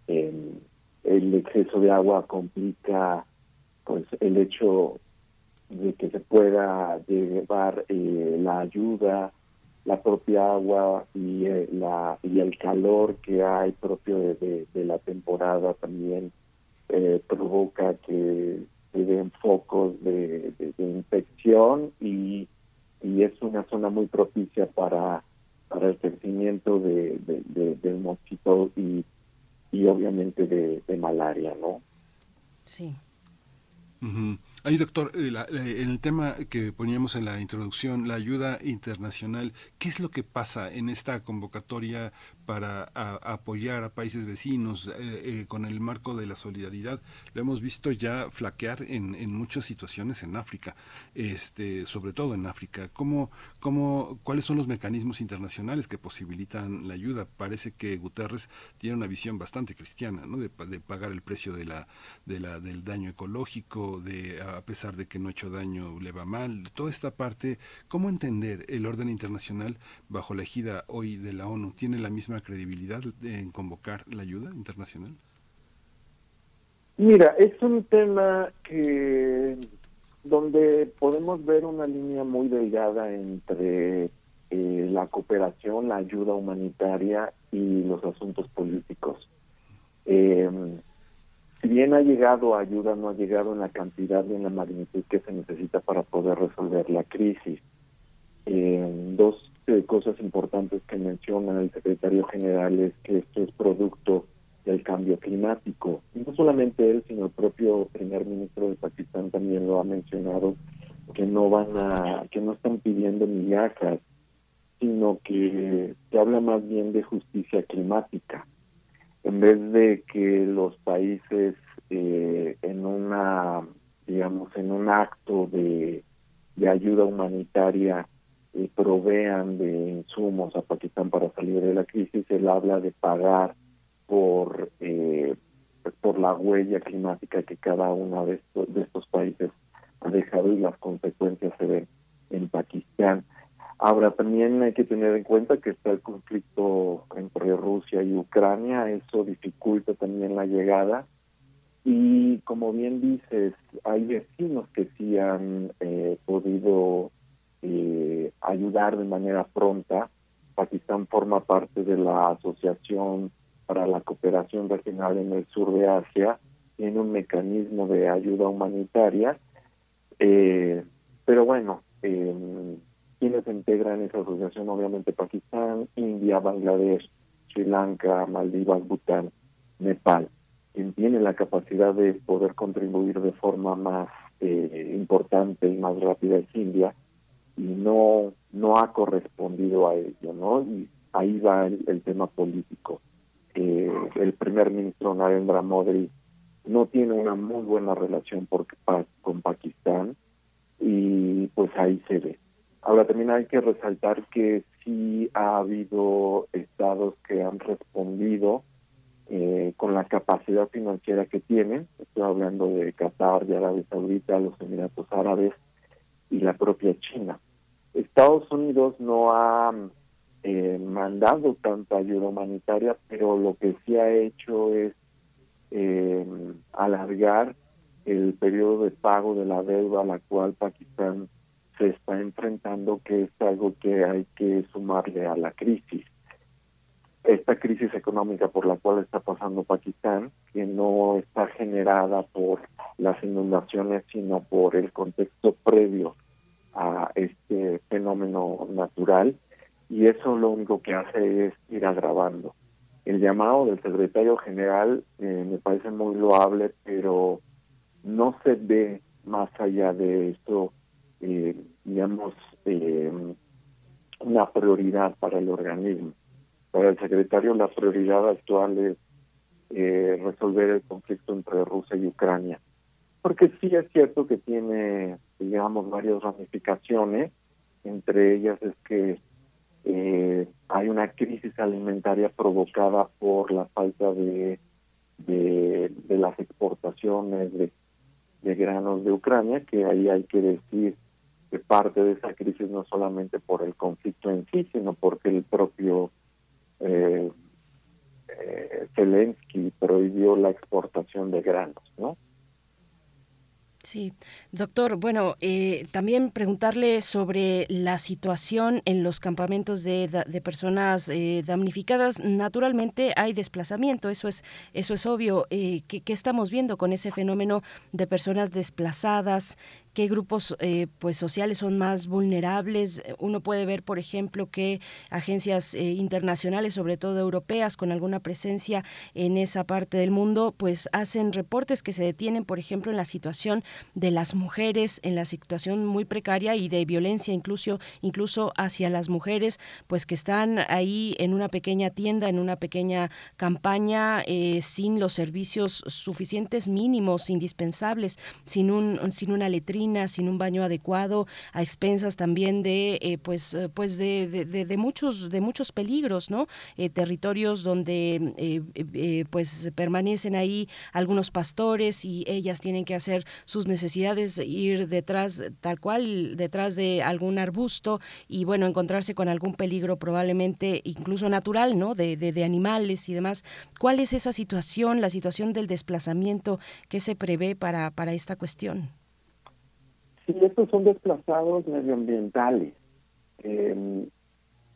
el exceso de agua complica pues el hecho de que se pueda llevar eh, la ayuda, la propia agua y, eh, la, y el calor que hay propio de, de, la temporada también provoca que se den focos de, de infección y y es una zona muy propicia para, para el crecimiento de, de, del mosquito y, y obviamente de, malaria, ¿no? Sí. Ahí, doctor, eh, en el tema que poníamos en la introducción, la ayuda internacional, ¿qué es lo que pasa en esta convocatoria para apoyar a países vecinos eh, eh, con el marco de la solidaridad. Lo hemos visto ya flaquear en, en muchas situaciones en África, este, sobre todo en África. ¿Cómo, cómo, ¿Cuáles son los mecanismos internacionales que posibilitan la ayuda? Parece que Guterres tiene una visión bastante cristiana, ¿no? de, pagar el precio de la, de la, del daño ecológico, de a pesar de que no ha hecho daño le va mal. Toda esta parte, ¿cómo entender el orden internacional bajo la ejida hoy de la ONU? ¿Tiene la misma credibilidad en convocar la ayuda internacional? Mira, es un tema que donde podemos ver una línea muy delgada entre eh, la cooperación, la ayuda humanitaria y los asuntos políticos. Eh, si bien ha llegado ayuda, no ha llegado en la cantidad y en la magnitud que se necesita para poder resolver la crisis. Eh, dos cosas importantes que menciona el secretario general es que esto es producto del cambio climático. Y no solamente él, sino el propio primer ministro de Pakistán también lo ha mencionado, que no van a, que no están pidiendo migajas, sino que se habla más bien de justicia climática en vez de que los países eh, en una, digamos, en un acto de, ayuda humanitaria eh, provean de insumos a Pakistán para salir de la crisis, él habla de pagar por eh, por la huella climática que cada uno de estos, de estos países ha dejado y las consecuencias se ven en Pakistán. Ahora, también hay que tener en cuenta que está el conflicto entre Rusia y Ucrania, eso dificulta también la llegada. Y como bien dices, hay vecinos que sí han eh, podido eh, ayudar de manera pronta. Pakistán forma parte de la Asociación para la Cooperación Regional en el Sur de Asia, tiene un mecanismo de ayuda humanitaria. Eh, pero bueno, eh, quienes integran esa asociación, obviamente Pakistán, India, Bangladesh, Sri Lanka, Maldivas, Bután, Nepal. Quien tiene la capacidad de poder contribuir de forma más eh, importante y más rápida es India y no no ha correspondido a ello, ¿no? Y ahí va el, tema político. Eh, el primer ministro Narendra Modi no tiene una muy buena relación por, con Pakistán y pues ahí se ve. Ahora también hay que resaltar que sí ha habido estados que han respondido eh, con la capacidad financiera que tienen. Estoy hablando de Qatar, de Arabia Saudita, los Emiratos Árabes y la propia China. Estados Unidos no ha eh, mandado tanta ayuda humanitaria, pero lo que sí ha hecho es eh, alargar el periodo de pago de la deuda a la cual Pakistán se está enfrentando, que es algo que hay que sumarle a la crisis. Esta crisis económica por la cual está pasando Pakistán, que no está generada por las inundaciones, sino por el contexto previo a este fenómeno natural, y eso lo único que hace es ir agravando. El llamado del secretario general eh, me parece muy loable, pero no se ve más allá de esto eh, digamos, eh, una prioridad para el organismo. Para el secretario la prioridad actual es eh, resolver el conflicto entre Rusia y Ucrania. Porque sí es cierto que tiene, digamos, varias ramificaciones. Entre ellas es que eh, hay una crisis alimentaria provocada por la falta de, de, las exportaciones de, de granos de Ucrania, que ahí hay que decir que parte de esa crisis no solamente por el conflicto en sí, sino porque el propio eh, eh, Zelensky prohibió la exportación de granos, ¿no? Sí, doctor, bueno, eh, también preguntarle sobre la situación en los campamentos de, de personas eh, damnificadas. Naturalmente hay desplazamiento, eso es, eso es obvio. Eh, ¿qué, ¿Qué estamos viendo con ese fenómeno de personas desplazadas? Qué grupos eh, pues sociales son más vulnerables. Uno puede ver, por ejemplo, que agencias eh, internacionales, sobre todo europeas, con alguna presencia en esa parte del mundo, pues hacen reportes que se detienen, por ejemplo, en la situación de las mujeres, en la situación muy precaria y de violencia incluso, incluso hacia las mujeres, pues que están ahí en una pequeña tienda, en una pequeña campaña, eh, sin los servicios suficientes mínimos, indispensables, sin un, sin una letrina sin un baño adecuado, a expensas también de eh, pues pues de, de, muchos de muchos peligros, ¿no? territorios donde pues permanecen ahí algunos pastores y ellas tienen que hacer sus necesidades, ir detrás tal cual detrás de algún arbusto y bueno encontrarse con algún peligro probablemente incluso natural, ¿no? De, de animales y demás. ¿Cuál es esa situación, la situación del desplazamiento que se prevé para, para esta cuestión? Sí, estos son desplazados medioambientales. Em,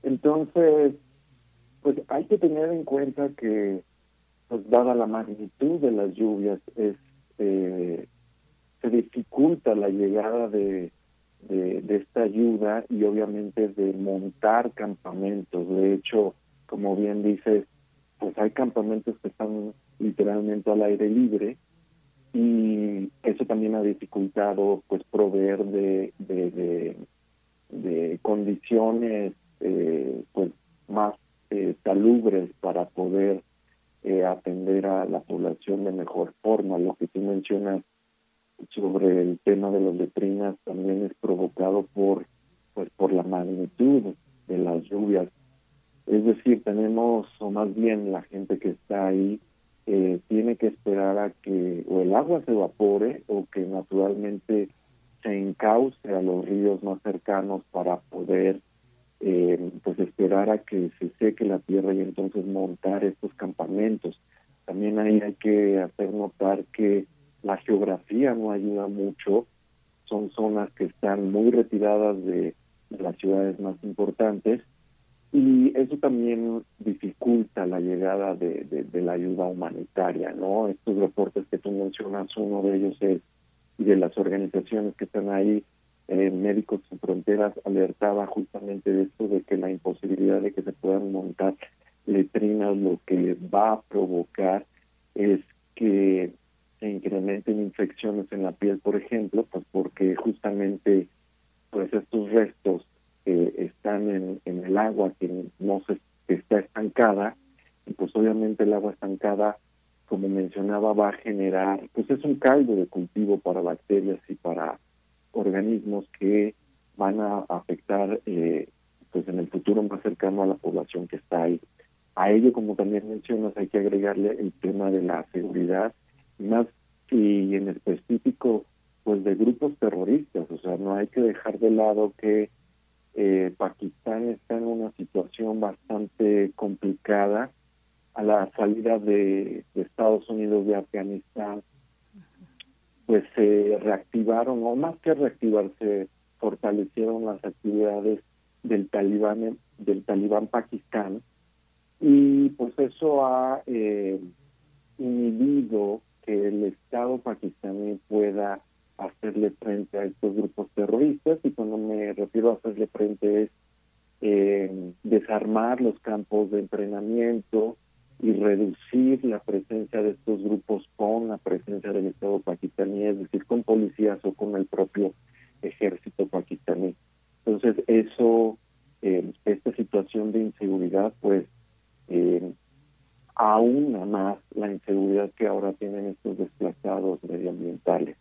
entonces, pues hay que tener en cuenta que, pues dada la magnitud de las lluvias, es, eh, se dificulta la llegada de, de, esta ayuda y obviamente de montar campamentos. De hecho, como bien dices, pues hay campamentos que están literalmente al aire libre y eso también ha dificultado pues proveer de, de, condiciones eh, pues más eh, salubres para poder eh, atender a la población de mejor forma. Lo que tú mencionas sobre el tema de las letrinas también es provocado por pues por la magnitud de las lluvias es decir, tenemos, o más bien la gente que está ahí, eh, tiene que esperar a que o el agua se evapore o que naturalmente se encauce a los ríos más cercanos para poder eh, pues esperar a que se seque la tierra y entonces montar estos campamentos. También ahí hay que hacer notar que la geografía no ayuda mucho, son zonas que están muy retiradas de las ciudades más importantes y eso también dificulta la llegada de, de, la ayuda humanitaria, ¿no? Estos reportes que tú mencionas, uno de ellos es de las organizaciones que están ahí, eh, Médicos Sin Fronteras, alertaba justamente de esto, de que la imposibilidad de que se puedan montar letrinas lo que va a provocar es que se incrementen infecciones en la piel, por ejemplo, pues porque justamente pues estos restos están en, en, el agua que no se está estancada y pues obviamente el agua estancada como mencionaba va a generar pues es un caldo de cultivo para bacterias y para organismos que van a afectar eh, pues en el futuro más cercano a la población que está ahí. A ello como también mencionas hay que agregarle el tema de la seguridad más y en específico pues de grupos terroristas. O sea no hay que dejar de lado que eh, Pakistán está en una situación bastante complicada a la salida de, Estados Unidos de Afganistán, pues se reactivaron, o más que reactivarse, fortalecieron las actividades del talibán del talibán Pakistán. Y pues eso ha eh, inhibido que el Estado pakistaní pueda hacerle frente a estos grupos terroristas y cuando me refiero a hacerle frente es eh, desarmar los campos de entrenamiento y reducir la presencia de estos grupos con la presencia del Estado pakistaní, es decir, con policías o con el propio ejército pakistaní. Entonces, eso, eh, esta situación de inseguridad, pues, eh, aúna más la inseguridad que ahora tienen estos desplazados medioambientales.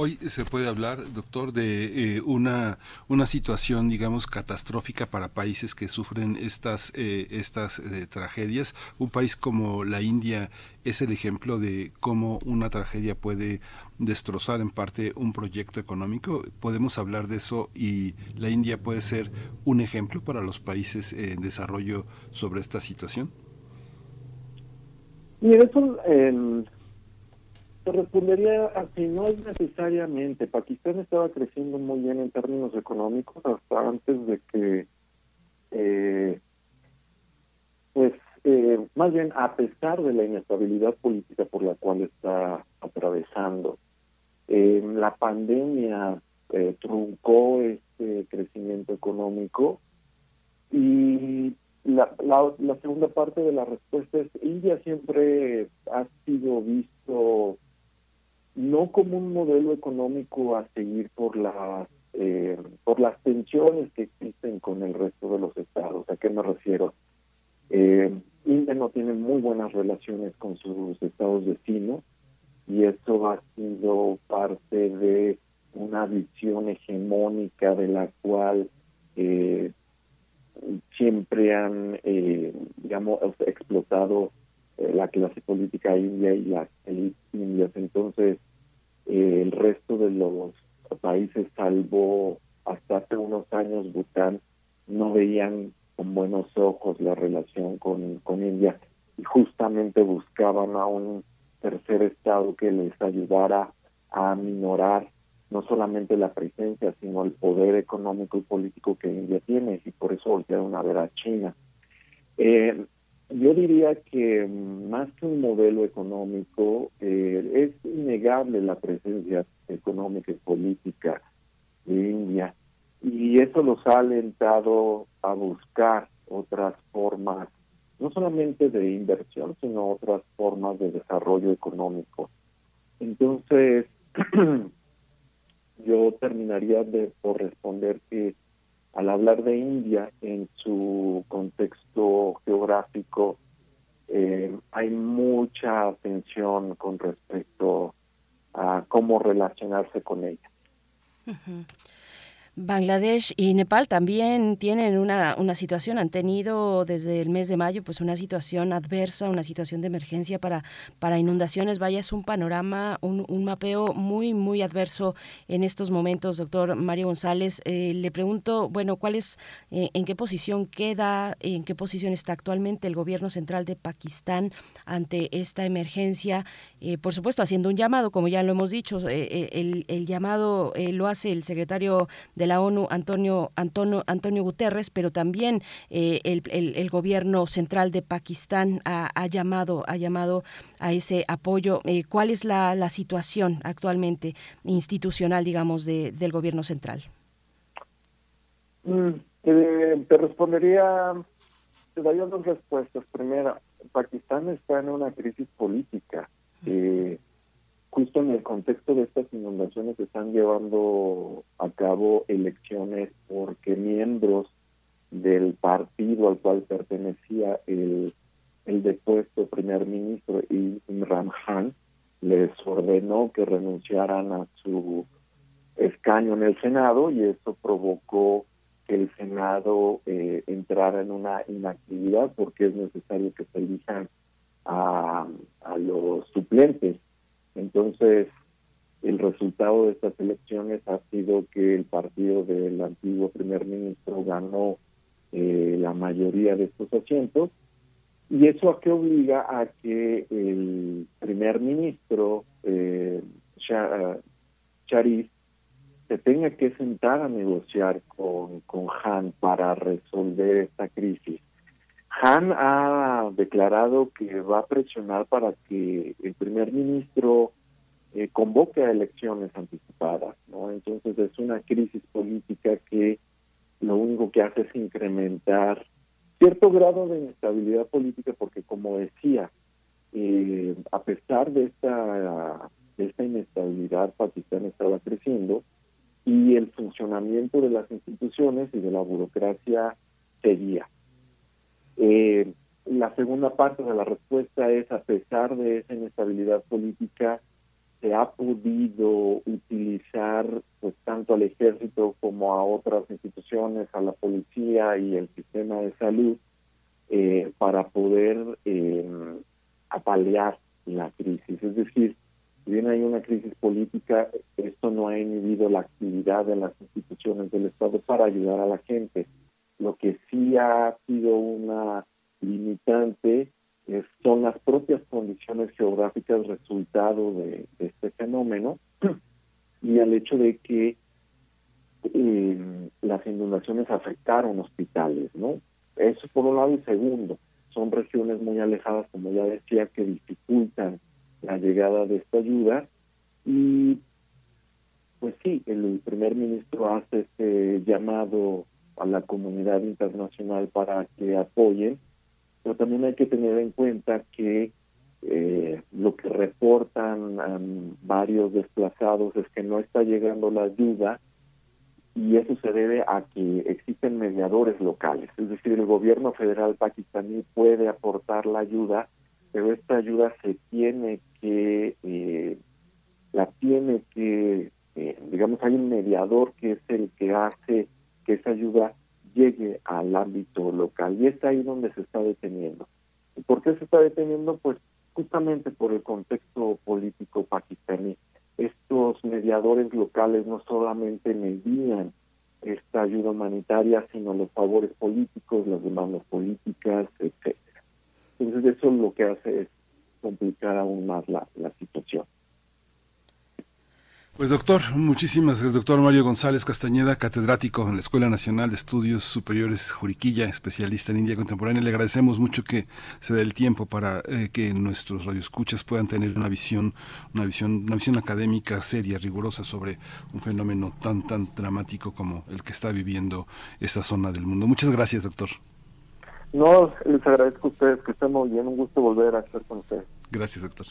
Hoy se puede hablar, doctor, de eh, una, una situación, digamos, catastrófica para países que sufren estas, eh, estas eh, tragedias. Un país como la India es el ejemplo de cómo una tragedia puede destrozar en parte un proyecto económico. Podemos hablar de eso y la India puede ser un ejemplo para los países en desarrollo sobre esta situación. Y eso, respondería así, no es necesariamente. Pakistán estaba creciendo muy bien en términos económicos hasta antes de que, eh, pues, eh, más bien a pesar de la inestabilidad política por la cual está atravesando. Eh, la pandemia truncó este crecimiento económico y la, la, la, segunda parte de la respuesta es India siempre ha sido visto no como un modelo económico a seguir por las eh, por las tensiones que existen con el resto de los estados. ¿A qué me refiero? Eh, India no tiene muy buenas relaciones con sus estados vecinos y eso ha sido parte de una visión hegemónica de la cual eh, siempre han, eh, digamos, explotado eh, la clase política india y las élites indias. Entonces, eh, el resto de los países, salvo hasta hace unos años, Bután, no veían con buenos ojos la relación con, con India y justamente buscaban a un tercer estado que les ayudara a minorar no solamente la presencia, sino el poder económico y político que India tiene, y por eso voltearon a ver a China. Eh, yo diría que más que un modelo económico, eh, es innegable la presencia económica y política de India, y eso los ha alentado a buscar otras formas, no solamente de inversión, sino otras formas de desarrollo económico. Entonces, yo terminaría de por responder que al hablar de India en su contexto geográfico eh, hay mucha atención con respecto a cómo relacionarse con ella. Bangladesh y Nepal también tienen una, una, situación, han tenido desde el mes de mayo pues una situación adversa, una situación de emergencia para, para inundaciones. Vaya, es un panorama, un, un mapeo muy, muy adverso en estos momentos, doctor Mario González. Eh, le pregunto, bueno, ¿cuál es, eh, en qué posición queda, en qué posición está actualmente el gobierno central de Pakistán ante esta emergencia? Eh, por supuesto, haciendo un llamado, como ya lo hemos dicho, el, el, llamado lo hace el secretario de la ONU, Antonio, Antonio, Antonio Guterres, pero también eh, el, el, gobierno central de Pakistán ha, ha, llamado, ha llamado a ese apoyo. Eh, ¿Cuál es la, la, situación actualmente institucional, digamos, de, del gobierno central? Mm, te respondería, te daría dos respuestas. Primera, Pakistán está en una crisis política. Eh, justo en el contexto de estas inundaciones se están llevando a cabo elecciones porque miembros del partido al cual pertenecía el, el depuesto primer ministro Imran Khan les ordenó que renunciaran a su escaño en el Senado y eso provocó que el Senado eh, entrara en una inactividad porque es necesario que se elijan a, a los suplentes entonces, el resultado de estas elecciones ha sido que el partido del antiguo primer ministro ganó eh, la mayoría de estos asientos y eso a qué obliga a que el primer ministro eh, Sharif se tenga que sentar a negociar con, con Han para resolver esta crisis. Han ha declarado que va a presionar para que el primer ministro eh, convoque a elecciones anticipadas, ¿no? Entonces es una crisis política que lo único que hace es incrementar cierto grado de inestabilidad política, porque como decía, eh, a pesar de esta, de esta inestabilidad, Pakistán estaba creciendo y el funcionamiento de las instituciones y de la burocracia seguía. Eh, la segunda parte de la respuesta es, a pesar de esa inestabilidad política, se ha podido utilizar pues tanto al ejército como a otras instituciones, a la policía y el sistema de salud eh, para poder eh, apalear la crisis. Es decir, si bien hay una crisis política, esto no ha inhibido la actividad de las instituciones del Estado para ayudar a la gente. Lo que sí ha sido una limitante son las propias condiciones geográficas resultado de, este fenómeno y al hecho de que eh, las inundaciones afectaron hospitales, ¿no? Eso por un lado y segundo, son regiones muy alejadas, como ya decía, que dificultan la llegada de esta ayuda y pues sí, el primer ministro hace este llamado a la comunidad internacional para que apoyen, pero también hay que tener en cuenta que eh, lo que reportan varios desplazados es que no está llegando la ayuda y eso se debe a que existen mediadores locales, es decir, el gobierno federal pakistaní puede aportar la ayuda, pero esta ayuda se tiene que, eh, la tiene que, eh, digamos, hay un mediador que es el que hace que esa ayuda llegue al ámbito local y es ahí donde se está deteniendo. ¿Y por qué se está deteniendo? Pues justamente por el contexto político pakistaní. Estos mediadores locales no solamente medían esta ayuda humanitaria, sino los favores políticos, las demandas políticas, etc. Entonces eso lo que hace es complicar aún más la, la situación. Pues doctor, muchísimas gracias, doctor Mario González Castañeda, catedrático en la Escuela Nacional de Estudios Superiores Juriquilla, especialista en India Contemporánea. Le agradecemos mucho que se dé el tiempo para eh, que nuestros radioescuchas puedan tener una visión, una visión, una visión académica seria, rigurosa sobre un fenómeno tan tan dramático como el que está viviendo esta zona del mundo. Muchas gracias, doctor. No, les agradezco a ustedes que estén muy bien, un gusto volver a estar con ustedes. Gracias, doctor.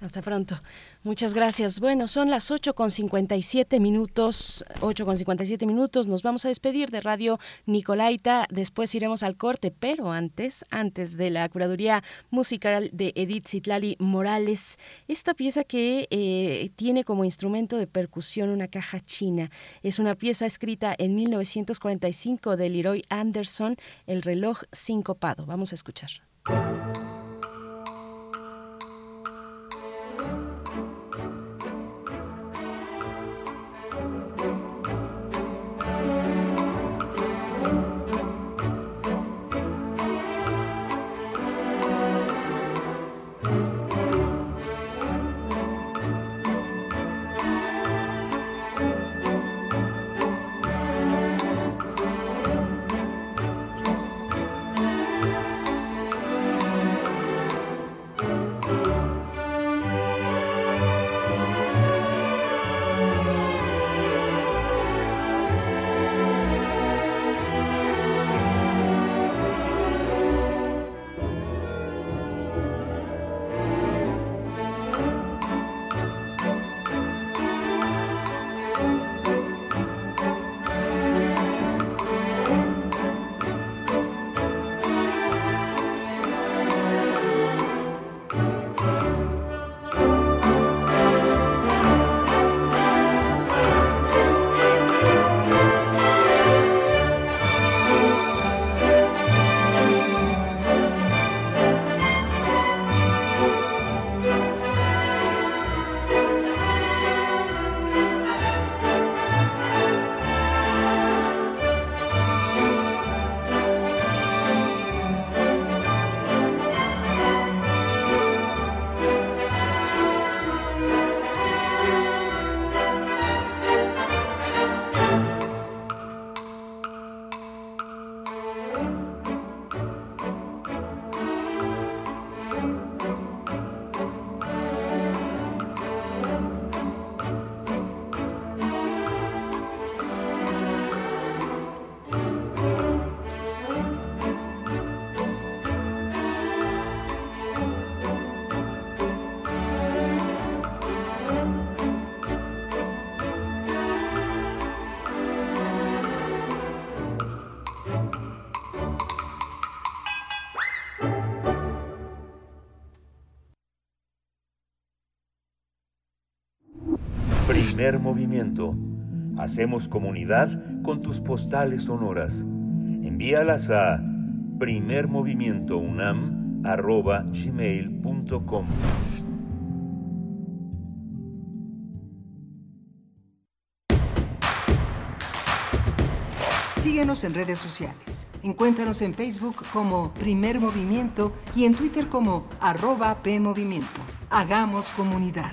Hasta pronto. Muchas gracias. Bueno, son las 8 con 57 minutos, 8 con 57 minutos. Nos vamos a despedir de Radio Nicolaita. Después iremos al corte, pero antes, antes de la curaduría musical de Edith Zitlali Morales, esta pieza que eh, tiene como instrumento de percusión una caja china. Es una pieza escrita en 1945 de Leroy Anderson, El reloj sincopado. Vamos a escuchar. Movimiento. Hacemos comunidad con tus postales sonoras. Envíalas a primermovimientounam.gmail.com Síguenos en redes sociales. Encuéntranos en Facebook como Primer Movimiento y en Twitter como arroba PMovimiento. Hagamos comunidad.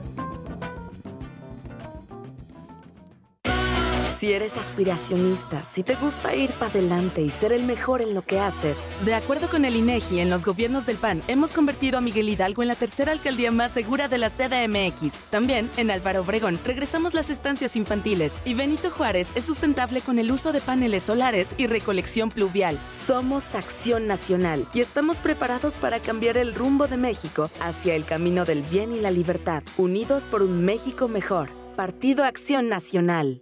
Si eres aspiracionista, si te gusta ir para adelante y ser el mejor en lo que haces. De acuerdo con el INEGI, en los gobiernos del PAN hemos convertido a Miguel Hidalgo en la tercera alcaldía más segura de la CDMX. También en Álvaro Obregón regresamos las estancias infantiles y Benito Juárez es sustentable con el uso de paneles solares y recolección pluvial. Somos Acción Nacional y estamos preparados para cambiar el rumbo de México hacia el camino del bien y la libertad, unidos por un México mejor. Partido Acción Nacional.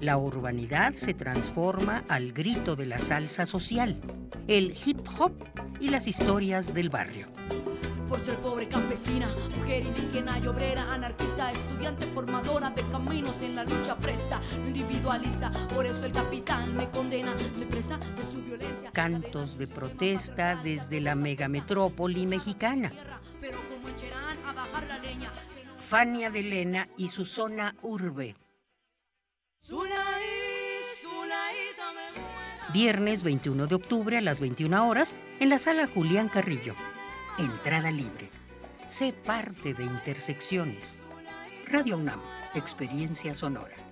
La urbanidad se transforma al grito de la salsa social, el hip hop y las historias del barrio. Por ser pobre campesina, mujer indígena y obrera, anarquista, estudiante formadora de caminos en la lucha presta, individualista, por eso el capital me condena, soy presa de su violencia. Cantos de protesta desde la megametrópoli mexicana. Pero como echarán a bajar la leña. Fania de Lena y su zona urbe. Viernes 21 de octubre a las 21 horas en la sala Julián Carrillo. Entrada libre. Sé parte de Intersecciones. Radio UNAM, Experiencia Sonora.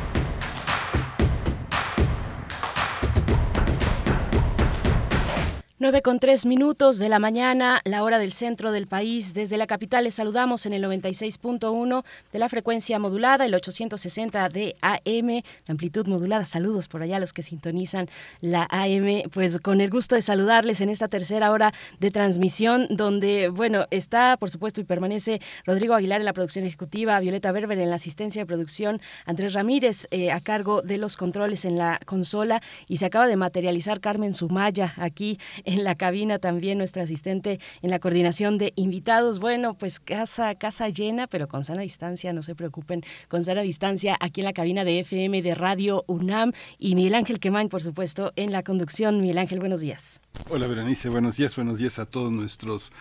9 con 3 minutos de la mañana, la hora del centro del país. Desde la capital les saludamos en el 96.1 de la frecuencia modulada, el 860 de AM, de amplitud modulada. Saludos por allá a los que sintonizan la AM. Pues con el gusto de saludarles en esta tercera hora de transmisión, donde, bueno, está, por supuesto, y permanece Rodrigo Aguilar en la producción ejecutiva, Violeta Berber en la asistencia de producción, Andrés Ramírez eh, a cargo de los controles en la consola, y se acaba de materializar Carmen Sumaya aquí en la cabina también nuestra asistente en la coordinación de invitados. Bueno, pues casa, casa llena, pero con sana distancia, no se preocupen, con sana distancia aquí en la cabina de FM de Radio UNAM y Miguel Ángel Quemain, por supuesto, en la conducción. Miguel Ángel, buenos días. Hola Berenice, buenos días, buenos días a todos nuestros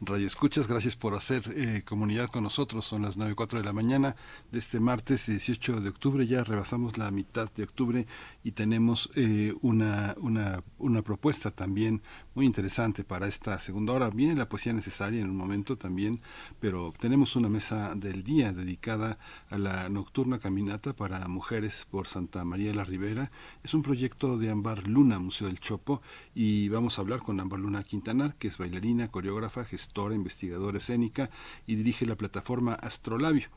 radioescuchas. Gracias por hacer eh, comunidad con nosotros. Son las 9 de la mañana de este martes 18 de octubre. Ya rebasamos la mitad de octubre y tenemos eh, una, una, una propuesta también muy interesante para esta segunda hora. Viene la poesía necesaria en un momento también, pero tenemos una mesa del día dedicada a la nocturna caminata para mujeres por Santa María de la Ribera. Es un proyecto de Ambar Luna, Museo del Chopo, y vamos a hablar con Ambar Luna Quintanar, que es bailarina, coreógrafa, gestora, investigadora escénica y dirige la plataforma Astrolabio.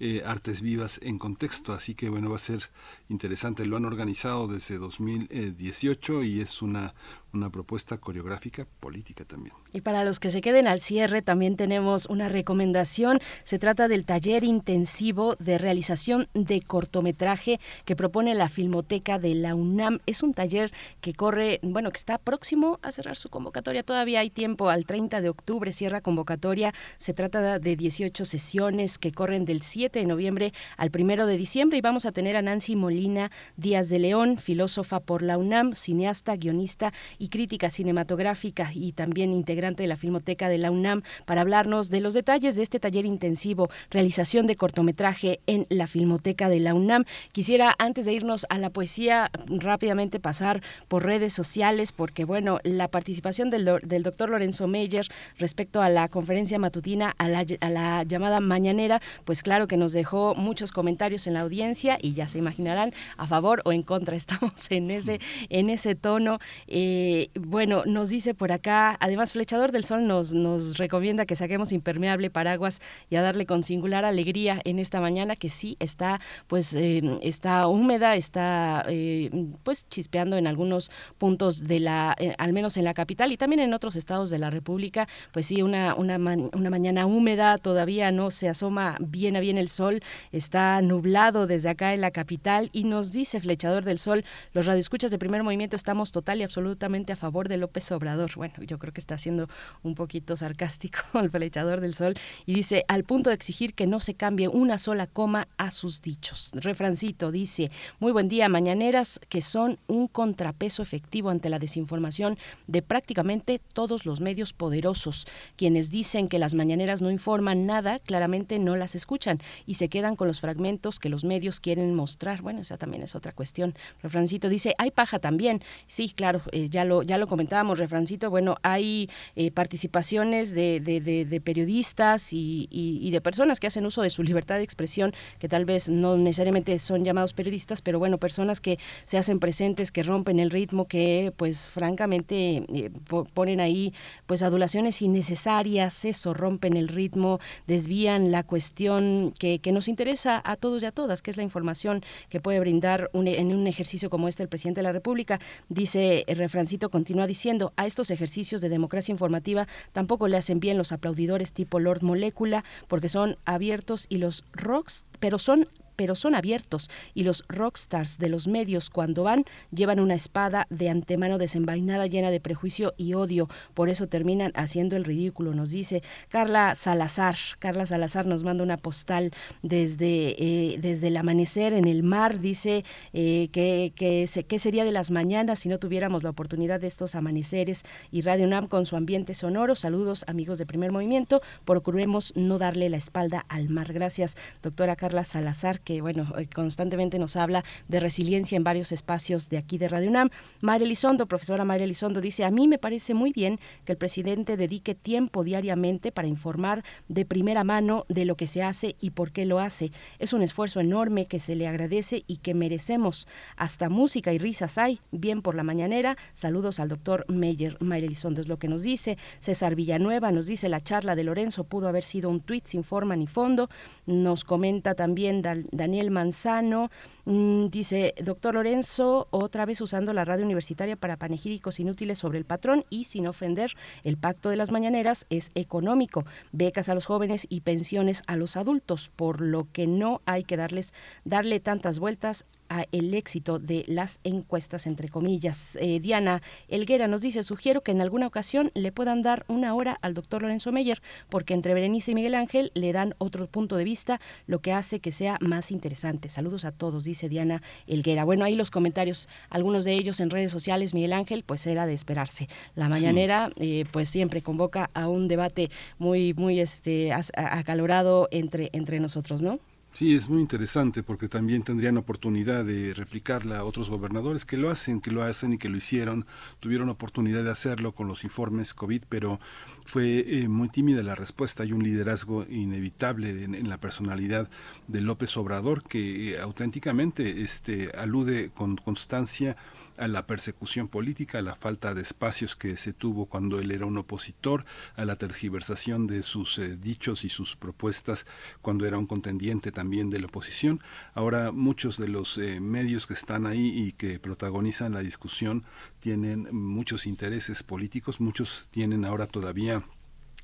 Eh, artes vivas en contexto. Así que bueno, va a ser interesante. Lo han organizado desde 2018 y es una, una propuesta coreográfica política también. Y para los que se queden al cierre, también tenemos una recomendación. Se trata del taller intensivo de realización de cortometraje que propone la Filmoteca de la UNAM. Es un taller que corre, bueno, que está próximo a cerrar su convocatoria. Todavía hay tiempo, al 30 de octubre cierra convocatoria. Se trata de 18 sesiones que corren del 7 de noviembre al 1 de diciembre y vamos a tener a Nancy Molina Díaz de León, filósofa por la UNAM, cineasta, guionista y crítica cinematográfica y también integrante de la Filmoteca de la UNAM para hablarnos de los detalles de este taller intensivo, realización de cortometraje en la Filmoteca de la UNAM. Quisiera, antes de irnos a la poesía, rápidamente pasar por redes sociales porque, bueno, la participación del, del doctor Lorenzo Meyer respecto a la conferencia matutina, a la, llamada mañanera, pues claro que nos dejó muchos comentarios en la audiencia y ya se imaginarán a favor o en contra, estamos en ese, en ese tono. Eh, Eh, bueno, nos dice por acá, además Flechador del Sol nos, nos recomienda que saquemos impermeable, paraguas y a darle con singular alegría en esta mañana que sí está, pues, eh, está húmeda, está, eh, pues, chispeando en algunos puntos de la, al menos en la capital y también en otros estados de la República, pues sí, una, una, una mañana húmeda, todavía no se asoma bien a bien el sol, está nublado desde acá en la capital y nos dice Flechador del Sol, los radioescuchas de primer movimiento estamos total y absolutamente a favor de López Obrador. Bueno, yo creo que está siendo un poquito sarcástico el Flechador del Sol y dice, al punto de exigir que no se cambie una sola coma a sus dichos. Refrancito dice, muy buen día, mañaneras que son un contrapeso efectivo ante la desinformación de prácticamente todos los medios poderosos. Quienes dicen que las mañaneras no informan nada, claramente no las escuchan y se quedan con los fragmentos que los medios quieren mostrar. Bueno, esa también es otra cuestión. Refrancito dice, hay paja también. Sí, claro, eh, ya, lo, ya lo comentábamos, Refrancito. Bueno, hay eh, participaciones de, periodistas y, y, de personas que hacen uso de su libertad de expresión, que tal vez no necesariamente son llamados periodistas, pero bueno, personas que se hacen presentes, que rompen el ritmo, que pues francamente eh, ponen ahí pues adulaciones innecesarias, eso, rompen el ritmo, desvían la cuestión que, nos interesa a todos y a todas, que es la información que puede brindar en un ejercicio como este el presidente de la República. Dice refrancito, continúa diciendo, a estos ejercicios de democracia informativa tampoco le hacen bien los aplaudidores tipo Lord Molécula, porque son abiertos y los rocks, pero son pero son abiertos y los rockstars de los medios cuando van llevan una espada de antemano desenvainada llena de prejuicio y odio, por eso terminan haciendo el ridículo, nos dice Carla Salazar. Carla Salazar nos manda una postal desde, eh, desde el amanecer en el mar, dice eh, que, que, sería de las mañanas si no tuviéramos la oportunidad de estos amaneceres y Radio NAM con su ambiente sonoro. Saludos amigos de Primer Movimiento, procuremos no darle la espalda al mar. Gracias, doctora Carla Salazar que bueno, eh, constantemente nos habla de resiliencia en varios espacios de aquí de Radio UNAM. María Elizondo, profesora María Elizondo, dice, a mí me parece muy bien que el presidente dedique tiempo diariamente para informar de primera mano de lo que se hace y por qué lo hace. Es un esfuerzo enorme que se le agradece y que merecemos. Hasta música y risas hay. Bien por la mañanera. Saludos al doctor Meyer. María Elizondo es lo que nos dice. César Villanueva nos dice, la charla de Lorenzo pudo haber sido un tuit sin forma ni fondo. Nos comenta también Daniel Manzano, dice, doctor Lorenzo, otra vez usando la radio universitaria para panegíricos inútiles sobre el patrón y sin ofender, el pacto de las mañaneras es económico, becas a los jóvenes y pensiones a los adultos, por lo que no hay que darles, darle tantas vueltas a el éxito de las encuestas, entre comillas. Eh, Diana Elguera nos dice, sugiero que en alguna ocasión le puedan dar una hora al doctor Lorenzo Meyer, porque entre Berenice y Miguel Ángel le dan otro punto de vista, lo que hace que sea más interesante. Saludos a todos, dice Diana Elguera. Bueno, ahí los comentarios, algunos de ellos en redes sociales, Miguel Ángel, pues era de esperarse. La mañanera, eh, pues siempre convoca a un debate muy, muy este, acalorado entre, entre nosotros, ¿no? Sí, es muy interesante porque también tendrían oportunidad de replicarla a otros gobernadores que lo hacen, que lo hacen y que lo hicieron, tuvieron oportunidad de hacerlo con los informes COVID, pero fue eh, muy tímida la respuesta. Hay un liderazgo inevitable en, la personalidad de López Obrador que eh, auténticamente este, alude con constancia a la persecución política, a la falta de espacios que se tuvo cuando él era un opositor, a la tergiversación de sus eh, dichos y sus propuestas cuando era un contendiente también de la oposición. Ahora muchos de los eh, medios que están ahí y que protagonizan la discusión tienen muchos intereses políticos, muchos tienen ahora todavía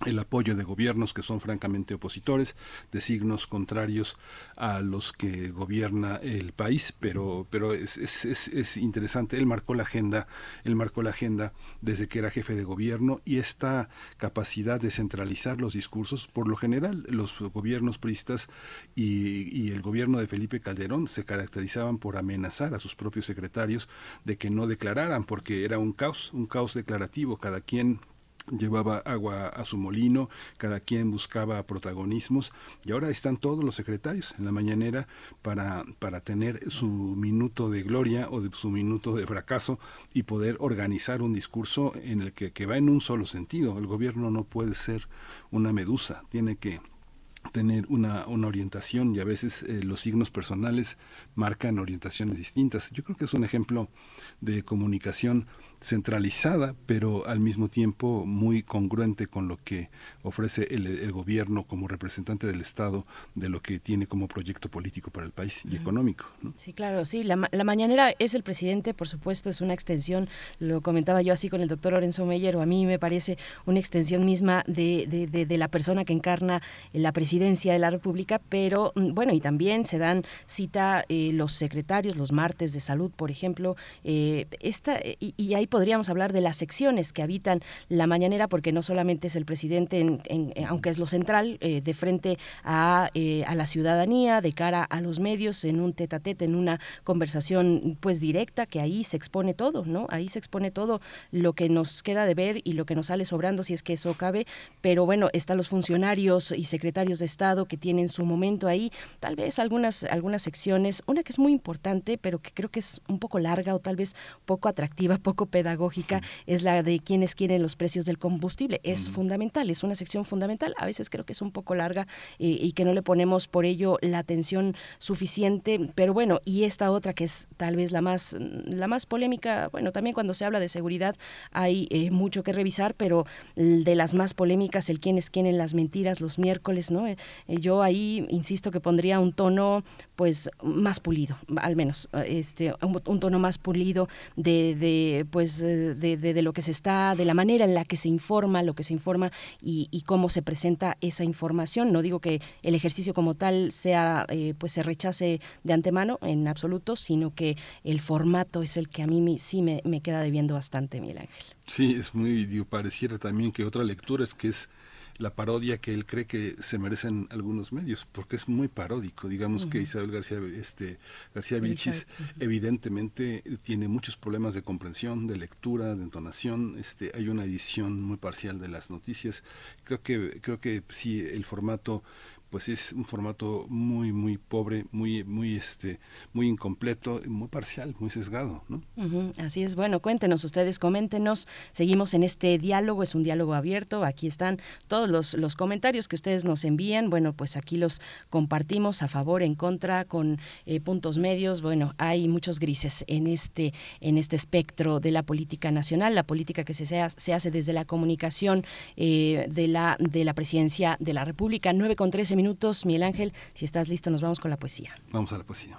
el apoyo de gobiernos que son francamente opositores, de signos contrarios a los que gobierna el país, pero, pero es, es, es, interesante. Él marcó la agenda, él marcó la agenda desde que era jefe de gobierno y esta capacidad de centralizar los discursos, por lo general, los gobiernos priistas y, y el gobierno de Felipe Calderón se caracterizaban por amenazar a sus propios secretarios de que no declararan, porque era un caos, un caos declarativo, cada quien llevaba agua a su molino, cada quien buscaba protagonismos y ahora están todos los secretarios en la mañanera para, para tener su minuto de gloria o de su minuto de fracaso y poder organizar un discurso en el que, que va en un solo sentido. El gobierno no puede ser una medusa, tiene que tener una, una orientación y a veces eh, los signos personales marcan orientaciones distintas. Yo creo que es un ejemplo de comunicación centralizada, pero al mismo tiempo muy congruente con lo que ofrece el, gobierno como representante del Estado de lo que tiene como proyecto político para el país y económico. Sí, claro, sí. La, mañanera es el presidente, por supuesto, es una extensión, lo comentaba yo así con el doctor Lorenzo Meyer, o a mí me parece una extensión misma de, de, la persona que encarna la presidencia de la República, pero mm, bueno, y también se dan cita eh, los secretarios los martes de salud, por ejemplo, eh, esta, y, y ahí podríamos hablar de las secciones que habitan la mañanera, porque no solamente es el presidente, en, aunque es lo central, eh, de frente a, eh, a, la ciudadanía, de cara a los medios, en un tete a tete, en una conversación pues directa, que ahí se expone todo, ¿no? Ahí se expone todo lo que nos queda de ver y lo que nos sale sobrando, si es que eso cabe, pero bueno, están los funcionarios y secretarios de Estado que tienen su momento ahí, tal vez algunas, algunas secciones, una que es muy importante, pero que creo que es un poco larga o tal vez poco atractiva, poco pedagógica, pedagógica es la de quienes quieren los precios del combustible. Es fundamental, es una sección fundamental. A veces creo que es un poco larga eh, y que no le ponemos por ello la atención suficiente. Pero bueno, y esta otra que es tal vez la más, la más polémica, bueno, también cuando se habla de seguridad hay eh, mucho que revisar, pero de las más polémicas, el quienes quieren las mentiras los miércoles, ¿no? Eh, yo ahí insisto que pondría un tono pues más pulido, al menos, este, un, tono más pulido de, de pues eh, de, lo que se está, de la manera en la que se informa, lo que se informa y, cómo se presenta esa información. No digo que el ejercicio como tal sea, eh, pues se rechace de antemano en absoluto, sino que el formato es el que a mí sí me, me queda debiendo bastante, Miguel Ángel. Sí, es muy, pareciera también que otra lectura es que es la parodia que él cree que se merecen algunos medios, porque es muy paródico. Digamos que Isabel García, este, García Vilchis evidentemente tiene muchos problemas de comprensión, de lectura, de entonación. Este, hay una edición muy parcial de las noticias. Creo que, creo que sí, el formato pues es un formato muy muy pobre muy muy este muy incompleto muy parcial muy sesgado ¿no? así es. Bueno cuéntenos ustedes coméntenos. Seguimos en este diálogo es un diálogo abierto. Aquí están todos los, los comentarios que ustedes nos envían bueno pues aquí los compartimos a favor en contra con eh, puntos medios. Bueno hay muchos grises en este en este espectro de la política nacional la política que se, se hace desde la comunicación eh, de la de la presidencia de la república. 9 con 13 minutos minutos. Miguel Ángel, si estás listo, nos vamos con la poesía. Vamos a la poesía.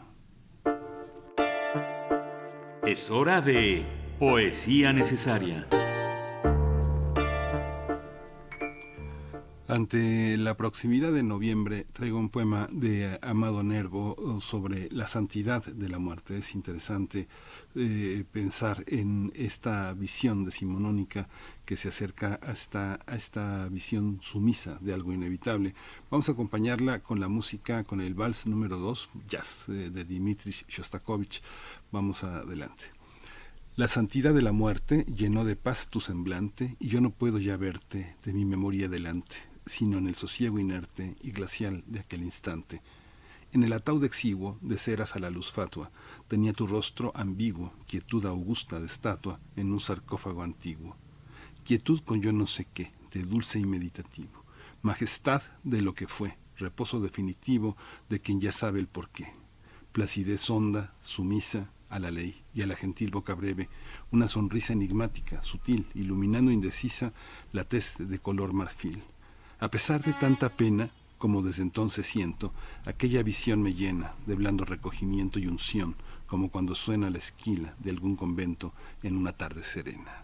Es hora de Poesía Necesaria. Ante la proximidad de noviembre traigo un poema de Amado Nervo sobre la santidad de la muerte. Es interesante eh, pensar en esta visión decimonónica que se acerca a esta, visión sumisa de algo inevitable. Vamos a acompañarla con la música, con el vals número 2, Jazz, de, de Dmitri Shostakovich. Vamos adelante. La santidad de la muerte llenó de paz tu semblante y yo no puedo ya verte de mi memoria delante, sino en el sosiego inerte y glacial de aquel instante. En el ataúd exiguo de ceras a la luz fatua tenía tu rostro ambiguo, quietud augusta de estatua en un sarcófago antiguo quietud con yo no sé qué, de dulce y meditativo, majestad de lo que fue, reposo definitivo de quien ya sabe el porqué, placidez honda, sumisa a la ley y a la gentil boca breve, una sonrisa enigmática, sutil, iluminando indecisa la tez de color marfil. A pesar de tanta pena, como desde entonces siento, aquella visión me llena de blando recogimiento y unción, como cuando suena la esquila de algún convento en una tarde serena.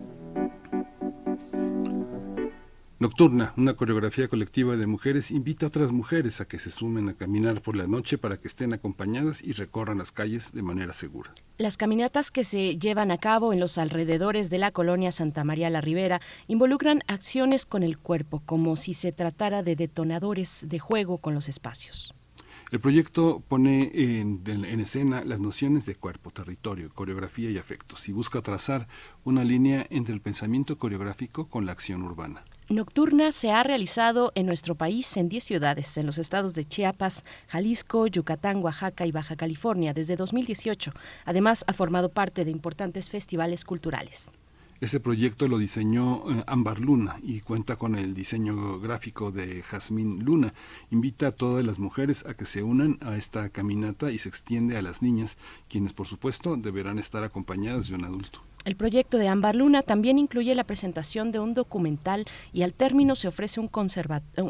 Nocturna, una coreografía colectiva de mujeres, invita a otras mujeres a que se sumen a caminar por la noche para que estén acompañadas y recorran las calles de manera segura. Las caminatas que se llevan a cabo en los alrededores de la colonia Santa María la Ribera involucran acciones con el cuerpo, como si se tratara de detonadores de juego con los espacios. El proyecto pone en, en, escena las nociones de cuerpo, territorio, coreografía y afectos y busca trazar una línea entre el pensamiento coreográfico con la acción urbana. Nocturna se ha realizado en nuestro país en 10 ciudades, en los estados de Chiapas, Jalisco, Yucatán, Oaxaca y Baja California desde 2018. Además, ha formado parte de importantes festivales culturales. Ese proyecto lo diseñó eh, Ámbar Luna y cuenta con el diseño gráfico de Jazmín Luna. Invita a todas las mujeres a que se unan a esta caminata y se extiende a las niñas, quienes por supuesto deberán estar acompañadas de un adulto. El proyecto de Ámbar Luna también incluye la presentación de un documental y al término se ofrece un,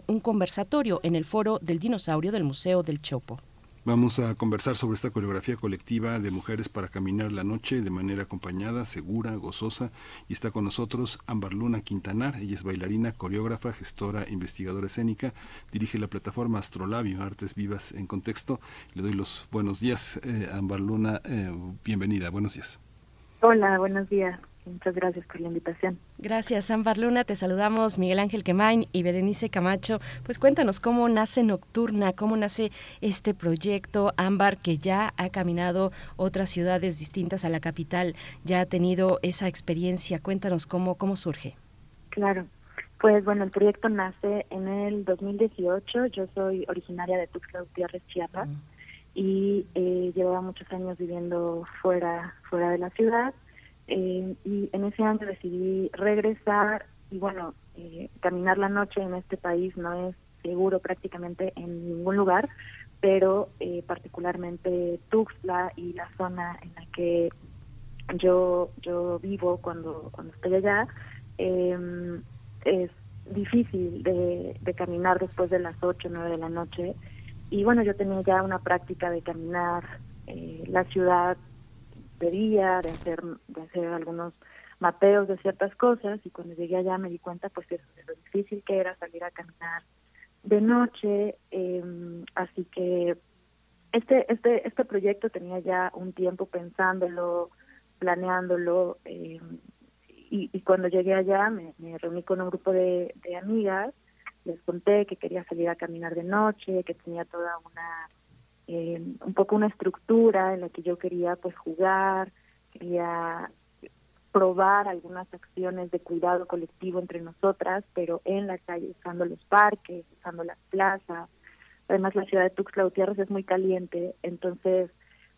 un, conversatorio en el foro del dinosaurio del Museo del Chopo. Vamos a conversar sobre esta coreografía colectiva de mujeres para caminar la noche de manera acompañada, segura, gozosa. Y está con nosotros Ámbar Luna Quintanar. Ella es bailarina, coreógrafa, gestora, investigadora escénica. Dirige la plataforma Astrolabio, Artes Vivas en Contexto. Le doy los buenos días, eh, Ámbar Luna. Eh, bienvenida, buenos días. Hola, buenos días. Muchas gracias por la invitación. Gracias, Ámbar Luna. Te saludamos Miguel Ángel Quemain y Berenice Camacho. Pues cuéntanos cómo nace Nocturna, cómo nace este proyecto Ámbar que ya ha caminado otras ciudades distintas a la capital, ya ha tenido esa experiencia. Cuéntanos cómo, cómo surge. Claro. Pues bueno, el proyecto nace en el 2018. Yo soy originaria de Tuxtla Gutiérrez, Chiapas y eh, llevaba muchos años viviendo fuera, fuera de la ciudad. Eh, y en ese año decidí regresar y bueno, eh, caminar la noche en este país no es seguro prácticamente en ningún lugar, pero eh, particularmente Tuxtla y la zona en la que yo yo vivo cuando cuando estoy allá em, es difícil de, de caminar después de las 8 o 9 de la noche y bueno, yo tenía ya una práctica de caminar eh, la ciudad de día, de hacer, de hacer algunos mapeos de ciertas cosas y cuando llegué allá me di cuenta pues de lo difícil que era salir a caminar de noche, eh, así que este, este, este proyecto tenía ya un tiempo pensándolo, planeándolo, eh, y, y, cuando llegué allá me, reuní con un grupo de amigas les conté que quería salir a caminar de noche, que tenía toda una, eh, un poco una estructura en la que yo quería pues jugar, quería probar algunas acciones de cuidado colectivo entre nosotras, pero en la calle, usando los parques, usando las plazas. Además, la ciudad de Tuxtla Gutiérrez es muy caliente, entonces,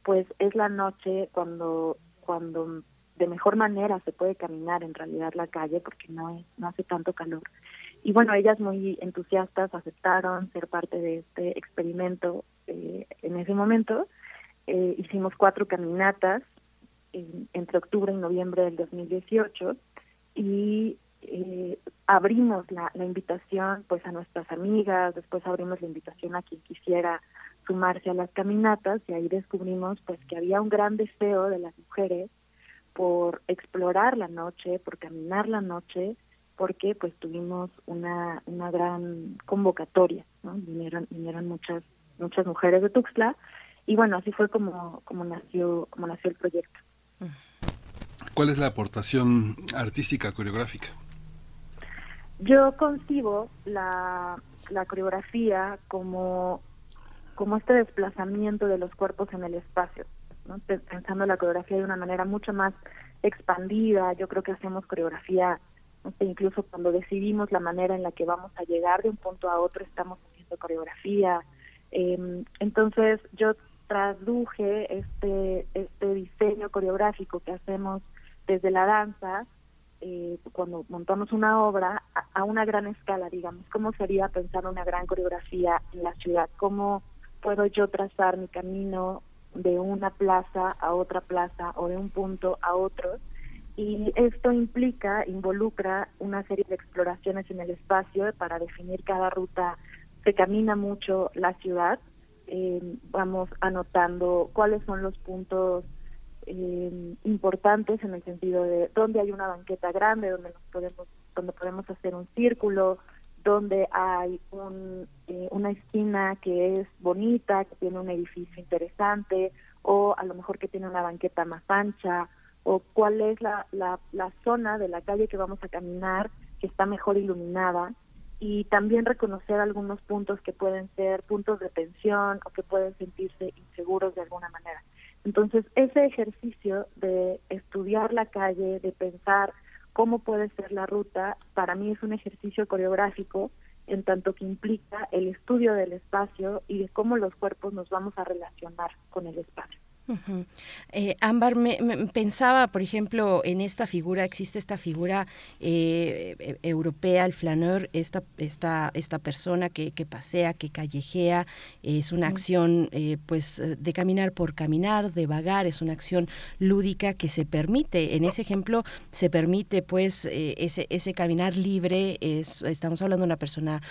pues es la noche cuando, cuando de mejor manera se puede caminar en realidad la calle, porque no, es, no hace tanto calor. Y bueno, ellas muy entusiastas aceptaron ser parte de este experimento eh, en ese momento. Eh, hicimos cuatro caminatas entre octubre y noviembre del 2018 y eh, abrimos la, la invitación pues a nuestras amigas, después abrimos la invitación a quien quisiera sumarse a las caminatas y ahí descubrimos pues que había un gran deseo de las mujeres por explorar la noche, por caminar la noche, porque pues tuvimos una, una gran convocatoria, ¿no? Vinieron, vinieron muchas, muchas mujeres de Tuxtla y bueno, así fue como, como nació, como nació el proyecto. ¿Cuál es la aportación artística coreográfica? Yo concibo la, la coreografía como, como este desplazamiento de los cuerpos en el espacio, ¿no? pensando la coreografía de una manera mucho más expandida. Yo creo que hacemos coreografía incluso cuando decidimos la manera en la que vamos a llegar de un punto a otro, estamos haciendo coreografía. Eh, entonces yo traduje este, este diseño coreográfico que hacemos desde la danza, eh, cuando montamos una obra, a, a, una gran escala, digamos, cómo sería pensar una gran coreografía en la ciudad, cómo puedo yo trazar mi camino de una plaza a otra plaza o de un punto a otro Y esto implica, involucra una serie de exploraciones en el espacio para definir cada ruta. Se camina mucho la ciudad, eh, vamos anotando cuáles son los puntos eh, importantes en el sentido de dónde hay una banqueta grande, donde nos podemos, donde podemos hacer un círculo, donde hay un, eh, una esquina que es bonita, que tiene un edificio interesante, o a lo mejor que tiene una banqueta más ancha, o cuál es la, la, zona de la calle que vamos a caminar que está mejor iluminada y también reconocer algunos puntos que pueden ser puntos de tensión o que pueden sentirse inseguros de alguna manera. Entonces, ese ejercicio de estudiar la calle, de pensar cómo puede ser la ruta, para mí es un ejercicio coreográfico en tanto que implica el estudio del espacio y de cómo los cuerpos nos vamos a relacionar con el espacio. Eh, Ámbar, me, pensaba, por ejemplo, en esta figura, existe esta figura eh, e, europea, el flaneur, esta, esta, esta persona que, que pasea, que callejea, es una acción eh, pues de caminar por caminar, de vagar, es una acción lúdica que se permite, en ese ejemplo se permite pues ese, ese caminar libre, es, estamos hablando de una persona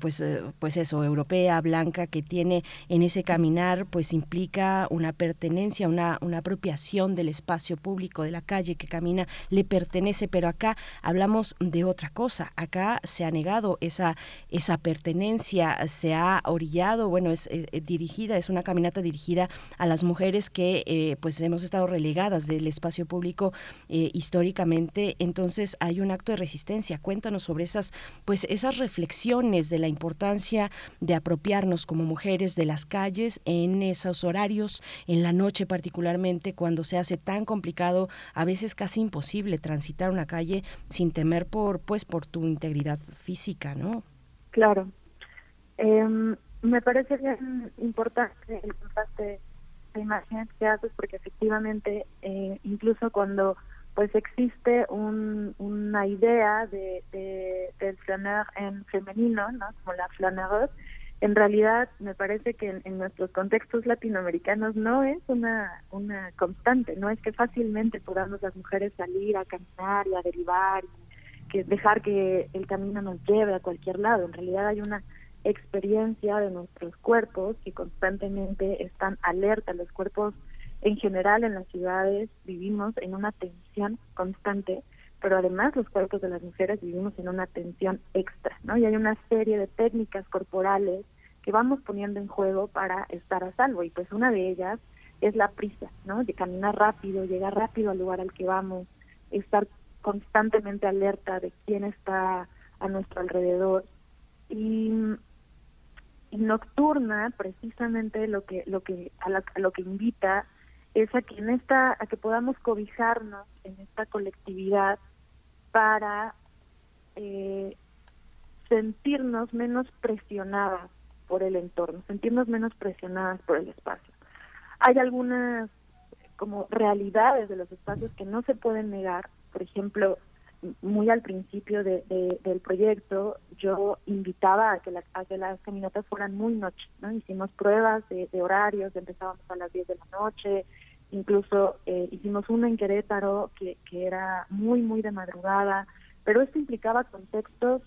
pues, pues eso, europea, blanca, que tiene en ese caminar pues implica una pertenencia una, una apropiación del espacio público, de la calle que camina, le pertenece, pero acá hablamos de otra cosa. Acá se ha negado esa, esa pertenencia, se ha orillado, bueno, es eh, eh, dirigida, es una caminata dirigida a las mujeres que eh, pues hemos estado relegadas del espacio público históricamente. Entonces hay un acto de resistencia. Cuéntanos sobre esas, pues esas reflexiones de la importancia de apropiarnos como mujeres de las calles en esos horarios, en la noche particularmente cuando se hace tan complicado, a veces casi imposible transitar una calle sin temer por pues por tu integridad física, ¿no? Claro. Em, me parece bien importante el contraste de imágenes que haces porque efectivamente eh, incluso cuando pues existe un, una idea de, de, del flaneur en femenino, ¿no? Como la flaneureuse, en realidad me parece que en, nuestros contextos latinoamericanos no es una, una constante, no es que fácilmente podamos las mujeres salir a caminar y a derivar y que dejar que el camino nos lleve a cualquier lado. En realidad hay una experiencia de nuestros cuerpos que constantemente están alerta. Los cuerpos en general en las ciudades vivimos en una tensión constante pero además los cuerpos de las mujeres vivimos en una tensión extra, ¿no? Y hay una serie de técnicas corporales que vamos poniendo en juego para estar a salvo y pues una de ellas es la prisa, ¿no? De caminar rápido, llegar rápido al lugar al que vamos, estar constantemente alerta de quién está a nuestro alrededor y, nocturna precisamente lo que lo que a, a lo que invita es a que en esta a que podamos cobijarnos en esta colectividad para eh, sentirnos menos presionadas por el entorno, sentirnos menos presionadas por el espacio. Hay algunas como realidades de los espacios que no se pueden negar, por ejemplo, muy al principio de, del proyecto yo invitaba a que, a que las caminatas fueran muy noche, ¿no? Hicimos pruebas de, horarios, empezábamos a las 10 de la noche, incluso eh, hicimos una en Querétaro que, que era muy, muy de madrugada, pero esto implicaba contextos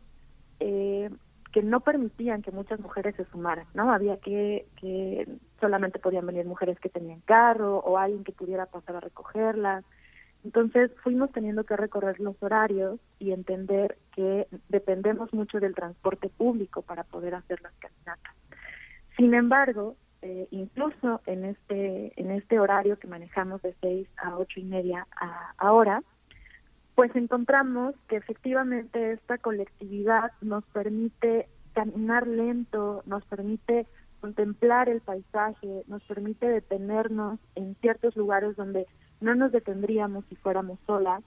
eh, que no permitían que muchas mujeres se sumaran, ¿no? Había que, que solamente podían venir mujeres que tenían carro o alguien que pudiera pasar a recogerlas. Entonces fuimos teniendo que recorrer los horarios y entender que dependemos mucho del transporte público para poder hacer las caminatas. Sin embargo, eh, incluso en este en este horario que manejamos de 6 a ocho y media a, ahora, pues encontramos que efectivamente esta colectividad nos permite caminar lento, nos permite contemplar el paisaje, nos permite detenernos en ciertos lugares donde no nos detendríamos si fuéramos solas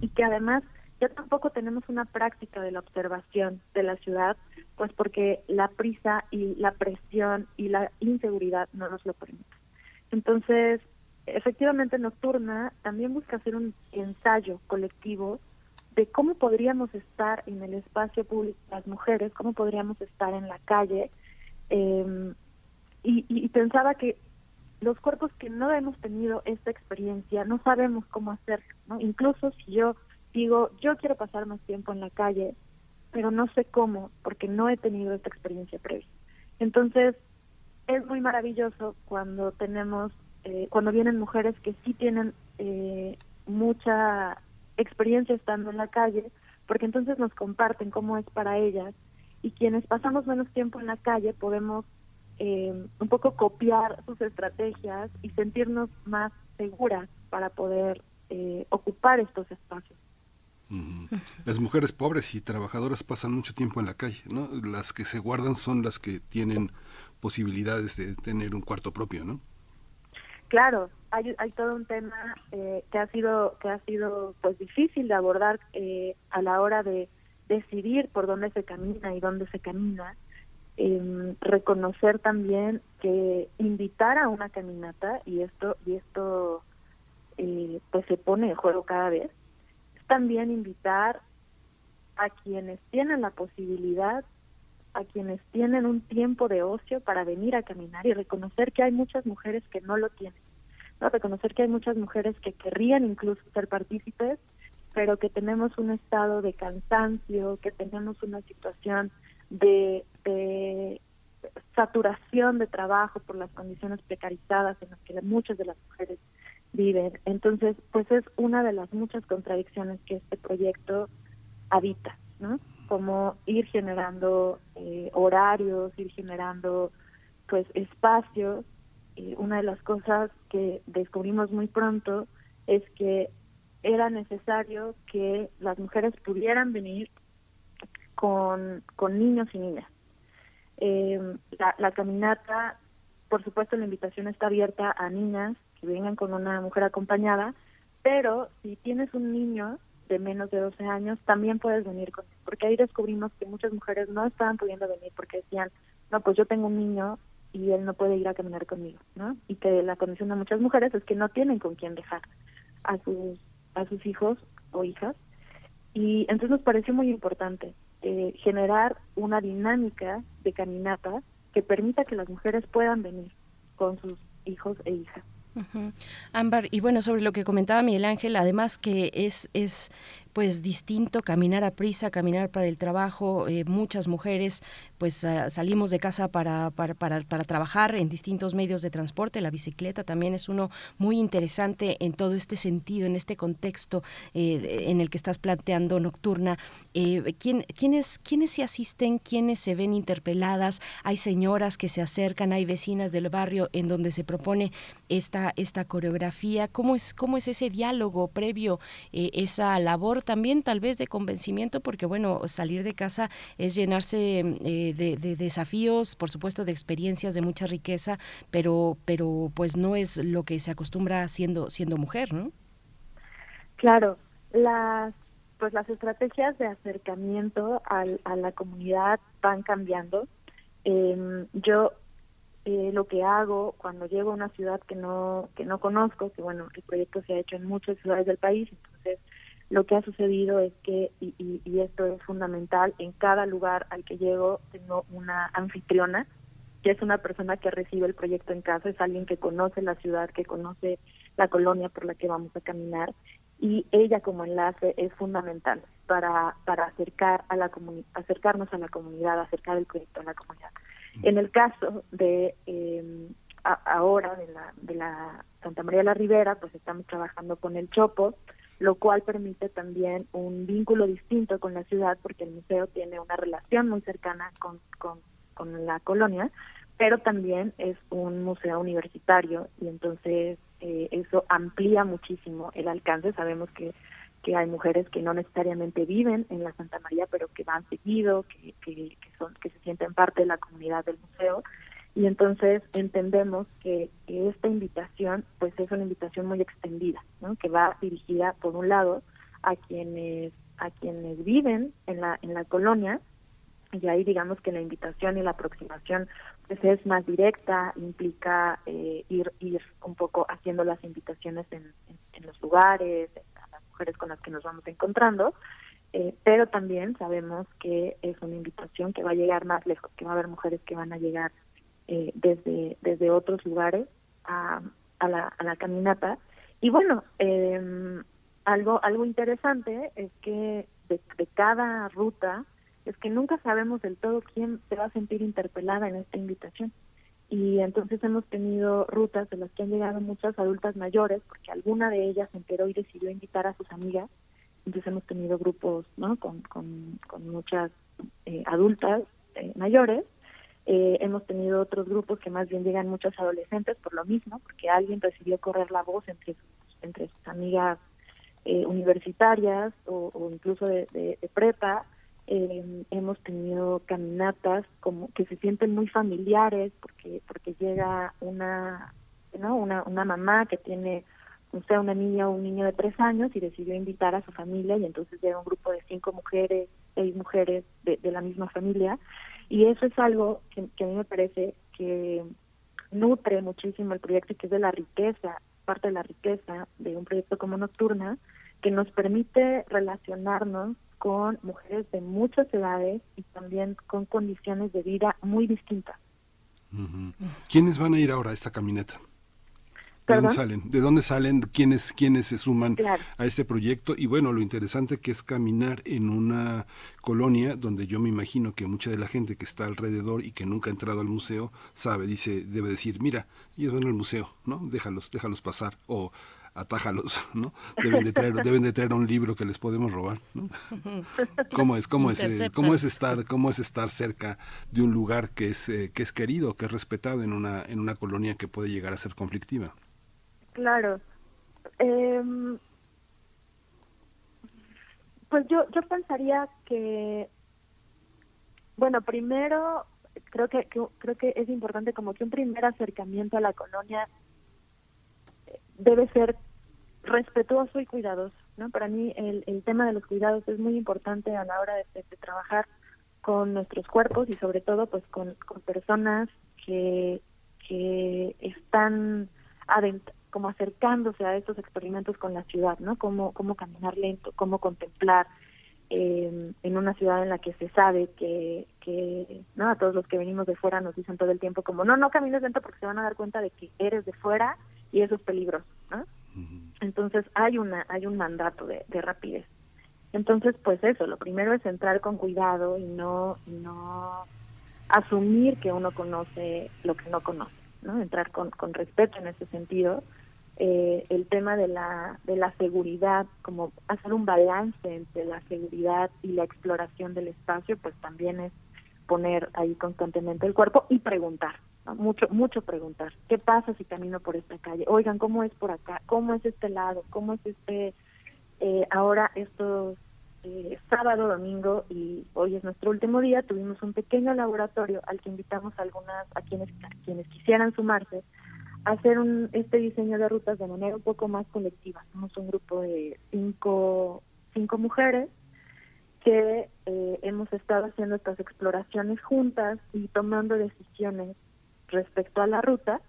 y que además ya tampoco tenemos una práctica de la observación de la ciudad, pues porque la prisa y la presión y la inseguridad no nos lo permiten. Entonces, efectivamente Nocturna también busca hacer un ensayo colectivo de cómo podríamos estar en el espacio público las mujeres, cómo podríamos estar en la calle, eh, y, y, pensaba que los cuerpos que no hemos tenido esta experiencia no sabemos cómo hacerlo, ¿no? Incluso si yo digo, yo quiero pasar más tiempo en la calle, pero no sé cómo, porque no he tenido esta experiencia previa. Entonces, es muy maravilloso cuando tenemos, eh, cuando vienen mujeres que sí tienen eh, mucha experiencia estando en la calle, porque entonces nos comparten cómo es para ellas y quienes pasamos menos tiempo en la calle podemos eh, un poco copiar sus estrategias y sentirnos más seguras para poder eh, ocupar estos espacios. Las mujeres pobres y trabajadoras pasan mucho tiempo en la calle, ¿no? Las que se guardan son las que tienen posibilidades de tener un cuarto propio, ¿no? Claro, hay, hay todo un tema eh, que ha sido que ha sido pues difícil de abordar eh, a la hora de decidir por dónde se camina y dónde se camina. Eh, reconocer también que invitar a una caminata y esto y esto eh, pues se pone en juego cada vez también invitar a quienes tienen la posibilidad a quienes tienen un tiempo de ocio para venir a caminar y reconocer que hay muchas mujeres que no lo tienen. ¿no? Reconocer que hay muchas mujeres que querrían incluso ser partícipes, pero que tenemos un estado de cansancio, que tenemos una situación de, de saturación de trabajo por las condiciones precarizadas en las que muchas de las mujeres viven. Entonces, pues es una de las muchas contradicciones que este proyecto habita, ¿no? como ir generando eh, horarios, ir generando pues espacios. Y una de las cosas que descubrimos muy pronto es que era necesario que las mujeres pudieran venir con, con niños y niñas. Eh, la, la caminata, por supuesto, la invitación está abierta a niñas vengan con una mujer acompañada, pero si tienes un niño de menos de 12 años, también puedes venir con porque ahí descubrimos que muchas mujeres no estaban pudiendo venir porque decían, no, pues yo tengo un niño y él no puede ir a caminar conmigo, ¿no? Y que la condición de muchas mujeres es que no tienen con quién dejar a sus a sus hijos o hijas y entonces nos pareció muy importante eh, generar una dinámica de caminata que permita que las mujeres puedan venir con sus hijos e hijas. Ámbar, y bueno, sobre lo que comentaba Miguel Ángel, además que es, es pues distinto caminar a prisa, caminar para el trabajo. Eh, muchas mujeres pues salimos de casa para, para, para, trabajar en distintos medios de transporte. La bicicleta también es uno muy interesante en todo este sentido, en este contexto eh, en el que estás planteando nocturna. Eh, ¿quién, quiénes, ¿Quiénes se asisten? ¿Quiénes se ven interpeladas? Hay señoras que se acercan, hay vecinas del barrio en donde se propone esta, esta coreografía. ¿Cómo es, cómo es ese diálogo previo, esa labor también tal vez de convencimiento, porque bueno, salir de casa es llenarse eh, de, desafíos, por supuesto de experiencias de mucha riqueza, pero, pero pues no es lo que se acostumbra siendo, siendo mujer, ¿no? Claro, las pues las estrategias de acercamiento al, a la comunidad van cambiando. Eh, yo eh, lo que hago cuando llego a una ciudad que no que no conozco, que bueno, el proyecto se ha hecho en muchas ciudades del país, lo que ha sucedido es que, y, y, esto es fundamental, en cada lugar al que llego tengo una anfitriona, que es una persona que recibe el proyecto en casa, es alguien que conoce la ciudad, que conoce la colonia por la que vamos a caminar, y ella como enlace es fundamental para, para acercar a la acercarnos a la comunidad, acercar el proyecto a la comunidad. En el caso de eh, ahora de la, de la Santa María de la Ribera, pues estamos trabajando con el Chopo, lo cual permite también un vínculo distinto con la ciudad porque el museo tiene una relación muy cercana con, con, la colonia, pero también es un museo universitario y entonces eh, eso amplía muchísimo el alcance. Sabemos que, que hay mujeres que no necesariamente viven en la Santa María, pero que van seguido, que, que, que, son, que se sienten parte de la comunidad del museo y entonces entendemos que, esta invitación pues es una invitación muy extendida ¿no? que va dirigida por un lado a quienes a quienes viven en la en la colonia y ahí digamos que la invitación y la aproximación pues es más directa implica eh, ir ir un poco haciendo las invitaciones en, en, los lugares a las mujeres con las que nos vamos encontrando eh, pero también sabemos que es una invitación que va a llegar más lejos que va a haber mujeres que van a llegar eh, desde, desde otros lugares a, a, la, a la caminata. Y bueno, eh, algo, algo interesante es que de, de cada ruta es que nunca sabemos del todo quién se va a sentir interpelada en esta invitación. Y entonces hemos tenido rutas de las que han llegado muchas adultas mayores, porque alguna de ellas se enteró y decidió invitar a sus amigas. Entonces hemos tenido grupos ¿no? con, con, con muchas eh, adultas eh, mayores. Eh, hemos tenido otros grupos que más bien llegan muchos adolescentes por lo mismo, porque alguien decidió correr la voz entre sus, entre sus amigas eh, universitarias o, incluso de, prepa. Eh, hemos tenido caminatas como que se sienten muy familiares porque porque llega una no una una mamá que tiene una niña o un niño de tres años y decidió invitar a su familia y entonces llega un grupo de cinco mujeres seis mujeres de, de la misma familia y eso es algo que, a mí me parece que nutre muchísimo el proyecto y que es de la riqueza parte de la riqueza de un proyecto como Nocturna que nos permite relacionarnos con mujeres de muchas edades y también con condiciones de vida muy distintas. ¿Quiénes van a ir ahora a esta caminata? ¿De dónde salen? ¿De dónde salen? ¿Quiénes, quiénes se suman claro. a este proyecto? Y bueno, lo interesante que es caminar en una colonia donde yo me imagino que mucha de la gente que está alrededor y que nunca ha entrado al museo sabe, dice, debe decir, mira, ellos van al museo, ¿no? Déjalos, déjalos pasar. O atájalos, ¿no? Deben de traer, deben de traer un libro que les podemos robar, ¿no? ¿Cómo es, cómo es, eh, cómo es estar, cómo es estar cerca de un lugar que es, eh, que es querido, que es respetado en una, en una colonia que puede llegar a ser conflictiva? Claro. Eh, pues yo, yo pensaría que, bueno, primero creo que, creo que es importante como que un primer acercamiento a la colonia debe ser respetuoso y cuidadoso, ¿no? Para mí el, el tema de los cuidados es muy importante a la hora de trabajar con nuestros cuerpos y sobre todo pues con, con personas que, que están adentro, como acercándose a estos experimentos con la ciudad, ¿no? Cómo, cómo caminar lento, cómo contemplar eh, en una ciudad en la que se sabe que, que, ¿no? A todos los que venimos de fuera nos dicen todo el tiempo como, no, no camines lento porque se van a dar cuenta de que eres de fuera y eso es peligroso, ¿no? Entonces hay una hay un mandato de, de, rapidez. Entonces, pues eso, lo primero es entrar con cuidado y no no asumir que uno conoce lo que no conoce, ¿no? Entrar con, con respeto en ese sentido. Eh, el tema de la de la seguridad, como hacer un balance entre la seguridad y la exploración del espacio, pues también es poner ahí constantemente el cuerpo y preguntar, mucho mucho preguntar. Qué pasa si camino por esta calle oigan cómo es por acá cómo es este lado cómo es este eh, ahora estos eh, sábado domingo y hoy es nuestro último día tuvimos un pequeño laboratorio al que invitamos a algunas a quienes a quienes quisieran sumarse hacer un este diseño de rutas de manera un poco más colectiva somos un grupo de cinco cinco mujeres que eh, hemos estado haciendo estas exploraciones juntas y tomando decisiones respecto a la ruta,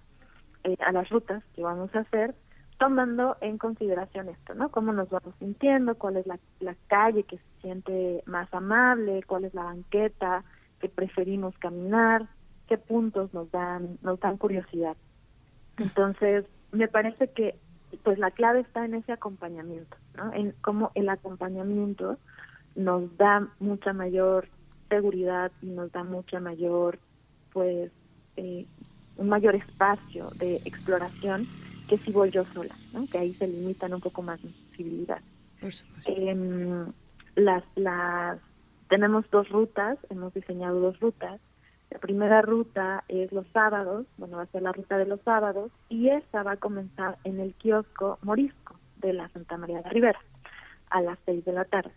eh, a las rutas que vamos a hacer, tomando en consideración esto, ¿no? Cómo nos vamos sintiendo, cuál es la, la calle que se siente más amable, cuál es la banqueta que preferimos caminar, qué puntos nos dan, nos dan curiosidad. Entonces, me parece que pues la clave está en ese acompañamiento, ¿no? En cómo el acompañamiento nos da mucha mayor seguridad y nos da mucha mayor pues eh, un mayor espacio de exploración que si voy yo sola, ¿no? que ahí se limitan un poco más mis posibilidades. Eh, las, las, tenemos dos rutas, hemos diseñado dos rutas. La primera ruta es los sábados, bueno, va a ser la ruta de los sábados, y esa va a comenzar en el kiosco Morisco de la Santa María de Rivera a las seis de la tarde.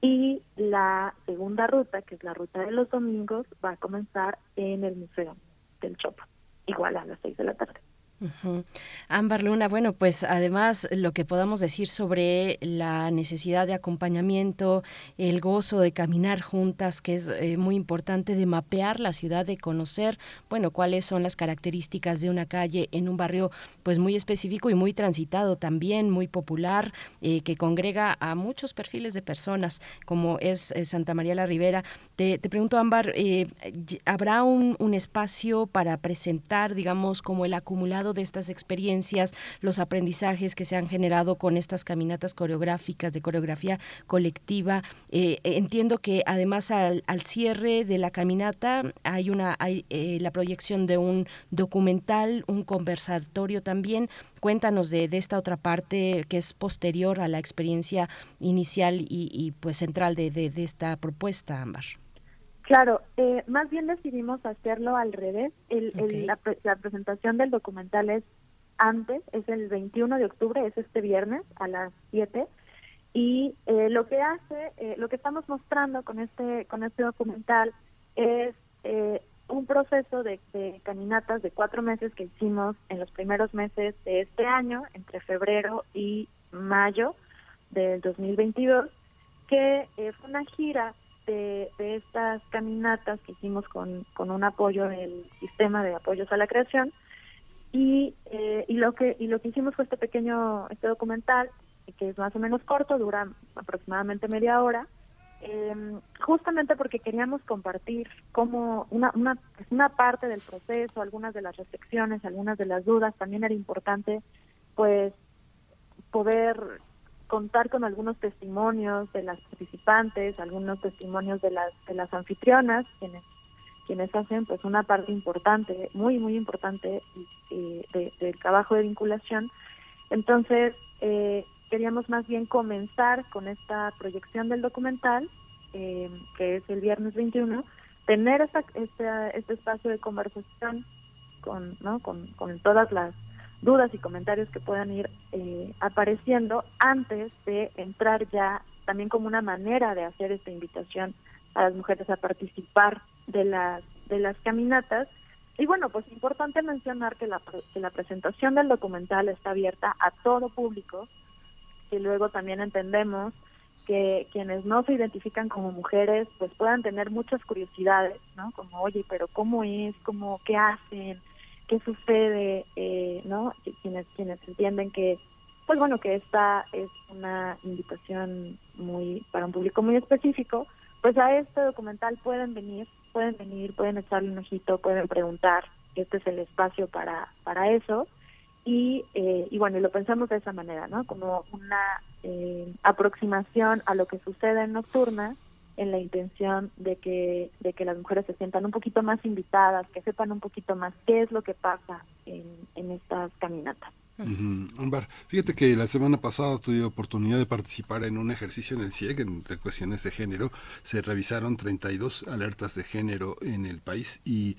Y la segunda ruta, que es la ruta de los domingos, va a comenzar en el Museo del Chopo, igual a las seis de la tarde. Uh. Ámbar Luna, bueno, pues además lo que podamos decir sobre la necesidad de acompañamiento, el gozo de caminar juntas, que es eh, muy importante, de mapear la ciudad, de conocer, bueno, cuáles son las características de una calle en un barrio pues muy específico y muy transitado también, muy popular, eh, que congrega a muchos perfiles de personas, como es eh, Santa María la Ribera. Te, te pregunto, Ámbar, ¿habrá un, un espacio para presentar, digamos, como el acumulado de estas experiencias, los aprendizajes que se han generado con estas caminatas coreográficas de coreografía colectiva. Eh, entiendo que además al, cierre de la caminata hay una hay eh, la proyección de un documental, un conversatorio también. Cuéntanos de, esta otra parte que es posterior a la experiencia inicial y, pues central de, esta propuesta, Ámbar. Claro, eh, más bien decidimos hacerlo al revés. El, la, la, presentación del documental es antes, es el 21 de octubre, es este viernes a las 7 y eh, lo que hace, eh, lo que estamos mostrando con este con este documental es eh, un proceso de, caminatas de cuatro meses que hicimos en los primeros meses de este año, entre febrero y mayo del 2022, que fue una gira de, estas caminatas que hicimos con, con un apoyo del sistema de apoyos a la creación. Y, y lo que y lo que hicimos fue este pequeño este documental que es más o menos corto, dura aproximadamente media hora, eh, justamente porque queríamos compartir como una, una, una parte del proceso, algunas de las reflexiones, algunas de las dudas, también era importante pues poder contar con algunos testimonios de las participantes, algunos testimonios de las de las anfitrionas, quienes quienes hacen pues una parte importante, muy muy importante del trabajo de vinculación. Entonces, eh, queríamos más bien comenzar con esta proyección del documental, eh, que es el viernes 21, tener esta, este, este espacio de conversación con, ¿no? con, con todas las dudas y comentarios que puedan ir eh, apareciendo antes de entrar ya también como una manera de hacer esta invitación a las mujeres a participar de las de las caminatas y bueno pues importante mencionar que la, que la presentación del documental está abierta a todo público y luego también entendemos que quienes no se identifican como mujeres pues puedan tener muchas curiosidades, ¿no? Como, oye, pero ¿cómo es? ¿Cómo, ¿Qué hacen? ¿Qué sucede? Eh, ¿No? quienes, quienes entienden que, pues bueno, que esta es una invitación muy para un público muy específico, pues a este documental pueden venir, pueden venir, pueden echarle un ojito, pueden preguntar, este es el espacio para, para eso y, eh, y bueno, y lo pensamos de esa manera, ¿no? Como una eh, aproximación a lo que sucede en Nocturna en la intención de que, de que las mujeres se sientan un poquito más invitadas, que sepan un poquito más qué es lo que pasa en, en estas caminatas. Ámbar, fíjate que la semana pasada tuve oportunidad de participar en un ejercicio en el CIEG en cuestiones de género. Se revisaron 32 alertas de género en el país y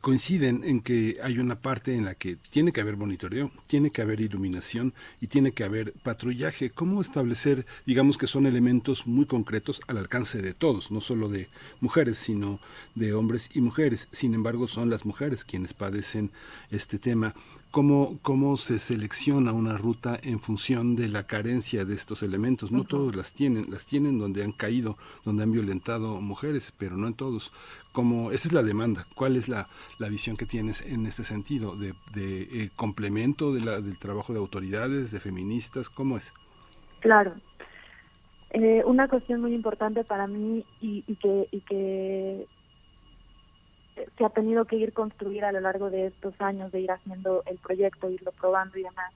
coinciden en que hay una parte en la que tiene que haber monitoreo, tiene que haber iluminación y tiene que haber patrullaje. ¿Cómo establecer, digamos que son elementos muy concretos al alcance de todos, no solo de mujeres, sino de hombres y mujeres? Sin embargo, son las mujeres quienes padecen este tema cómo, cómo se selecciona una ruta en función de la carencia de estos elementos. No todos las tienen, las tienen donde han caído, donde han violentado mujeres, pero no en todos. Como, esa es la demanda. ¿Cuál es la, la visión que tienes en este sentido? ¿De, de eh, complemento de la, del trabajo de autoridades, de feministas? ¿Cómo es? Claro. Eh, una cuestión muy importante para mí y, y que, y que se ha tenido que ir construir a lo largo de estos años de ir haciendo el proyecto, irlo probando y demás,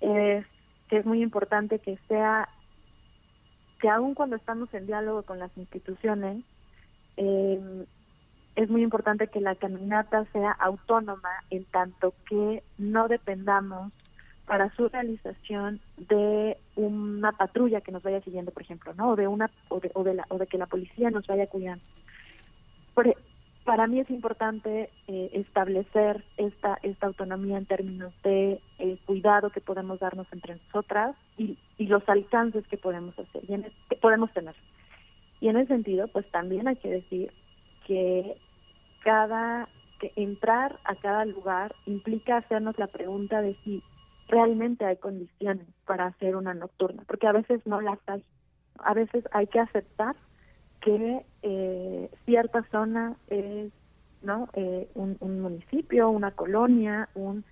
es que es muy importante que sea, que aun cuando estamos en diálogo con las instituciones, eh, es muy importante que la caminata sea autónoma en tanto que no dependamos para su realización de una patrulla que nos vaya siguiendo, por ejemplo, ¿no? O de una o de, o de, la, o de que la policía nos vaya cuidando. Por, para mí es importante eh, establecer esta esta autonomía en términos de el cuidado que podemos darnos entre nosotras y, y los alcances que podemos hacer y que podemos tener. Y en ese sentido pues también hay que decir que cada que entrar a cada lugar implica hacernos la pregunta de si realmente hay condiciones para hacer una nocturna porque a veces no las hay. A veces hay que aceptar que eh, cierta zona es no eh, un, municipio una colonia un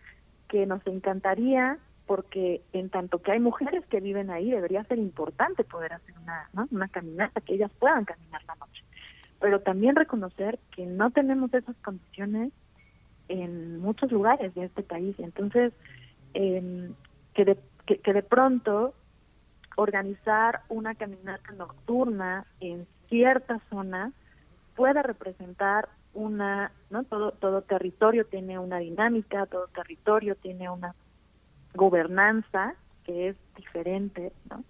que nos encantaría porque en tanto que hay mujeres que viven ahí debería ser importante poder hacer una ¿no? una caminata que ellas puedan caminar la noche pero también reconocer que no tenemos esas condiciones en muchos lugares de este país. Entonces, eh, que, de, que, que de pronto organizar una caminata nocturna en cierta zona pueda representar una, ¿no? Todo, todo territorio tiene una dinámica, todo territorio tiene una gobernanza que es diferente, ¿no?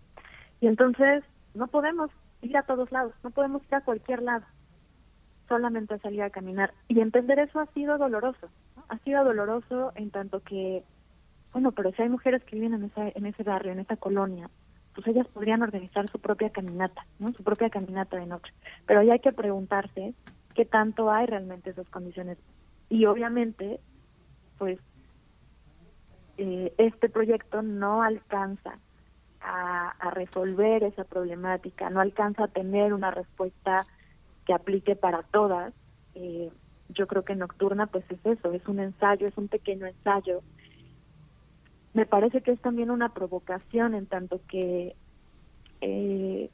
Y entonces no podemos ir a todos lados, no podemos ir a cualquier lado, solamente salir a caminar. Y entender eso ha sido doloroso, ha sido doloroso en tanto que, bueno, pero si hay mujeres que viven en, esa, en ese barrio, en esa colonia, pues ellas podrían organizar su propia caminata, ¿no? Su propia caminata de noche. Pero ahí hay que preguntarse qué tanto hay realmente esas condiciones. Y obviamente, pues, eh, este proyecto no alcanza a, a, resolver esa problemática, no alcanza a tener una respuesta que aplique para todas. Eh, yo creo que Nocturna, pues es eso, es un ensayo, es un pequeño ensayo me parece que es también una provocación en tanto que eh,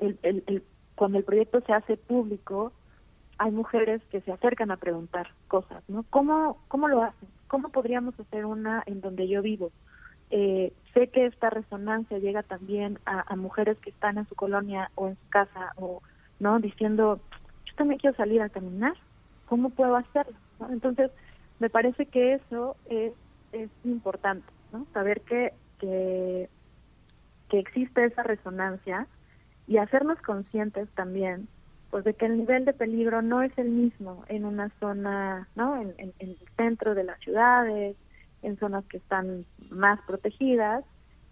el, cuando el proyecto se hace público hay mujeres que se acercan a preguntar cosas, ¿no? ¿Cómo, cómo lo hacen? ¿Cómo podríamos hacer una en donde yo vivo? Eh, sé que esta resonancia llega también a, a, mujeres que están en su colonia o en su casa o no diciendo yo también quiero salir a caminar cómo puedo hacerlo entonces me parece que eso es es importante, ¿no? Saber que, que, que existe esa resonancia y hacernos conscientes también pues de que el nivel de peligro no es el mismo en una zona, ¿no? En, en, el centro de las ciudades, en zonas que están más protegidas,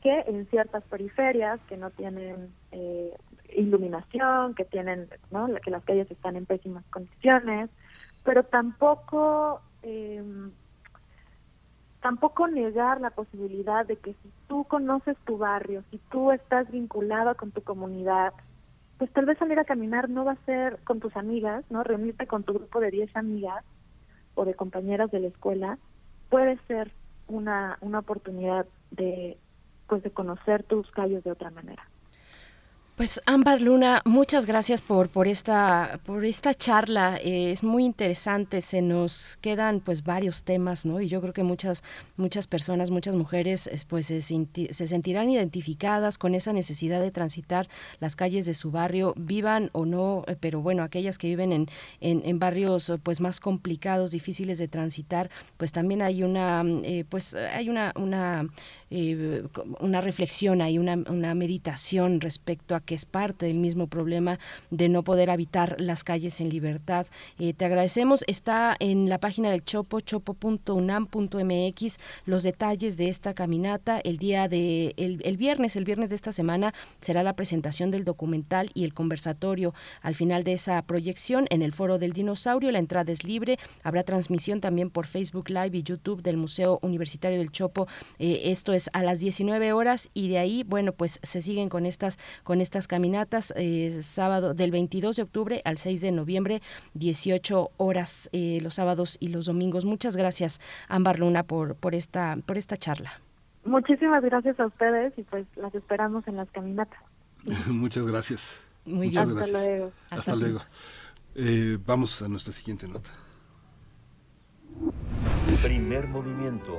que en ciertas periferias que no tienen eh, iluminación, que tienen, ¿no? Que las calles están en pésimas condiciones, pero tampoco eh, tampoco negar la posibilidad de que si tú conoces tu barrio, si tú estás vinculado con tu comunidad, pues tal vez salir a caminar no va a ser con tus amigas, ¿no? Reunirte con tu grupo de 10 amigas o de compañeras de la escuela puede ser una, una oportunidad de pues de conocer tus calles de otra manera. Pues Ámbar Luna, muchas gracias por, por, esta, por esta charla. Eh, es muy interesante. Se nos quedan pues varios temas, ¿no? Y yo creo que muchas, muchas personas, muchas mujeres pues se, se, sentirán identificadas con esa necesidad de transitar las calles de su barrio, vivan o no, eh, pero bueno, aquellas que viven en, en, barrios pues más complicados, difíciles de transitar, pues también hay una, eh, pues hay una, una, eh, una reflexión, hay una, una meditación respecto a que es parte del mismo problema de no poder habitar las calles en libertad. Eh, te agradecemos. Está en la página del Chopo, chopo.unam.mx, los detalles de esta caminata. El día de, el, el viernes, el viernes de esta semana, será la presentación del documental y el conversatorio al final de esa proyección en el Foro del Dinosaurio. La entrada es libre. Habrá transmisión también por Facebook Live y YouTube del Museo Universitario del Chopo. Eh, esto es a las 19 horas y de ahí, bueno, pues se siguen con estas, con estas caminatas eh, sábado del 22 de octubre al 6 de noviembre, 18 horas eh, los sábados y los domingos. Muchas gracias, Ámbar Luna, por, por, esta, por esta charla. Muchísimas gracias a ustedes y pues las esperamos en las caminatas. Muchas gracias. Muy Muchas bien. Gracias. Hasta luego. Hasta, Hasta luego. Eh, vamos a nuestra siguiente nota. Primer movimiento.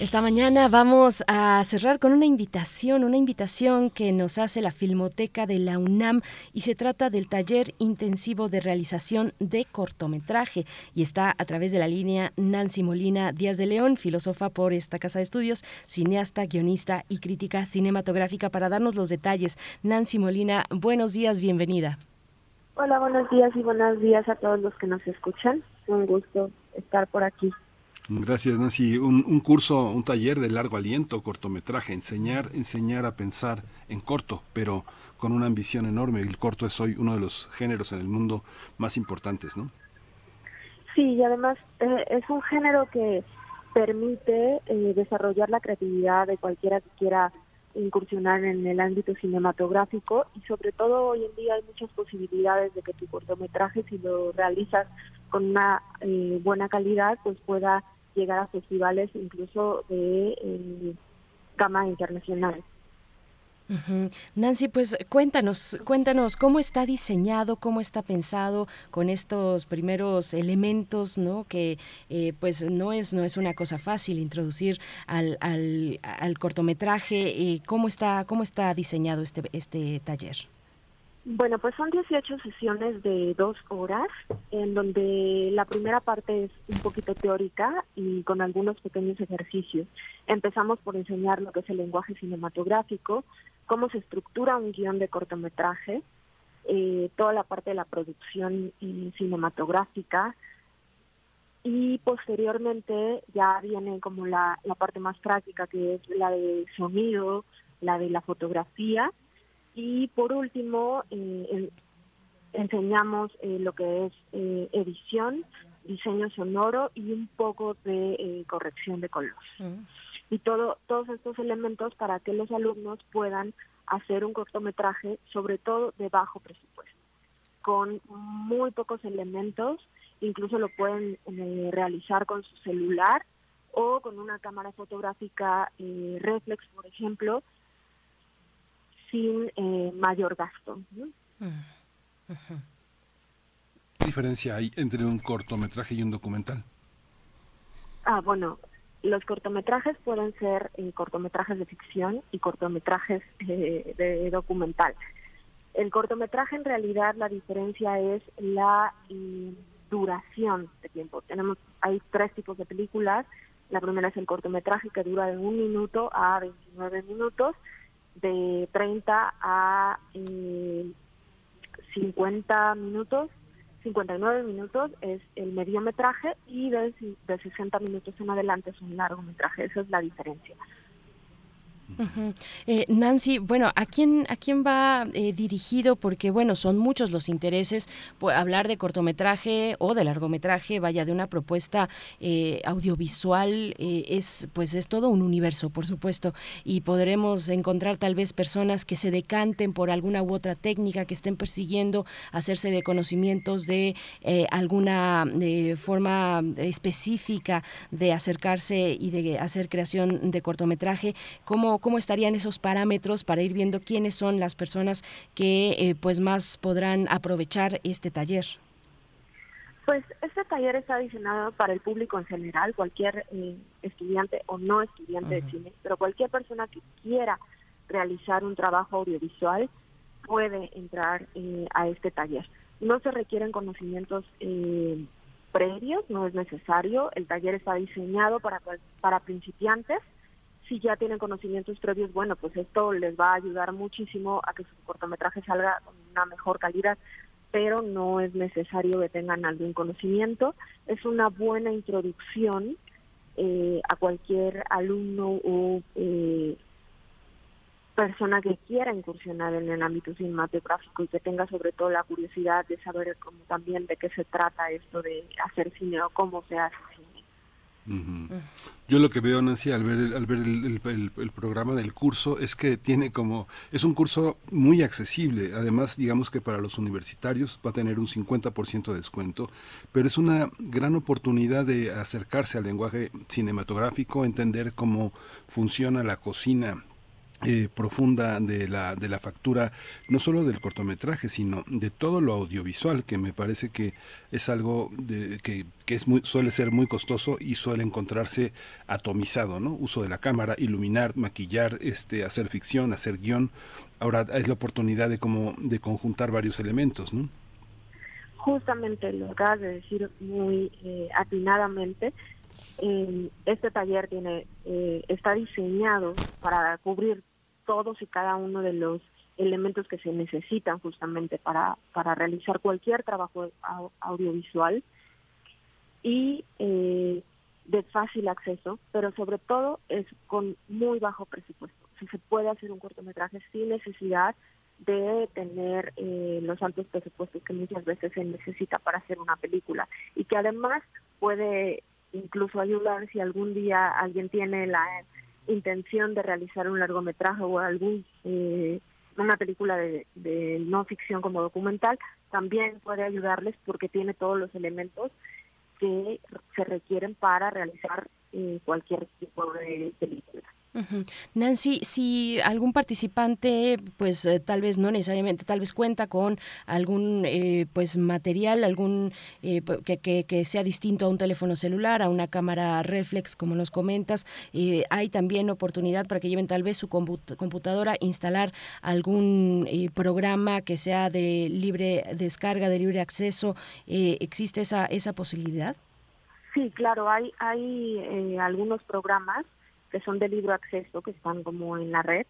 Esta mañana vamos a cerrar con una invitación, una invitación que nos hace la Filmoteca de la UNAM y se trata del taller intensivo de realización de cortometraje y está a través de la línea Nancy Molina Díaz de León, filósofa por esta casa de estudios, cineasta, guionista y crítica cinematográfica para darnos los detalles. Nancy Molina, buenos días, bienvenida. Hola, buenos días y buenos días a todos los que nos escuchan. Un gusto estar por aquí. Gracias, Nancy. Un, un, curso, un taller de largo aliento, cortometraje, enseñar, enseñar a pensar en corto, pero con una ambición enorme. El corto es hoy uno de los géneros en el mundo más importantes, ¿no? Sí, y además eh, es un género que permite eh, desarrollar la creatividad de cualquiera que quiera incursionar en el ámbito cinematográfico y sobre todo hoy en día hay muchas posibilidades de que tu cortometraje, si lo realizas con una eh, buena calidad, pues pueda llegar a festivales incluso de eh, gama internacional. Nancy, pues cuéntanos, cuéntanos cómo está diseñado, cómo está pensado con estos primeros elementos, ¿no? Que eh, pues no es no es una cosa fácil introducir al, al, al cortometraje. Eh, ¿Cómo está cómo está diseñado este este taller? Bueno, pues son 18 sesiones de dos horas, en donde la primera parte es un poquito teórica y con algunos pequeños ejercicios. Empezamos por enseñar lo que es el lenguaje cinematográfico, cómo se estructura un guion de cortometraje, eh, toda la parte de la producción cinematográfica y posteriormente ya viene como la, la parte más práctica que es la de sonido, la de la fotografía y por último eh, enseñamos eh, lo que es edición, diseño sonoro y un poco de corrección de color. Mm y todo, todos estos elementos para que los alumnos puedan hacer un cortometraje, sobre todo de bajo presupuesto, con muy pocos elementos, incluso lo pueden eh, realizar con su celular o con una cámara fotográfica eh, reflex, por ejemplo, sin eh, mayor gasto. ¿Qué diferencia hay entre un cortometraje y un documental? Ah, bueno, los cortometrajes pueden ser eh, cortometrajes de ficción y cortometrajes eh, de documental. El cortometraje en realidad la diferencia es la eh, duración de tiempo. Tenemos hay tres tipos de películas. La primera es el cortometraje que dura de un minuto a 29 minutos, de 30 a 50 minutos 59 minutos es el mediometraje y de, de 60 minutos en adelante es un largometraje. Esa es la diferencia. Eh, Nancy, bueno, ¿a quién, a quién va eh, dirigido? Porque, bueno, son muchos los intereses. Pues, hablar de cortometraje o de largometraje, vaya, de una propuesta eh, audiovisual, es, pues es todo un universo, por supuesto. Y podremos encontrar tal vez personas que se decanten por alguna u otra técnica, que estén persiguiendo hacerse de conocimientos de alguna forma específica de acercarse y de hacer creación de cortometraje. ¿Cómo ¿Cómo, estarían esos parámetros para ir viendo quiénes son las personas que eh, pues más podrán aprovechar este taller? Pues este taller está diseñado para el público en general, cualquier eh, estudiante o no estudiante de cine, pero cualquier persona que quiera realizar un trabajo audiovisual puede entrar eh, a este taller. No se requieren conocimientos previos, no es necesario. El taller está diseñado para, para principiantes si ya tienen conocimientos previos, bueno, pues esto les va a ayudar muchísimo a que su cortometraje salga con una mejor calidad, pero no es necesario que tengan algún conocimiento. Es una buena introducción eh, a cualquier alumno o eh, persona que quiera incursionar en el ámbito cinematográfico y que tenga sobre todo la curiosidad de saber cómo también de qué se trata esto de hacer cine o cómo se hace yo lo que veo, Nancy, al ver, el, al ver el, programa del curso es que tiene como, es un curso muy accesible. Además, digamos que para los universitarios va a tener un 50% de descuento, pero es una gran oportunidad de acercarse al lenguaje cinematográfico, entender cómo funciona la cocina eh, profunda de la, de la factura, no solo del cortometraje, sino de todo lo audiovisual, que me parece que es algo de, que, que, es muy, suele ser muy costoso y suele encontrarse atomizado, ¿no? Uso de la cámara, iluminar, maquillar, este, hacer ficción, hacer guion. Ahora es la oportunidad de como de conjuntar varios elementos, ¿no? Justamente lo acabas de decir muy eh, atinadamente. Eh, este taller tiene está diseñado para cubrir todos y cada uno de los elementos que se necesitan justamente para, para realizar cualquier trabajo audiovisual y eh, de fácil acceso, pero sobre todo es con muy bajo presupuesto. Si se puede hacer un cortometraje sin necesidad de tener eh, los altos presupuestos que muchas veces se necesita para hacer una película y que además puede incluso ayudar si algún día alguien tiene la intención de realizar un largometraje o algún eh, una película de, de, no ficción como documental, también puede ayudarles porque tiene todos los elementos que se requieren para realizar eh, cualquier tipo de película. Nancy, si algún participante, pues eh, tal vez no necesariamente, tal vez cuenta con algún eh, pues material, algún eh, que, que, sea distinto a un teléfono celular, a una cámara reflex, como nos comentas, hay también oportunidad para que lleven tal vez su computadora, instalar algún programa que sea de libre descarga, de libre acceso. ¿Existe esa, esa posibilidad? Sí, claro, hay, hay algunos programas que son de libro acceso, que están como en la red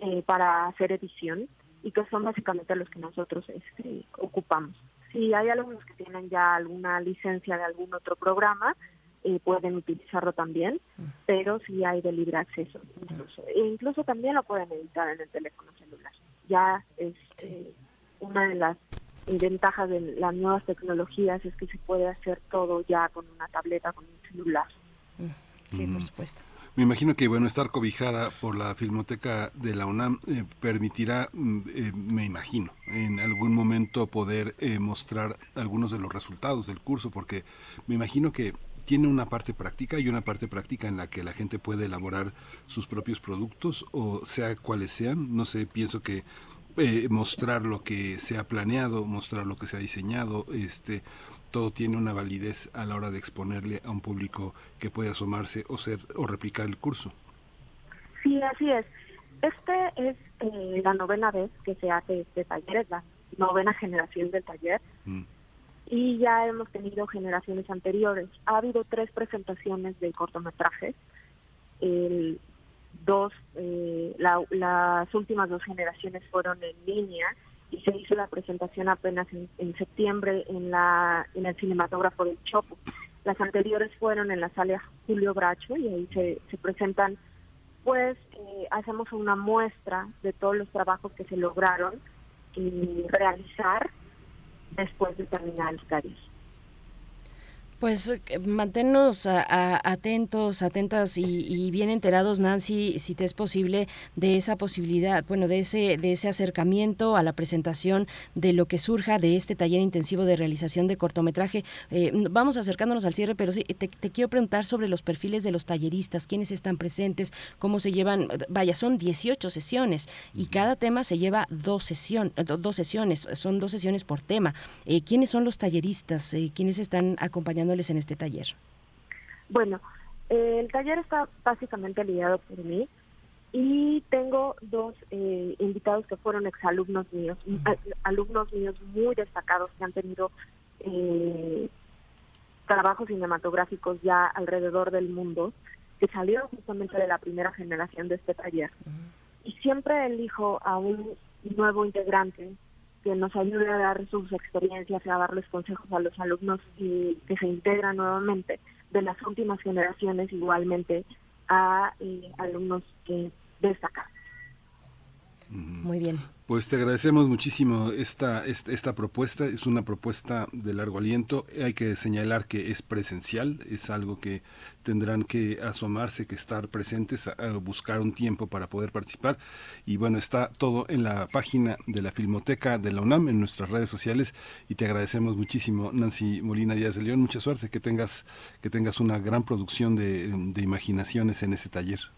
eh, para hacer edición y que son básicamente los que nosotros este, ocupamos. Si hay algunos que tienen ya alguna licencia de algún otro programa, eh, pueden utilizarlo también, pero si hay de libre acceso. Incluso, e incluso también lo pueden editar en el teléfono celular. Ya es eh, una de las ventajas de las nuevas tecnologías es que se puede hacer todo ya con una tableta, con un celular. Sí, por supuesto. Me imagino que bueno estar cobijada por la Filmoteca de la UNAM eh, permitirá, mm, eh, me imagino, en algún momento poder eh, mostrar algunos de los resultados del curso, porque me imagino que tiene una parte práctica y una parte práctica en la que la gente puede elaborar sus propios productos o sea cuales sean. No sé, pienso que mostrar lo que se ha planeado, mostrar lo que se ha diseñado, este todo tiene una validez a la hora de exponerle a un público que puede asomarse o ser o replicar el curso. Sí, así es. Este es eh, la novena vez que se hace este taller, es la novena generación del taller. Mm. Y ya hemos tenido generaciones anteriores. Ha habido tres presentaciones de cortometrajes. El, dos, eh, las últimas dos generaciones fueron en línea se hizo la presentación apenas en, septiembre en, la, en el cinematógrafo del Chopo. Las anteriores fueron en la sala Julio Bracho y ahí se, se presentan, pues eh, hacemos una muestra de todos los trabajos que se lograron y realizar después de terminar el taller. Pues eh, manténnos atentos, atentas y, bien enterados, Nancy, si te es posible, de esa posibilidad, bueno, de ese, de ese acercamiento a la presentación de lo que surja de este taller intensivo de realización de cortometraje. Eh, vamos acercándonos al cierre, pero sí, te, quiero preguntar sobre los perfiles de los talleristas, quiénes están presentes, cómo se llevan, vaya, son 18 sesiones y cada tema se lleva dos, sesión, dos sesiones, son dos sesiones por tema. Eh, ¿Quiénes son los talleristas? ¿Quiénes están acompañando? En este taller? Bueno, el taller está básicamente liderado por mí y tengo dos eh, invitados que fueron exalumnos míos, alumnos míos muy destacados que han tenido eh, trabajos cinematográficos ya alrededor del mundo, que salieron justamente de la primera generación de este taller. Y siempre elijo a un nuevo integrante que nos ayude a dar sus experiencias y a darles consejos a los alumnos y que se integran nuevamente de las últimas generaciones igualmente a eh, alumnos que destacan. Muy bien. Pues te agradecemos muchísimo esta, esta, propuesta. Es una propuesta de largo aliento. Hay que señalar que es presencial, es algo que tendrán que asomarse, que estar presentes, buscar un tiempo para poder participar. Y bueno, está todo en la página de la Filmoteca de la UNAM, en nuestras redes sociales. Y te agradecemos muchísimo, Nancy Molina Díaz de León. Mucha suerte, que tengas, que tengas una gran producción de, de imaginaciones en ese taller.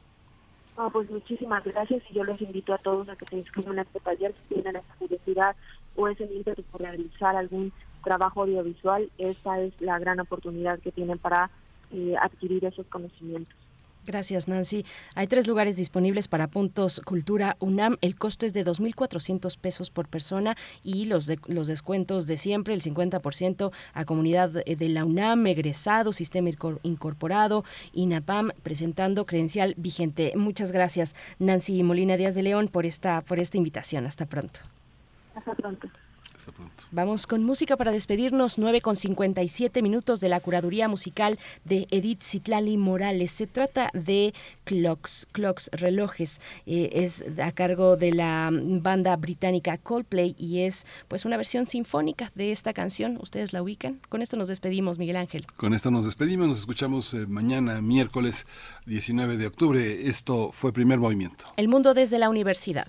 Ah, pues muchísimas gracias y yo los invito a todos a que se inscriban a este taller si tienen esa curiosidad o ese ímpetu por realizar algún trabajo audiovisual. Esta es la gran oportunidad que tienen para eh, adquirir esos conocimientos. Gracias, Nancy. Hay tres lugares disponibles para Puntos Cultura UNAM. El costo es de 2.400 pesos por persona y los, de, los descuentos de siempre, el 50% a comunidad de la UNAM, egresado, sistema incorporado, INAPAM, presentando credencial vigente. Muchas gracias, Nancy Molina Díaz de León, por esta, por esta invitación. Hasta pronto. Hasta pronto. Hasta pronto. Vamos con música para despedirnos, 9 con 57 minutos de la curaduría musical de Edith Citlali Morales. Se trata de Clocks, Clocks, relojes. Eh, es a cargo de la banda británica Coldplay y es pues una versión sinfónica de esta canción. ¿Ustedes la ubican? Con esto nos despedimos, Miguel Ángel. Con esto nos despedimos, nos escuchamos eh, mañana, miércoles 19 de octubre. Esto fue Primer Movimiento. El mundo desde la universidad.